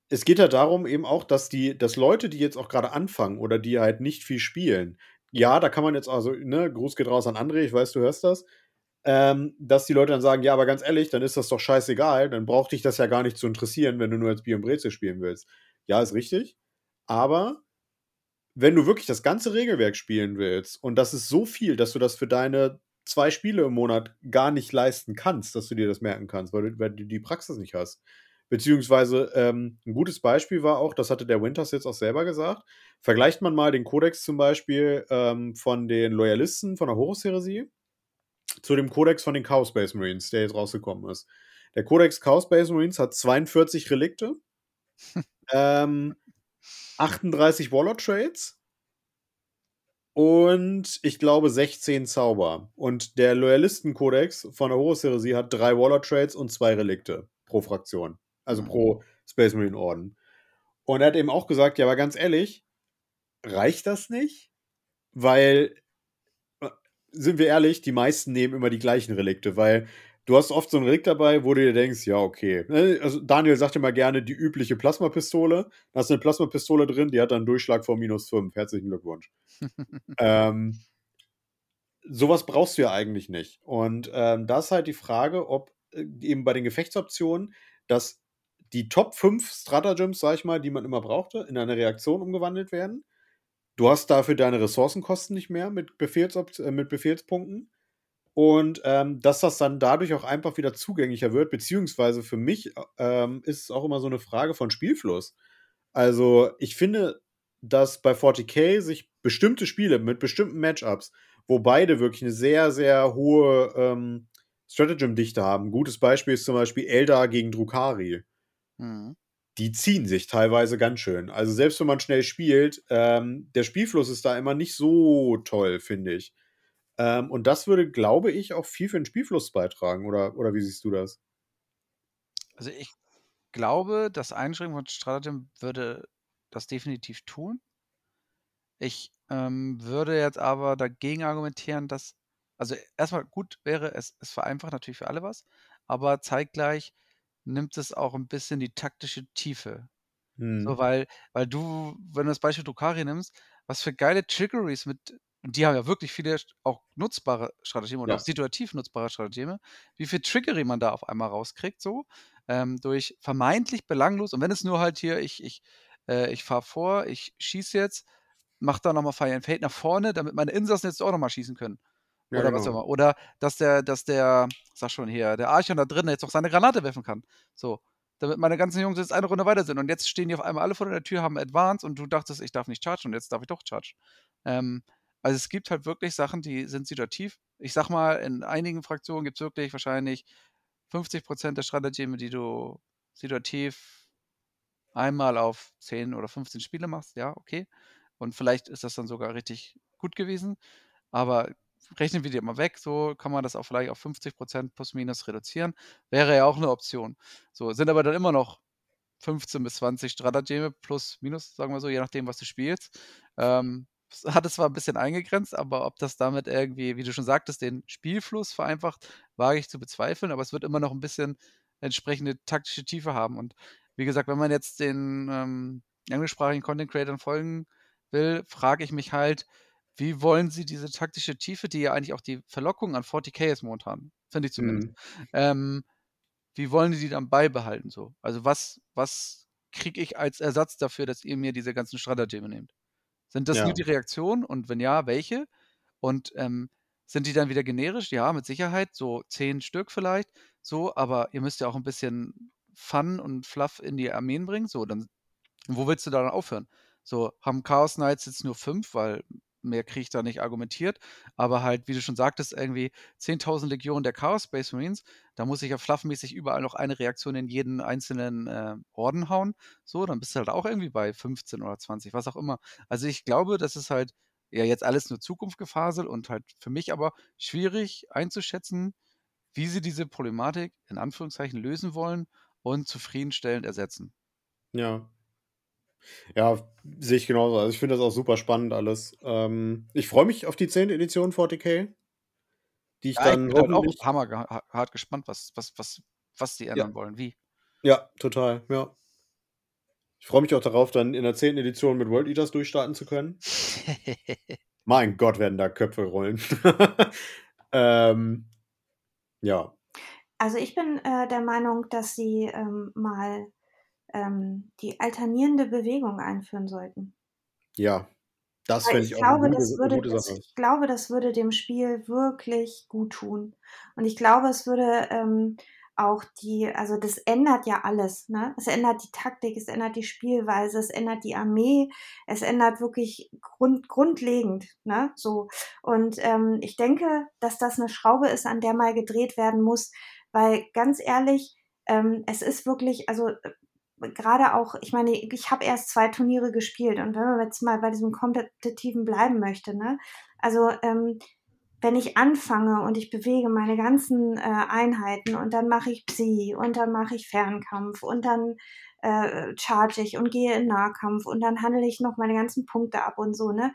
es geht ja darum eben auch, dass die, dass Leute, die jetzt auch gerade anfangen oder die halt nicht viel spielen, ja, da kann man jetzt also, ne, Gruß geht raus an André, ich weiß, du hörst das, ähm, dass die Leute dann sagen, ja, aber ganz ehrlich, dann ist das doch scheißegal, dann braucht dich das ja gar nicht zu interessieren, wenn du nur als Bier und Brezel spielen willst. Ja, ist richtig, aber wenn du wirklich das ganze Regelwerk spielen willst und das ist so viel, dass du das für deine zwei Spiele im Monat gar nicht leisten kannst, dass du dir das merken kannst, weil du, weil du die Praxis nicht hast. Beziehungsweise ähm, ein gutes Beispiel war auch, das hatte der Winters jetzt auch selber gesagt, vergleicht man mal den Kodex zum Beispiel ähm, von den Loyalisten von der Horus-Heresie zu dem Kodex von den Chaos Space Marines, der jetzt rausgekommen ist. Der Kodex Chaos Space Marines hat 42 Relikte, [laughs] ähm, 38 Warlord Trades und ich glaube 16 Zauber. Und der Loyalisten-Kodex von der Horus-Heresie hat drei Warlord Trades und zwei Relikte pro Fraktion. Also Mhm. pro Space Marine Orden. Und er hat eben auch gesagt, ja, aber ganz ehrlich, reicht das nicht? Weil, äh, sind wir ehrlich, die meisten nehmen immer die gleichen Relikte, weil du hast oft so ein Relikt dabei, wo du dir denkst, ja, okay. Ne, Also Daniel sagt immer gerne die übliche Plasmapistole. Da hast du eine Plasmapistole drin, die hat dann einen Durchschlag von minus 5. Herzlichen Glückwunsch. [laughs] ähm, sowas brauchst du ja eigentlich nicht. Und ähm, da ist halt die Frage, ob äh, eben bei den Gefechtsoptionen, dass die Top 5 Stratagems, sag ich mal, die man immer brauchte, in eine Reaktion umgewandelt werden. Du hast dafür deine Ressourcenkosten nicht mehr mit, Befehlsopt äh, mit Befehlspunkten. Und ähm, dass das dann dadurch auch einfach wieder zugänglicher wird, beziehungsweise für mich ähm, ist es auch immer so eine Frage von Spielfluss. Also ich finde, dass bei 40k sich bestimmte Spiele mit bestimmten Matchups, wo beide wirklich eine sehr, sehr hohe ähm, Stratagem-Dichte haben. Ein gutes Beispiel ist zum Beispiel Eldar gegen Drukari. Mhm. Die ziehen sich teilweise ganz schön. Also selbst wenn man schnell spielt, ähm, der Spielfluss ist da immer nicht so toll, finde ich. Ähm, und das würde, glaube ich, auch viel für den Spielfluss beitragen. Oder, oder wie siehst du das? Also ich glaube, das Einschränken von Stratagem würde das definitiv tun. Ich ähm, würde jetzt aber dagegen argumentieren, dass, also erstmal gut wäre, es, es vereinfacht natürlich für alle was, aber zeitgleich nimmt es auch ein bisschen die taktische Tiefe. Hm. So, weil, weil du, wenn du das Beispiel Drukari nimmst, was für geile Trickeries mit, und die haben ja wirklich viele auch nutzbare Strategien oder Ja. auch situativ nutzbare Strategien, wie viel Trickery man da auf einmal rauskriegt, so, ähm, durch vermeintlich belanglos, und wenn es nur halt hier, ich, ich, äh, ich fahre vor, ich schieße jetzt, mach da nochmal Fire and Fade nach vorne, damit meine Insassen jetzt auch nochmal schießen können. Ja, Oder was auch genau. immer. Oder dass der, dass der, sag schon hier, der Archon da drin jetzt auch seine Granate werfen kann. So. Damit meine ganzen Jungs jetzt eine Runde weiter sind. Und jetzt stehen die auf einmal alle vor der Tür, haben Advance und du dachtest, ich darf nicht chargen und jetzt darf ich doch chargen. Ähm, also es gibt halt wirklich Sachen, die sind situativ. Ich sag mal, in einigen Fraktionen gibt es wirklich wahrscheinlich 50% der Strategien, die du situativ einmal auf 10 oder 15 Spiele machst, ja, okay. Und vielleicht ist das dann sogar richtig gut gewesen. Aber rechnen wir die mal weg, so kann man das auch vielleicht auf 50% plus minus reduzieren. Wäre ja auch eine Option. So, sind aber dann immer noch 15 bis 20 Stratageme plus minus, sagen wir so, je nachdem, was du spielst. Ähm, hat es zwar ein bisschen eingegrenzt, aber ob das damit irgendwie, wie du schon sagtest, den Spielfluss vereinfacht, wage ich zu bezweifeln, aber es wird immer noch ein bisschen entsprechende taktische Tiefe haben. Und wie gesagt, wenn man jetzt den ähm, englischsprachigen Content Creatern folgen will, frage ich mich halt, wie wollen sie diese taktische Tiefe, die ja eigentlich auch die Verlockung an 40k ist momentan, finde ich zumindest, Hm. ähm, wie wollen die die dann beibehalten so? Also was, was kriege ich als Ersatz dafür, dass ihr mir diese ganzen Stratageme nehmt? Sind das Ja. nur die Reaktionen und wenn ja, welche? Und ähm, sind die dann wieder generisch? Ja, mit Sicherheit, so zehn Stück vielleicht, so, aber ihr müsst ja auch ein bisschen Fun und Fluff in die Armeen bringen, so, dann, wo willst du da dann aufhören? So, haben Chaos Knights jetzt nur fünf, weil mehr kriege ich da nicht argumentiert, aber halt, wie du schon sagtest, irgendwie 10.000 Legionen der Chaos Space Marines, da muss ich ja fluffmäßig überall noch eine Reaktion in jeden einzelnen äh, Orden hauen, so, dann bist du halt auch irgendwie bei 15 oder 20, was auch immer. Also ich glaube, das ist halt ja jetzt alles nur Zukunft gefaselt und halt für mich aber schwierig einzuschätzen, wie sie diese Problematik in Anführungszeichen lösen wollen und zufriedenstellend ersetzen. Ja. Ja, sehe ich genauso. Also ich finde das auch super spannend alles. Ähm, ich freue mich auf die 10. Edition 40k, die ich Ja, ich dann bin halt auch hammer hart gespannt, was, was, was, was die ändern wollen, wie. Ja, total, ja. Ich freue mich auch darauf, dann in der 10. Edition mit World Eaters durchstarten zu können. [laughs] Mein Gott, werden da Köpfe rollen. [laughs] ähm, ja, Also ich bin äh, der Meinung, dass sie ähm, mal ähm, die alternierende Bewegung einführen sollten. ja. Das fände ich ich auch eine gute, das würde, gute das, Sache. ich glaube, das würde dem Spiel wirklich gut tun. Und ich glaube, es würde ähm, auch die, also das ändert ja alles, ne? Es ändert die Taktik, es ändert die Spielweise, es ändert die Armee, es ändert wirklich grund, grundlegend, ne? So. Und ähm, ich denke, dass das eine Schraube ist, an der mal gedreht werden muss, weil ganz ehrlich, ähm, es ist wirklich, also äh, gerade auch, ich meine, ich habe erst zwei Turniere gespielt und wenn man jetzt mal bei diesem kompetitiven bleiben möchte, ne? Also ähm, wenn ich anfange und ich bewege meine ganzen äh, Einheiten und dann mache ich Psi und dann mache ich Fernkampf und dann äh, charge ich und gehe in Nahkampf und dann handle ich noch meine ganzen Punkte ab und so, ne?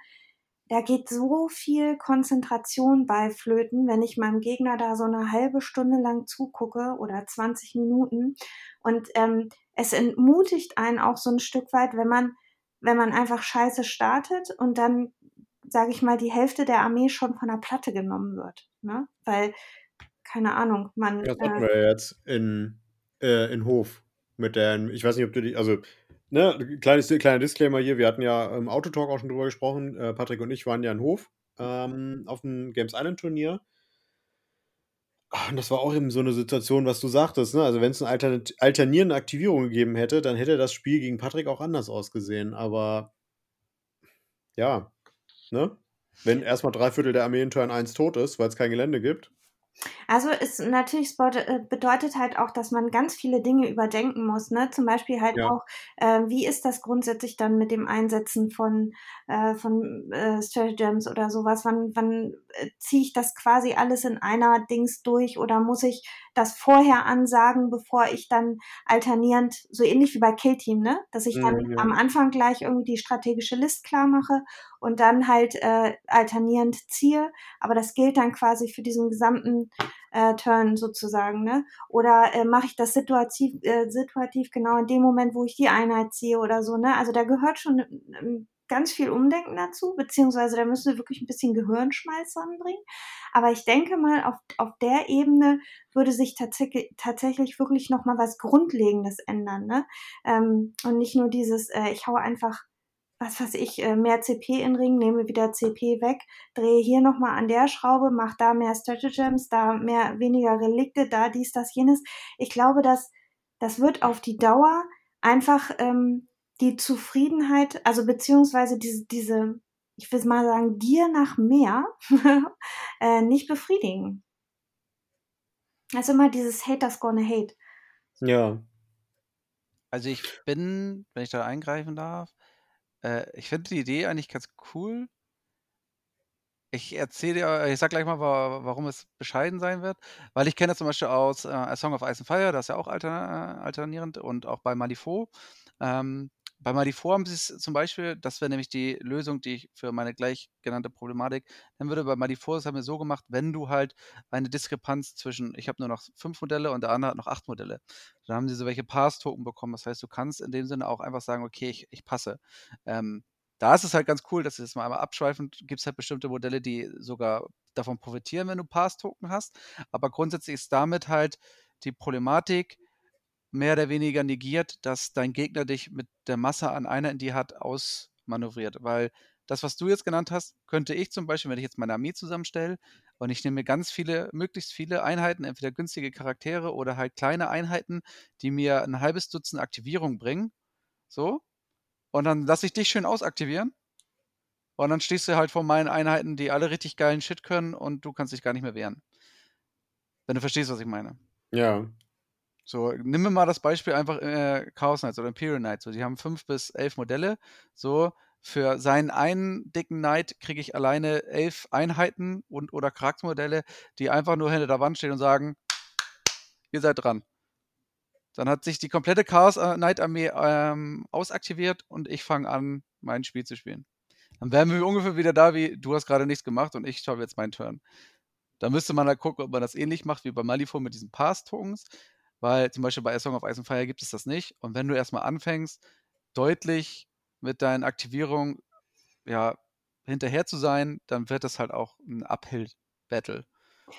Da geht so viel Konzentration bei Flöten, wenn ich meinem Gegner da so eine halbe Stunde lang zugucke oder 20 Minuten. Und ähm, es entmutigt einen auch so ein Stück weit, wenn man, wenn man einfach scheiße startet und dann, sage ich mal, die Hälfte der Armee schon von der Platte genommen wird. Ne? Weil, keine Ahnung, man. Das hatten Äh, wir ja jetzt in, äh, in Hof mit der, ich weiß nicht, ob du die, also, ne, kleines, kleiner Disclaimer hier, wir hatten ja im Autotalk auch schon drüber gesprochen, äh, Patrick und ich waren ja in Hof ähm, auf dem Games Island Turnier. Ah, Und das war auch eben so eine Situation, was du sagtest, ne? Also wenn es eine alternat- alternierende Aktivierung gegeben hätte, dann hätte das Spiel gegen Patrick auch anders ausgesehen. Aber ja, ne? Wenn erstmal drei Viertel der Armee in Turn 1 tot ist, weil es kein Gelände gibt. Also es natürlich äh, bedeutet halt auch, dass man ganz viele Dinge überdenken muss. Ne? Zum Beispiel halt Ja. auch, äh, wie ist das grundsätzlich dann mit dem Einsetzen von, äh, von äh, Stratagems oder sowas? Wann, wann äh, ziehe ich das quasi alles in einer Dings durch oder muss ich das vorher ansagen, bevor ich dann alternierend, so ähnlich wie bei Killteam, ne? Dass ich dann Mhm, ja. am Anfang gleich irgendwie die strategische List klar mache und dann halt äh, alternierend ziehe. Aber das gilt dann quasi für diesen gesamten äh, Turn sozusagen, ne? Oder äh, mache ich das situativ, äh, situativ genau in dem Moment, wo ich die Einheit ziehe oder so, ne? Also da gehört schon ähm, ganz viel Umdenken dazu, beziehungsweise da müssen wir wirklich ein bisschen Gehirnschmalz ranbringen. Aber ich denke mal, auf, auf der Ebene würde sich tatsächlich, tatsächlich wirklich nochmal was Grundlegendes ändern, ne? Ähm, und nicht nur dieses, äh, ich hau einfach was weiß ich, äh, mehr CP in Ring, nehme wieder CP weg, drehe hier nochmal an der Schraube, mach da mehr Stratagems, da mehr, weniger Relikte, da dies, das, jenes. Ich glaube, dass das wird auf die Dauer einfach ähm, die Zufriedenheit, also beziehungsweise diese, diese, ich will mal sagen, Gier nach mehr [laughs] äh, nicht befriedigen. Also immer dieses Haters gonna hate. Ja. Also ich bin, wenn ich da eingreifen darf, äh, ich finde die Idee eigentlich ganz cool. Ich erzähle dir, ich sag gleich mal, wa warum es bescheiden sein wird, weil ich kenne das zum Beispiel aus äh, A Song of Ice and Fire, das ist ja auch alter, äh, alternierend und auch bei Malifaux. Ähm, bei Malifaux haben sie es zum Beispiel, das wäre nämlich die Lösung, die ich für meine gleich genannte Problematik nennen würde. Bei Malifaux das haben wir so gemacht, wenn du halt eine Diskrepanz zwischen, ich habe nur noch fünf Modelle und der andere hat noch acht Modelle, dann haben sie so welche Pass-Token bekommen. Das heißt, du kannst in dem Sinne auch einfach sagen, okay, ich, ich passe. Ähm, da ist es halt ganz cool, dass es mal einmal abschweifend gibt es halt bestimmte Modelle, die sogar davon profitieren, wenn du Pass-Token hast. Aber grundsätzlich ist damit halt die Problematik mehr oder weniger negiert, dass dein Gegner dich mit der Masse an Einheiten, die er hat, ausmanövriert. Weil das, was du jetzt genannt hast, könnte ich zum Beispiel, wenn ich jetzt meine Armee zusammenstelle und ich nehme ganz viele, möglichst viele Einheiten, entweder günstige Charaktere oder halt kleine Einheiten, die mir ein halbes Dutzend Aktivierungen bringen, so, und dann lasse ich dich schön ausaktivieren und dann stehst du halt vor meinen Einheiten, die alle richtig geilen Shit können und du kannst dich gar nicht mehr wehren. Wenn du verstehst, was ich meine. Ja. So, nimm mir mal das Beispiel einfach äh, Chaos Knights oder Imperial Knights. So, die haben fünf bis elf Modelle. So, für seinen einen dicken Knight kriege ich alleine elf Einheiten und oder Charaktermodelle, die einfach nur hinter der Wand stehen und sagen, ihr seid dran. Dann hat sich die komplette Chaos äh, Knight Armee ähm, ausaktiviert und ich fange an, mein Spiel zu spielen. Dann wären wir ungefähr wieder da, wie du hast gerade nichts gemacht und ich schaue jetzt meinen Turn. Da müsste man halt gucken, ob man das ähnlich macht wie bei Malifaux mit diesen Pass-Tokens, weil zum Beispiel bei A Song of Ice and Fire gibt es das nicht. Und wenn du erstmal anfängst, deutlich mit deinen Aktivierungen ja, hinterher zu sein, dann wird das halt auch ein Uphill-Battle.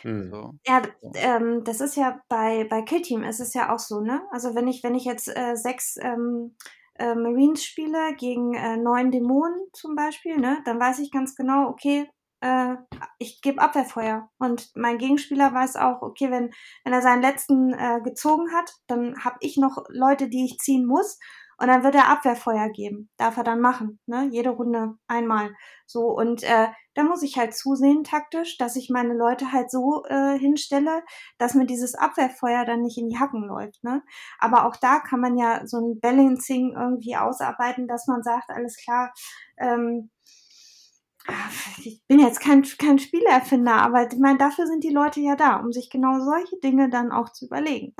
Hm. So. Ja, ähm, das ist ja bei, bei Killteam ist es ja auch so, ne? Also wenn ich, wenn ich jetzt äh, sechs ähm, äh, Marines spiele gegen äh, neun Dämonen zum Beispiel, ne, dann weiß ich ganz genau, okay, äh, ich gebe Abwehrfeuer. Und mein Gegenspieler weiß auch, okay, wenn, wenn er seinen letzten äh, gezogen hat, dann habe ich noch Leute, die ich ziehen muss. Und dann wird er Abwehrfeuer geben. Darf er dann machen, ne? Jede Runde einmal. So, und äh, da muss ich halt zusehen, taktisch, dass ich meine Leute halt so äh, hinstelle, dass mir dieses Abwehrfeuer dann nicht in die Hacken läuft. Ne? Aber auch da kann man ja so ein Balancing irgendwie ausarbeiten, dass man sagt, alles klar, ähm, ich bin jetzt kein, kein Spielerfinder, aber ich meine, dafür sind die Leute ja da, um sich genau solche Dinge dann auch zu überlegen.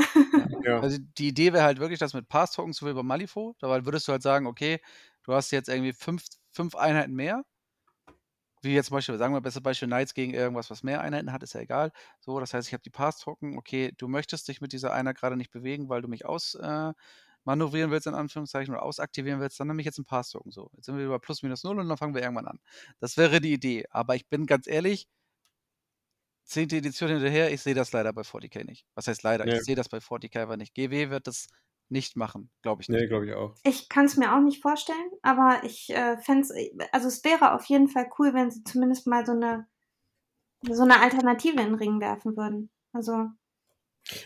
Ja. Also die Idee wäre halt wirklich, das mit Pass-Token so wie bei Malifaux, da würdest du halt sagen, okay, du hast jetzt irgendwie fünf, fünf Einheiten mehr, wie jetzt zum Beispiel, sagen wir besser Beispiel Knights gegen irgendwas, was mehr Einheiten hat, ist ja egal. So, das heißt, ich habe die Pass-Token, okay, du möchtest dich mit dieser Einheit gerade nicht bewegen, weil du mich aus, äh, manövrieren willst, in Anführungszeichen, oder ausaktivieren willst, dann nehme ich jetzt einen Pass-Token so. Jetzt sind wir über plus minus null und dann fangen wir irgendwann an. Das wäre die Idee. Aber ich bin ganz ehrlich, zehnte Edition hinterher, ich sehe das leider bei 40k nicht. Was heißt leider? Nee. Ich sehe das bei 40k aber nicht. GW wird das nicht machen, glaube ich nicht. Nee, glaube ich auch. Ich kann es mir auch nicht vorstellen, aber ich äh, fände es, also es wäre auf jeden Fall cool, wenn sie zumindest mal so eine, so eine Alternative in den Ring werfen würden. Also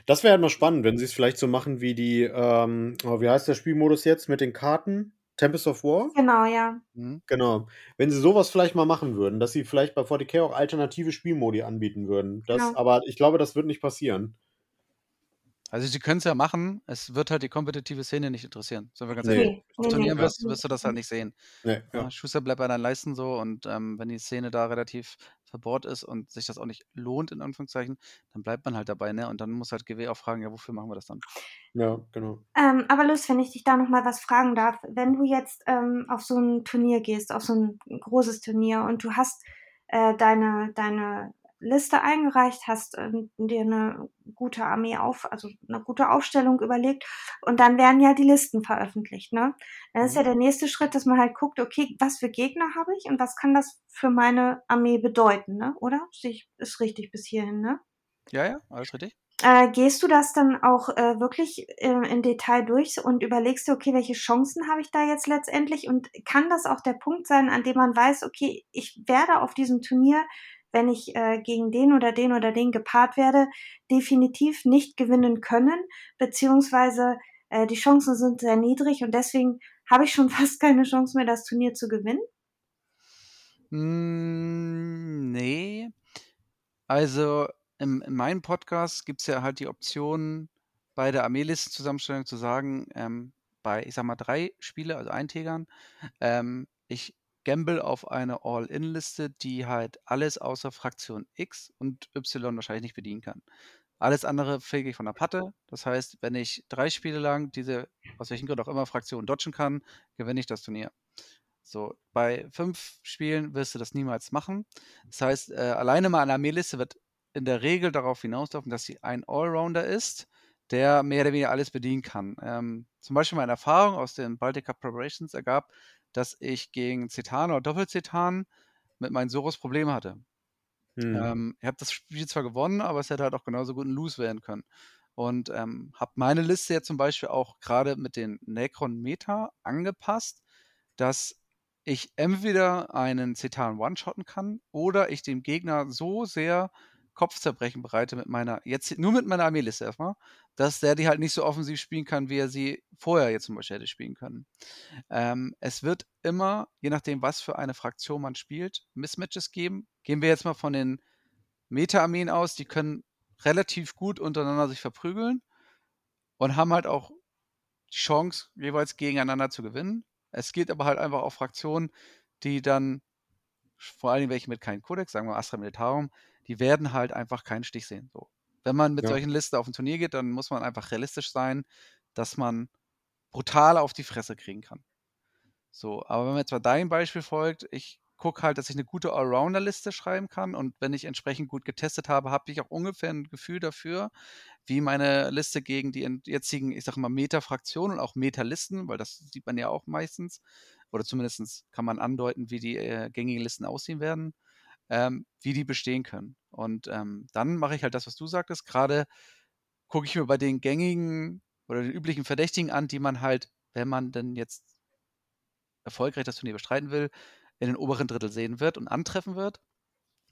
das wäre halt mal spannend, wenn sie es vielleicht so machen wie die, ähm, oh, wie heißt der Spielmodus jetzt mit den Karten? Tempest of War? Genau, ja. Mhm. Genau. Wenn sie sowas vielleicht mal machen würden, dass sie vielleicht bei 40k auch alternative Spielmodi anbieten würden. Das, genau. Aber ich glaube, das wird nicht passieren. Also sie können es ja machen, es wird halt die kompetitive Szene nicht interessieren. Sollen wir ganz ehrlich. Nee, Auf Turnieren wirst, wirst, du das halt nicht sehen. Nee, ja. Schuster bleibt bei deinen Leisten so und ähm, wenn die Szene da relativ verbohrt ist und sich das auch nicht lohnt, in Anführungszeichen, dann bleibt man halt dabei, ne? Und dann muss halt GW auch fragen, ja, wofür machen wir das dann? Ja, genau. Ähm, aber Luz, wenn ich dich da nochmal was fragen darf, wenn du jetzt ähm, auf so ein Turnier gehst, auf so ein großes Turnier und du hast äh, deine, deine Liste eingereicht, hast äh, dir eine gute Armee auf, also eine gute Aufstellung überlegt und dann werden ja die Listen veröffentlicht, ne? Dann ist ja mhm. der nächste Schritt, dass man halt guckt, okay, was für Gegner habe ich und was kann das für meine Armee bedeuten, ne? Oder? Ist richtig bis hierhin, ne? Ja, ja, alles richtig. Äh, gehst du das dann auch äh, wirklich äh, im Detail durch und überlegst dir, okay, welche Chancen habe ich da jetzt letztendlich? Und kann das auch der Punkt sein, an dem man weiß, okay, ich werde auf diesem Turnier wenn ich äh, gegen den oder den oder den gepaart werde, definitiv nicht gewinnen können, beziehungsweise äh, die Chancen sind sehr niedrig und deswegen habe ich schon [laughs] fast keine Chance mehr, das Turnier zu gewinnen? Mm, nee. Also im, in meinem Podcast gibt es ja halt die Option, bei der Armeelistenzusammenstellung zu sagen, ähm, bei, ich sag mal, drei Spiele, also Eintägern, ähm, ich Gamble auf eine All-In-Liste, die halt alles außer Fraktion X und Y wahrscheinlich nicht bedienen kann. Alles andere fege ich von der Patte. Das heißt, wenn ich drei Spiele lang diese, aus welchem Grund auch immer, Fraktion dodgen kann, gewinne ich das Turnier. So, bei fünf Spielen wirst du das niemals machen. Das heißt, äh, alleine mal eine Armeeliste wird in der Regel darauf hinauslaufen, dass sie ein Allrounder ist, der mehr oder weniger alles bedienen kann. Ähm, zum Beispiel meine Erfahrung aus den Baltic Cup Preparations ergab, dass ich gegen Zetan oder Doppelzetan mit meinen Soros Probleme hatte. Hm. Ähm, ich habe das Spiel zwar gewonnen, aber es hätte halt auch genauso gut ein Lose werden können. und ähm, habe meine Liste jetzt zum Beispiel auch gerade mit den Necron Meta angepasst, dass ich entweder einen Cetan one-shotten kann oder ich dem Gegner so sehr Kopfzerbrechen bereite mit meiner, jetzt nur mit meiner Armeeliste erstmal, dass der die halt nicht so offensiv spielen kann, wie er sie vorher jetzt zum Beispiel hätte spielen können. Ähm, es wird immer, je nachdem, was für eine Fraktion man spielt, Mismatches geben. Gehen wir jetzt mal von den Meta-Armeen aus, die können relativ gut untereinander sich verprügeln und haben halt auch die Chance, jeweils gegeneinander zu gewinnen. Es geht aber halt einfach auch Fraktionen, die dann, vor allem welche mit keinem Kodex, sagen wir Astra Militarum, die werden halt einfach keinen Stich sehen. So. Wenn man mit ja. solchen Listen auf ein Turnier geht, dann muss man einfach realistisch sein, dass man brutal auf die Fresse kriegen kann. So, aber wenn man jetzt mal dein Beispiel folgt, ich gucke halt, dass ich eine gute Allrounder-Liste schreiben kann und wenn ich entsprechend gut getestet habe, habe ich auch ungefähr ein Gefühl dafür, wie meine Liste gegen die jetzigen, ich sage mal, Meta-Fraktionen und auch Meta-Listen, weil das sieht man ja auch meistens, oder zumindest kann man andeuten, wie die äh, gängigen Listen aussehen werden, ähm, wie die bestehen können. Und ähm, dann mache ich halt das, was du sagtest. Gerade gucke ich mir bei den gängigen oder den üblichen Verdächtigen an, die man halt, wenn man denn jetzt erfolgreich das Turnier bestreiten will, in den oberen Drittel sehen wird und antreffen wird.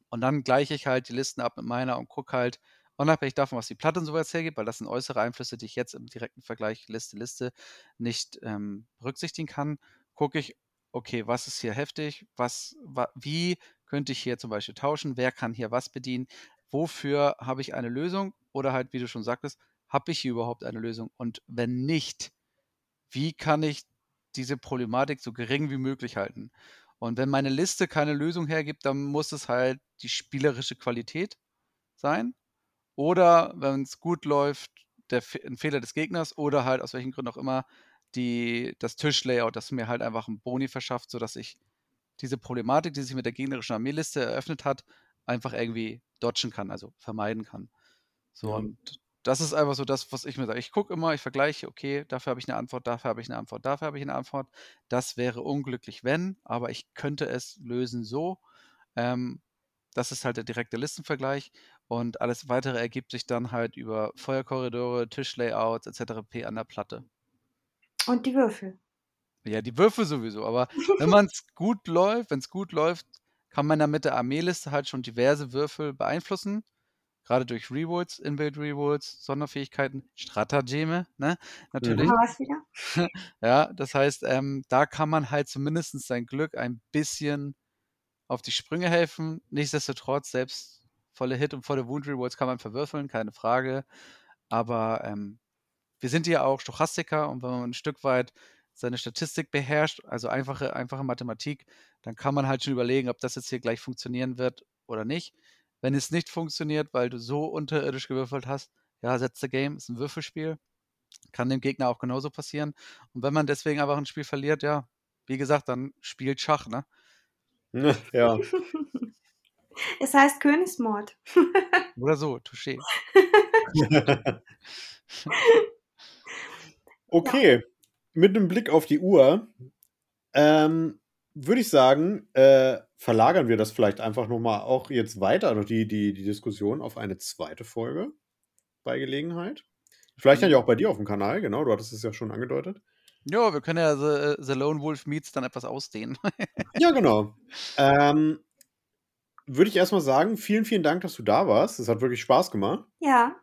Und dann gleiche ich halt die Listen ab mit meiner und gucke halt, unabhängig davon, was die Platte und sowas hergibt, weil das sind äußere Einflüsse, die ich jetzt im direkten Vergleich Liste, Liste nicht ähm, berücksichtigen kann, gucke ich, okay, was ist hier heftig, was, wa, wie könnte ich hier zum Beispiel tauschen, wer kann hier was bedienen, wofür habe ich eine Lösung oder halt, wie du schon sagtest, habe ich hier überhaupt eine Lösung und wenn nicht, wie kann ich diese Problematik so gering wie möglich halten? Und wenn meine Liste keine Lösung hergibt, dann muss es halt die spielerische Qualität sein. Oder wenn es gut läuft, der, ein Fehler des Gegners oder halt aus welchen Gründen auch immer die, das Tischlayout, das mir halt einfach einen Boni verschafft, sodass ich diese Problematik, die sich mit der gegnerischen Armeeliste eröffnet hat, einfach irgendwie dodgen kann, also vermeiden kann. So, ja. und das ist einfach so das, was ich mir sage. Ich gucke immer, ich vergleiche, okay, dafür habe ich eine Antwort, dafür habe ich eine Antwort, dafür habe ich eine Antwort. Das wäre unglücklich, wenn, aber ich könnte es lösen so. Ähm, das ist halt der direkte Listenvergleich und alles weitere ergibt sich dann halt über Feuerkorridore, Tischlayouts etc. p an der Platte. Und die Würfel. Ja, die Würfel sowieso, aber wenn [laughs] man es gut läuft, wenn es gut läuft, kann man dann mit der Armeeliste halt schon diverse Würfel beeinflussen gerade durch Rewolds, Inbuild Rewolds, Sonderfähigkeiten, Stratageme, ne? Natürlich. Mhm. [laughs] ja, das heißt, ähm, da kann man halt zumindest sein Glück ein bisschen auf die Sprünge helfen. Nichtsdestotrotz, selbst volle Hit und volle Wound Rewards kann man verwürfeln, keine Frage. Aber ähm, wir sind ja auch Stochastiker und wenn man ein Stück weit seine Statistik beherrscht, also einfache, einfache Mathematik, dann kann man halt schon überlegen, ob das jetzt hier gleich funktionieren wird oder nicht. Wenn es nicht funktioniert, weil du so unterirdisch gewürfelt hast, ja, setz the game, ist ein Würfelspiel. Kann dem Gegner auch genauso passieren. Und wenn man deswegen einfach ein Spiel verliert, ja, wie gesagt, dann spielt Schach, ne? Ja. [laughs] Es heißt Königsmord. [laughs] Oder so, touché. [laughs] okay, ja. Mit einem Blick auf die Uhr ähm, würde ich sagen, äh, verlagern wir das vielleicht einfach nochmal auch jetzt weiter, noch die, die, die Diskussion auf eine zweite Folge bei Gelegenheit. Vielleicht mhm. ja auch bei dir auf dem Kanal, genau, du hattest es ja schon angedeutet. Ja, wir können ja The, The Lone Wolf Meets dann etwas ausdehnen. [laughs] ja, genau. Ähm, würde ich erstmal sagen, vielen, vielen Dank, dass du da warst. Es hat wirklich Spaß gemacht. Ja.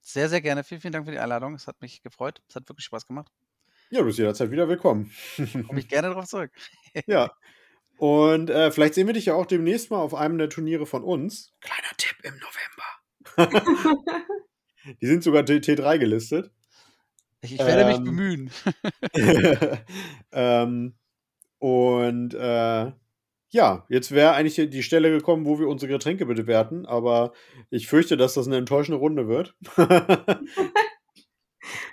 Sehr, sehr gerne. Vielen, vielen Dank für die Einladung. Es hat mich gefreut. Es hat wirklich Spaß gemacht. Ja, du bist jederzeit wieder willkommen. Komme ich gerne darauf zurück. [laughs] ja. Und äh, vielleicht sehen wir dich ja auch demnächst mal auf einem der Turniere von uns. Kleiner Tipp im November. [laughs] Die sind sogar T3 gelistet. Ich, ich werde ähm, mich bemühen. [laughs] ähm, und äh, ja, jetzt wäre eigentlich die Stelle gekommen, wo wir unsere Getränke bitte werten, aber ich fürchte, dass das eine enttäuschende Runde wird.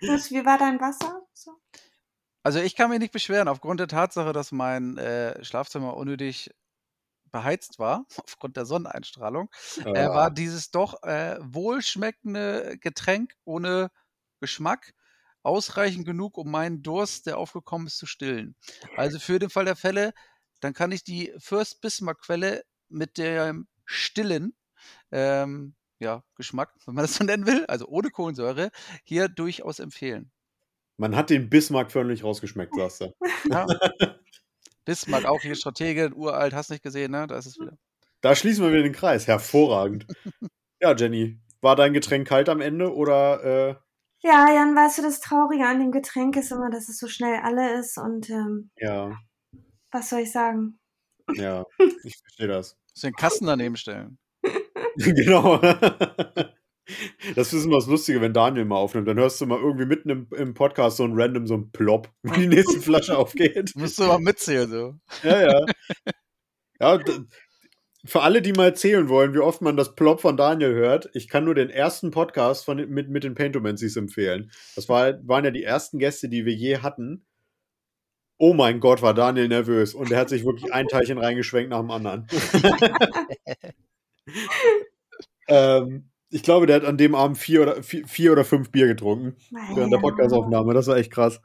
Was, wie war dein Wasser? So? Also ich kann mich nicht beschweren, aufgrund der Tatsache, dass mein äh, Schlafzimmer unnötig beheizt war, [laughs] aufgrund der Sonneneinstrahlung, äh, war dieses doch äh, wohlschmeckende Getränk ohne Geschmack ausreichend genug, um meinen Durst, der aufgekommen ist, zu stillen. Also für den Fall der Fälle, dann kann ich die First Bismarck Quelle mit dem Stillen ähm, ja, Geschmack, wenn man das so nennen will, also ohne Kohlensäure, hier durchaus empfehlen. Man hat den Bismarck förmlich rausgeschmeckt, [laughs] sagst du. Ja. [laughs] Bismarck auch hier Stratege, uralt, hast nicht gesehen, ne? Da ist es wieder. Da schließen wir wieder den Kreis. Hervorragend. [laughs] ja, Jenny, war dein Getränk kalt am Ende oder äh, Ja, Jan, weißt du, das Traurige an dem Getränk ist immer, dass es so schnell alle ist und ähm, ja, was soll ich sagen? ja, ich verstehe das. Muss den Kasten daneben stellen. genau. Das ist immer das Lustige, wenn Daniel mal aufnimmt. Dann hörst du mal irgendwie mitten im, im Podcast so ein random, so ein Plop, [laughs] wie die nächste Flasche aufgeht. Musst du mal mitzählen, so. Ja, ja. Ja, für alle, die mal zählen wollen, wie oft man das Plop von Daniel hört, ich kann nur den ersten Podcast von, mit, mit den Paintomancies empfehlen. Das war, waren ja die ersten Gäste, die wir je hatten. Oh mein Gott, war Daniel nervös. Und er hat sich wirklich ein Teilchen reingeschwenkt nach dem anderen. [laughs] ähm, ich glaube, der hat an dem Abend vier oder, vier, vier oder fünf Bier getrunken während der Podcastaufnahme. Das war echt krass.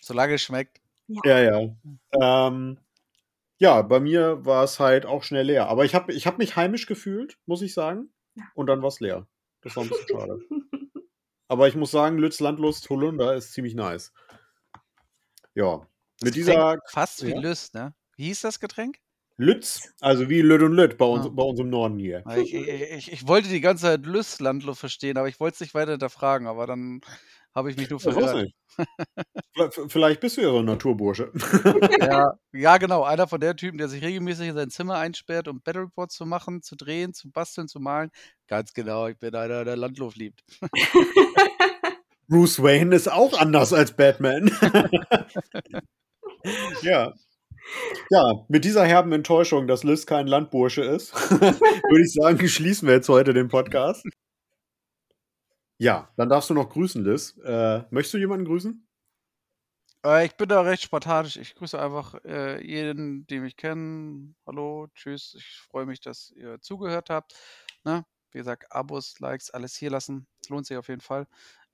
Solange es schmeckt. Ja, ja. Ähm, ja, bei mir war es halt auch schnell leer. Aber ich habe ich hab mich heimisch gefühlt, muss ich sagen. Ja. Und dann war es leer. Das war ein bisschen schade. [laughs] Aber ich muss sagen, Lütz Landlust Holunder ist ziemlich nice. Ja. Mit Das dieser klingt Fast wie Ja. Lüst, ne? Wie hieß das Getränk? Lütz, also wie Lütt und Lütt bei uns, Ah. bei uns im Norden hier. Ich, ich, ich, ich wollte die ganze Zeit Lüst Landluft verstehen, aber ich wollte es nicht weiter hinterfragen, aber dann habe ich mich nur. Vielleicht- Vielleicht bist du ja so ein Naturbursche. [laughs] Ja, [laughs] ja, genau. Einer von der Typen, der sich regelmäßig in sein Zimmer einsperrt, um Battle Reports zu machen, zu drehen, zu basteln, zu malen. Ganz genau, ich bin einer, der Landluft liebt. [laughs] Bruce Wayne ist auch anders als Batman. ja. Ja, mit dieser herben Enttäuschung, dass Liz kein Landbursche ist, [laughs] würde ich sagen, schließen wir jetzt heute den Podcast. Ja, dann darfst du noch grüßen, Liz. Äh, möchtest du jemanden grüßen? Äh, ich bin da recht spartanisch. Ich grüße einfach äh, jeden, den ich kenne. Hallo, tschüss. Ich freue mich, dass ihr zugehört habt. Ne? Wie gesagt, Abos, Likes, alles hier lassen. Lohnt sich auf jeden Fall.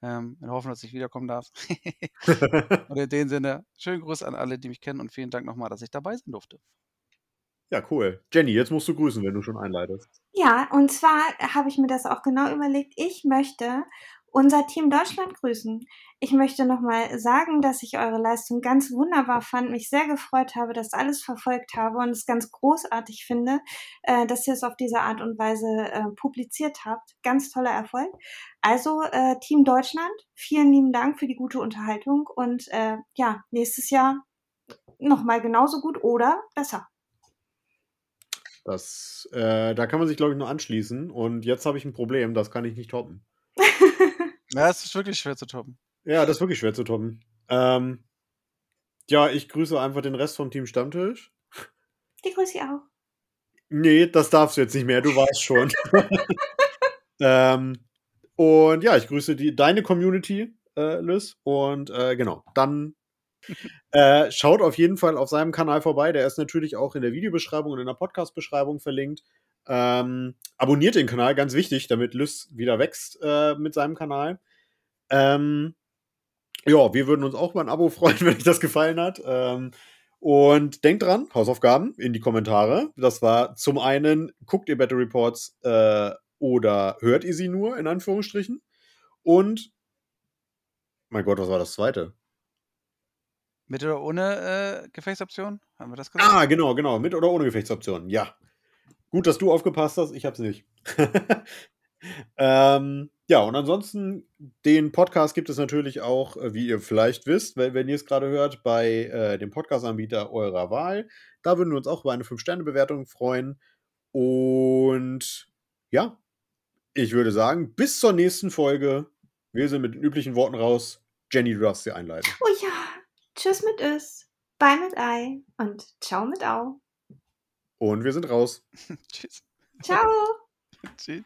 Ähm, in Hoffnung, dass ich wiederkommen darf. [laughs] [laughs] und in dem Sinne, schönen Gruß an alle, die mich kennen und vielen Dank nochmal, dass ich dabei sein durfte. ja, cool. Jenny, jetzt musst du grüßen, wenn du schon einleitest. Ja, und zwar habe ich mir das auch genau überlegt. Ich möchte unser Team Deutschland grüßen. Ich möchte nochmal sagen, dass ich eure Leistung ganz wunderbar fand, mich sehr gefreut habe, das alles verfolgt habe und es ganz großartig finde, äh, dass ihr es auf diese Art und Weise äh, publiziert habt. Ganz toller Erfolg. Also äh, Team Deutschland, vielen lieben Dank für die gute Unterhaltung und äh, ja, nächstes Jahr nochmal genauso gut oder besser. Das, äh, da kann man sich, glaube ich, nur anschließen. Und jetzt habe ich ein Problem, das kann ich nicht toppen. Ja, es ist wirklich schwer zu toppen. Ja, das ist wirklich schwer zu toppen. Ähm, ja, ich grüße einfach den Rest vom Team Stammtisch. Die grüße ich auch. Nee, das darfst du jetzt nicht mehr, du weißt schon. [laughs] ähm, und ja, ich grüße die, deine Community, äh, Liz. Und äh, genau, dann äh, schaut auf jeden Fall auf seinem Kanal vorbei. Der ist natürlich auch in der Videobeschreibung und in der Podcast-Beschreibung verlinkt. Ähm, abonniert den Kanal, ganz wichtig, damit Liz wieder wächst äh, mit seinem Kanal. Ähm, ja, wir würden uns auch über ein Abo [laughs] freuen, wenn euch das gefallen hat. Ähm, und denkt dran, Hausaufgaben in die Kommentare. Das war zum einen, guckt ihr Battle Reports äh, oder hört ihr sie nur, in Anführungsstrichen. Und, mein Gott, was war das zweite? Mit oder ohne äh, Gefechtsoption? Haben wir das gesagt? Ah, genau, genau, mit oder ohne Gefechtsoptionen, ja. Gut, dass du aufgepasst hast, ich hab's nicht. [laughs] ähm, ja, und ansonsten, den Podcast gibt es natürlich auch, äh, wie ihr vielleicht wisst, wenn, wenn ihr es gerade hört, bei äh, dem Podcast-Anbieter eurer Wahl. Da würden wir uns auch über eine 5-Sterne-Bewertung freuen. Und ja, ich würde sagen, bis zur nächsten Folge. Wir sind mit den üblichen Worten raus. Jenny, du darfst sie einleiten. Oh ja, tschüss mit Ös, bye mit Ei und ciao mit Au. Und wir sind raus. [laughs] Tschüss. Ciao. [laughs] Tschüss.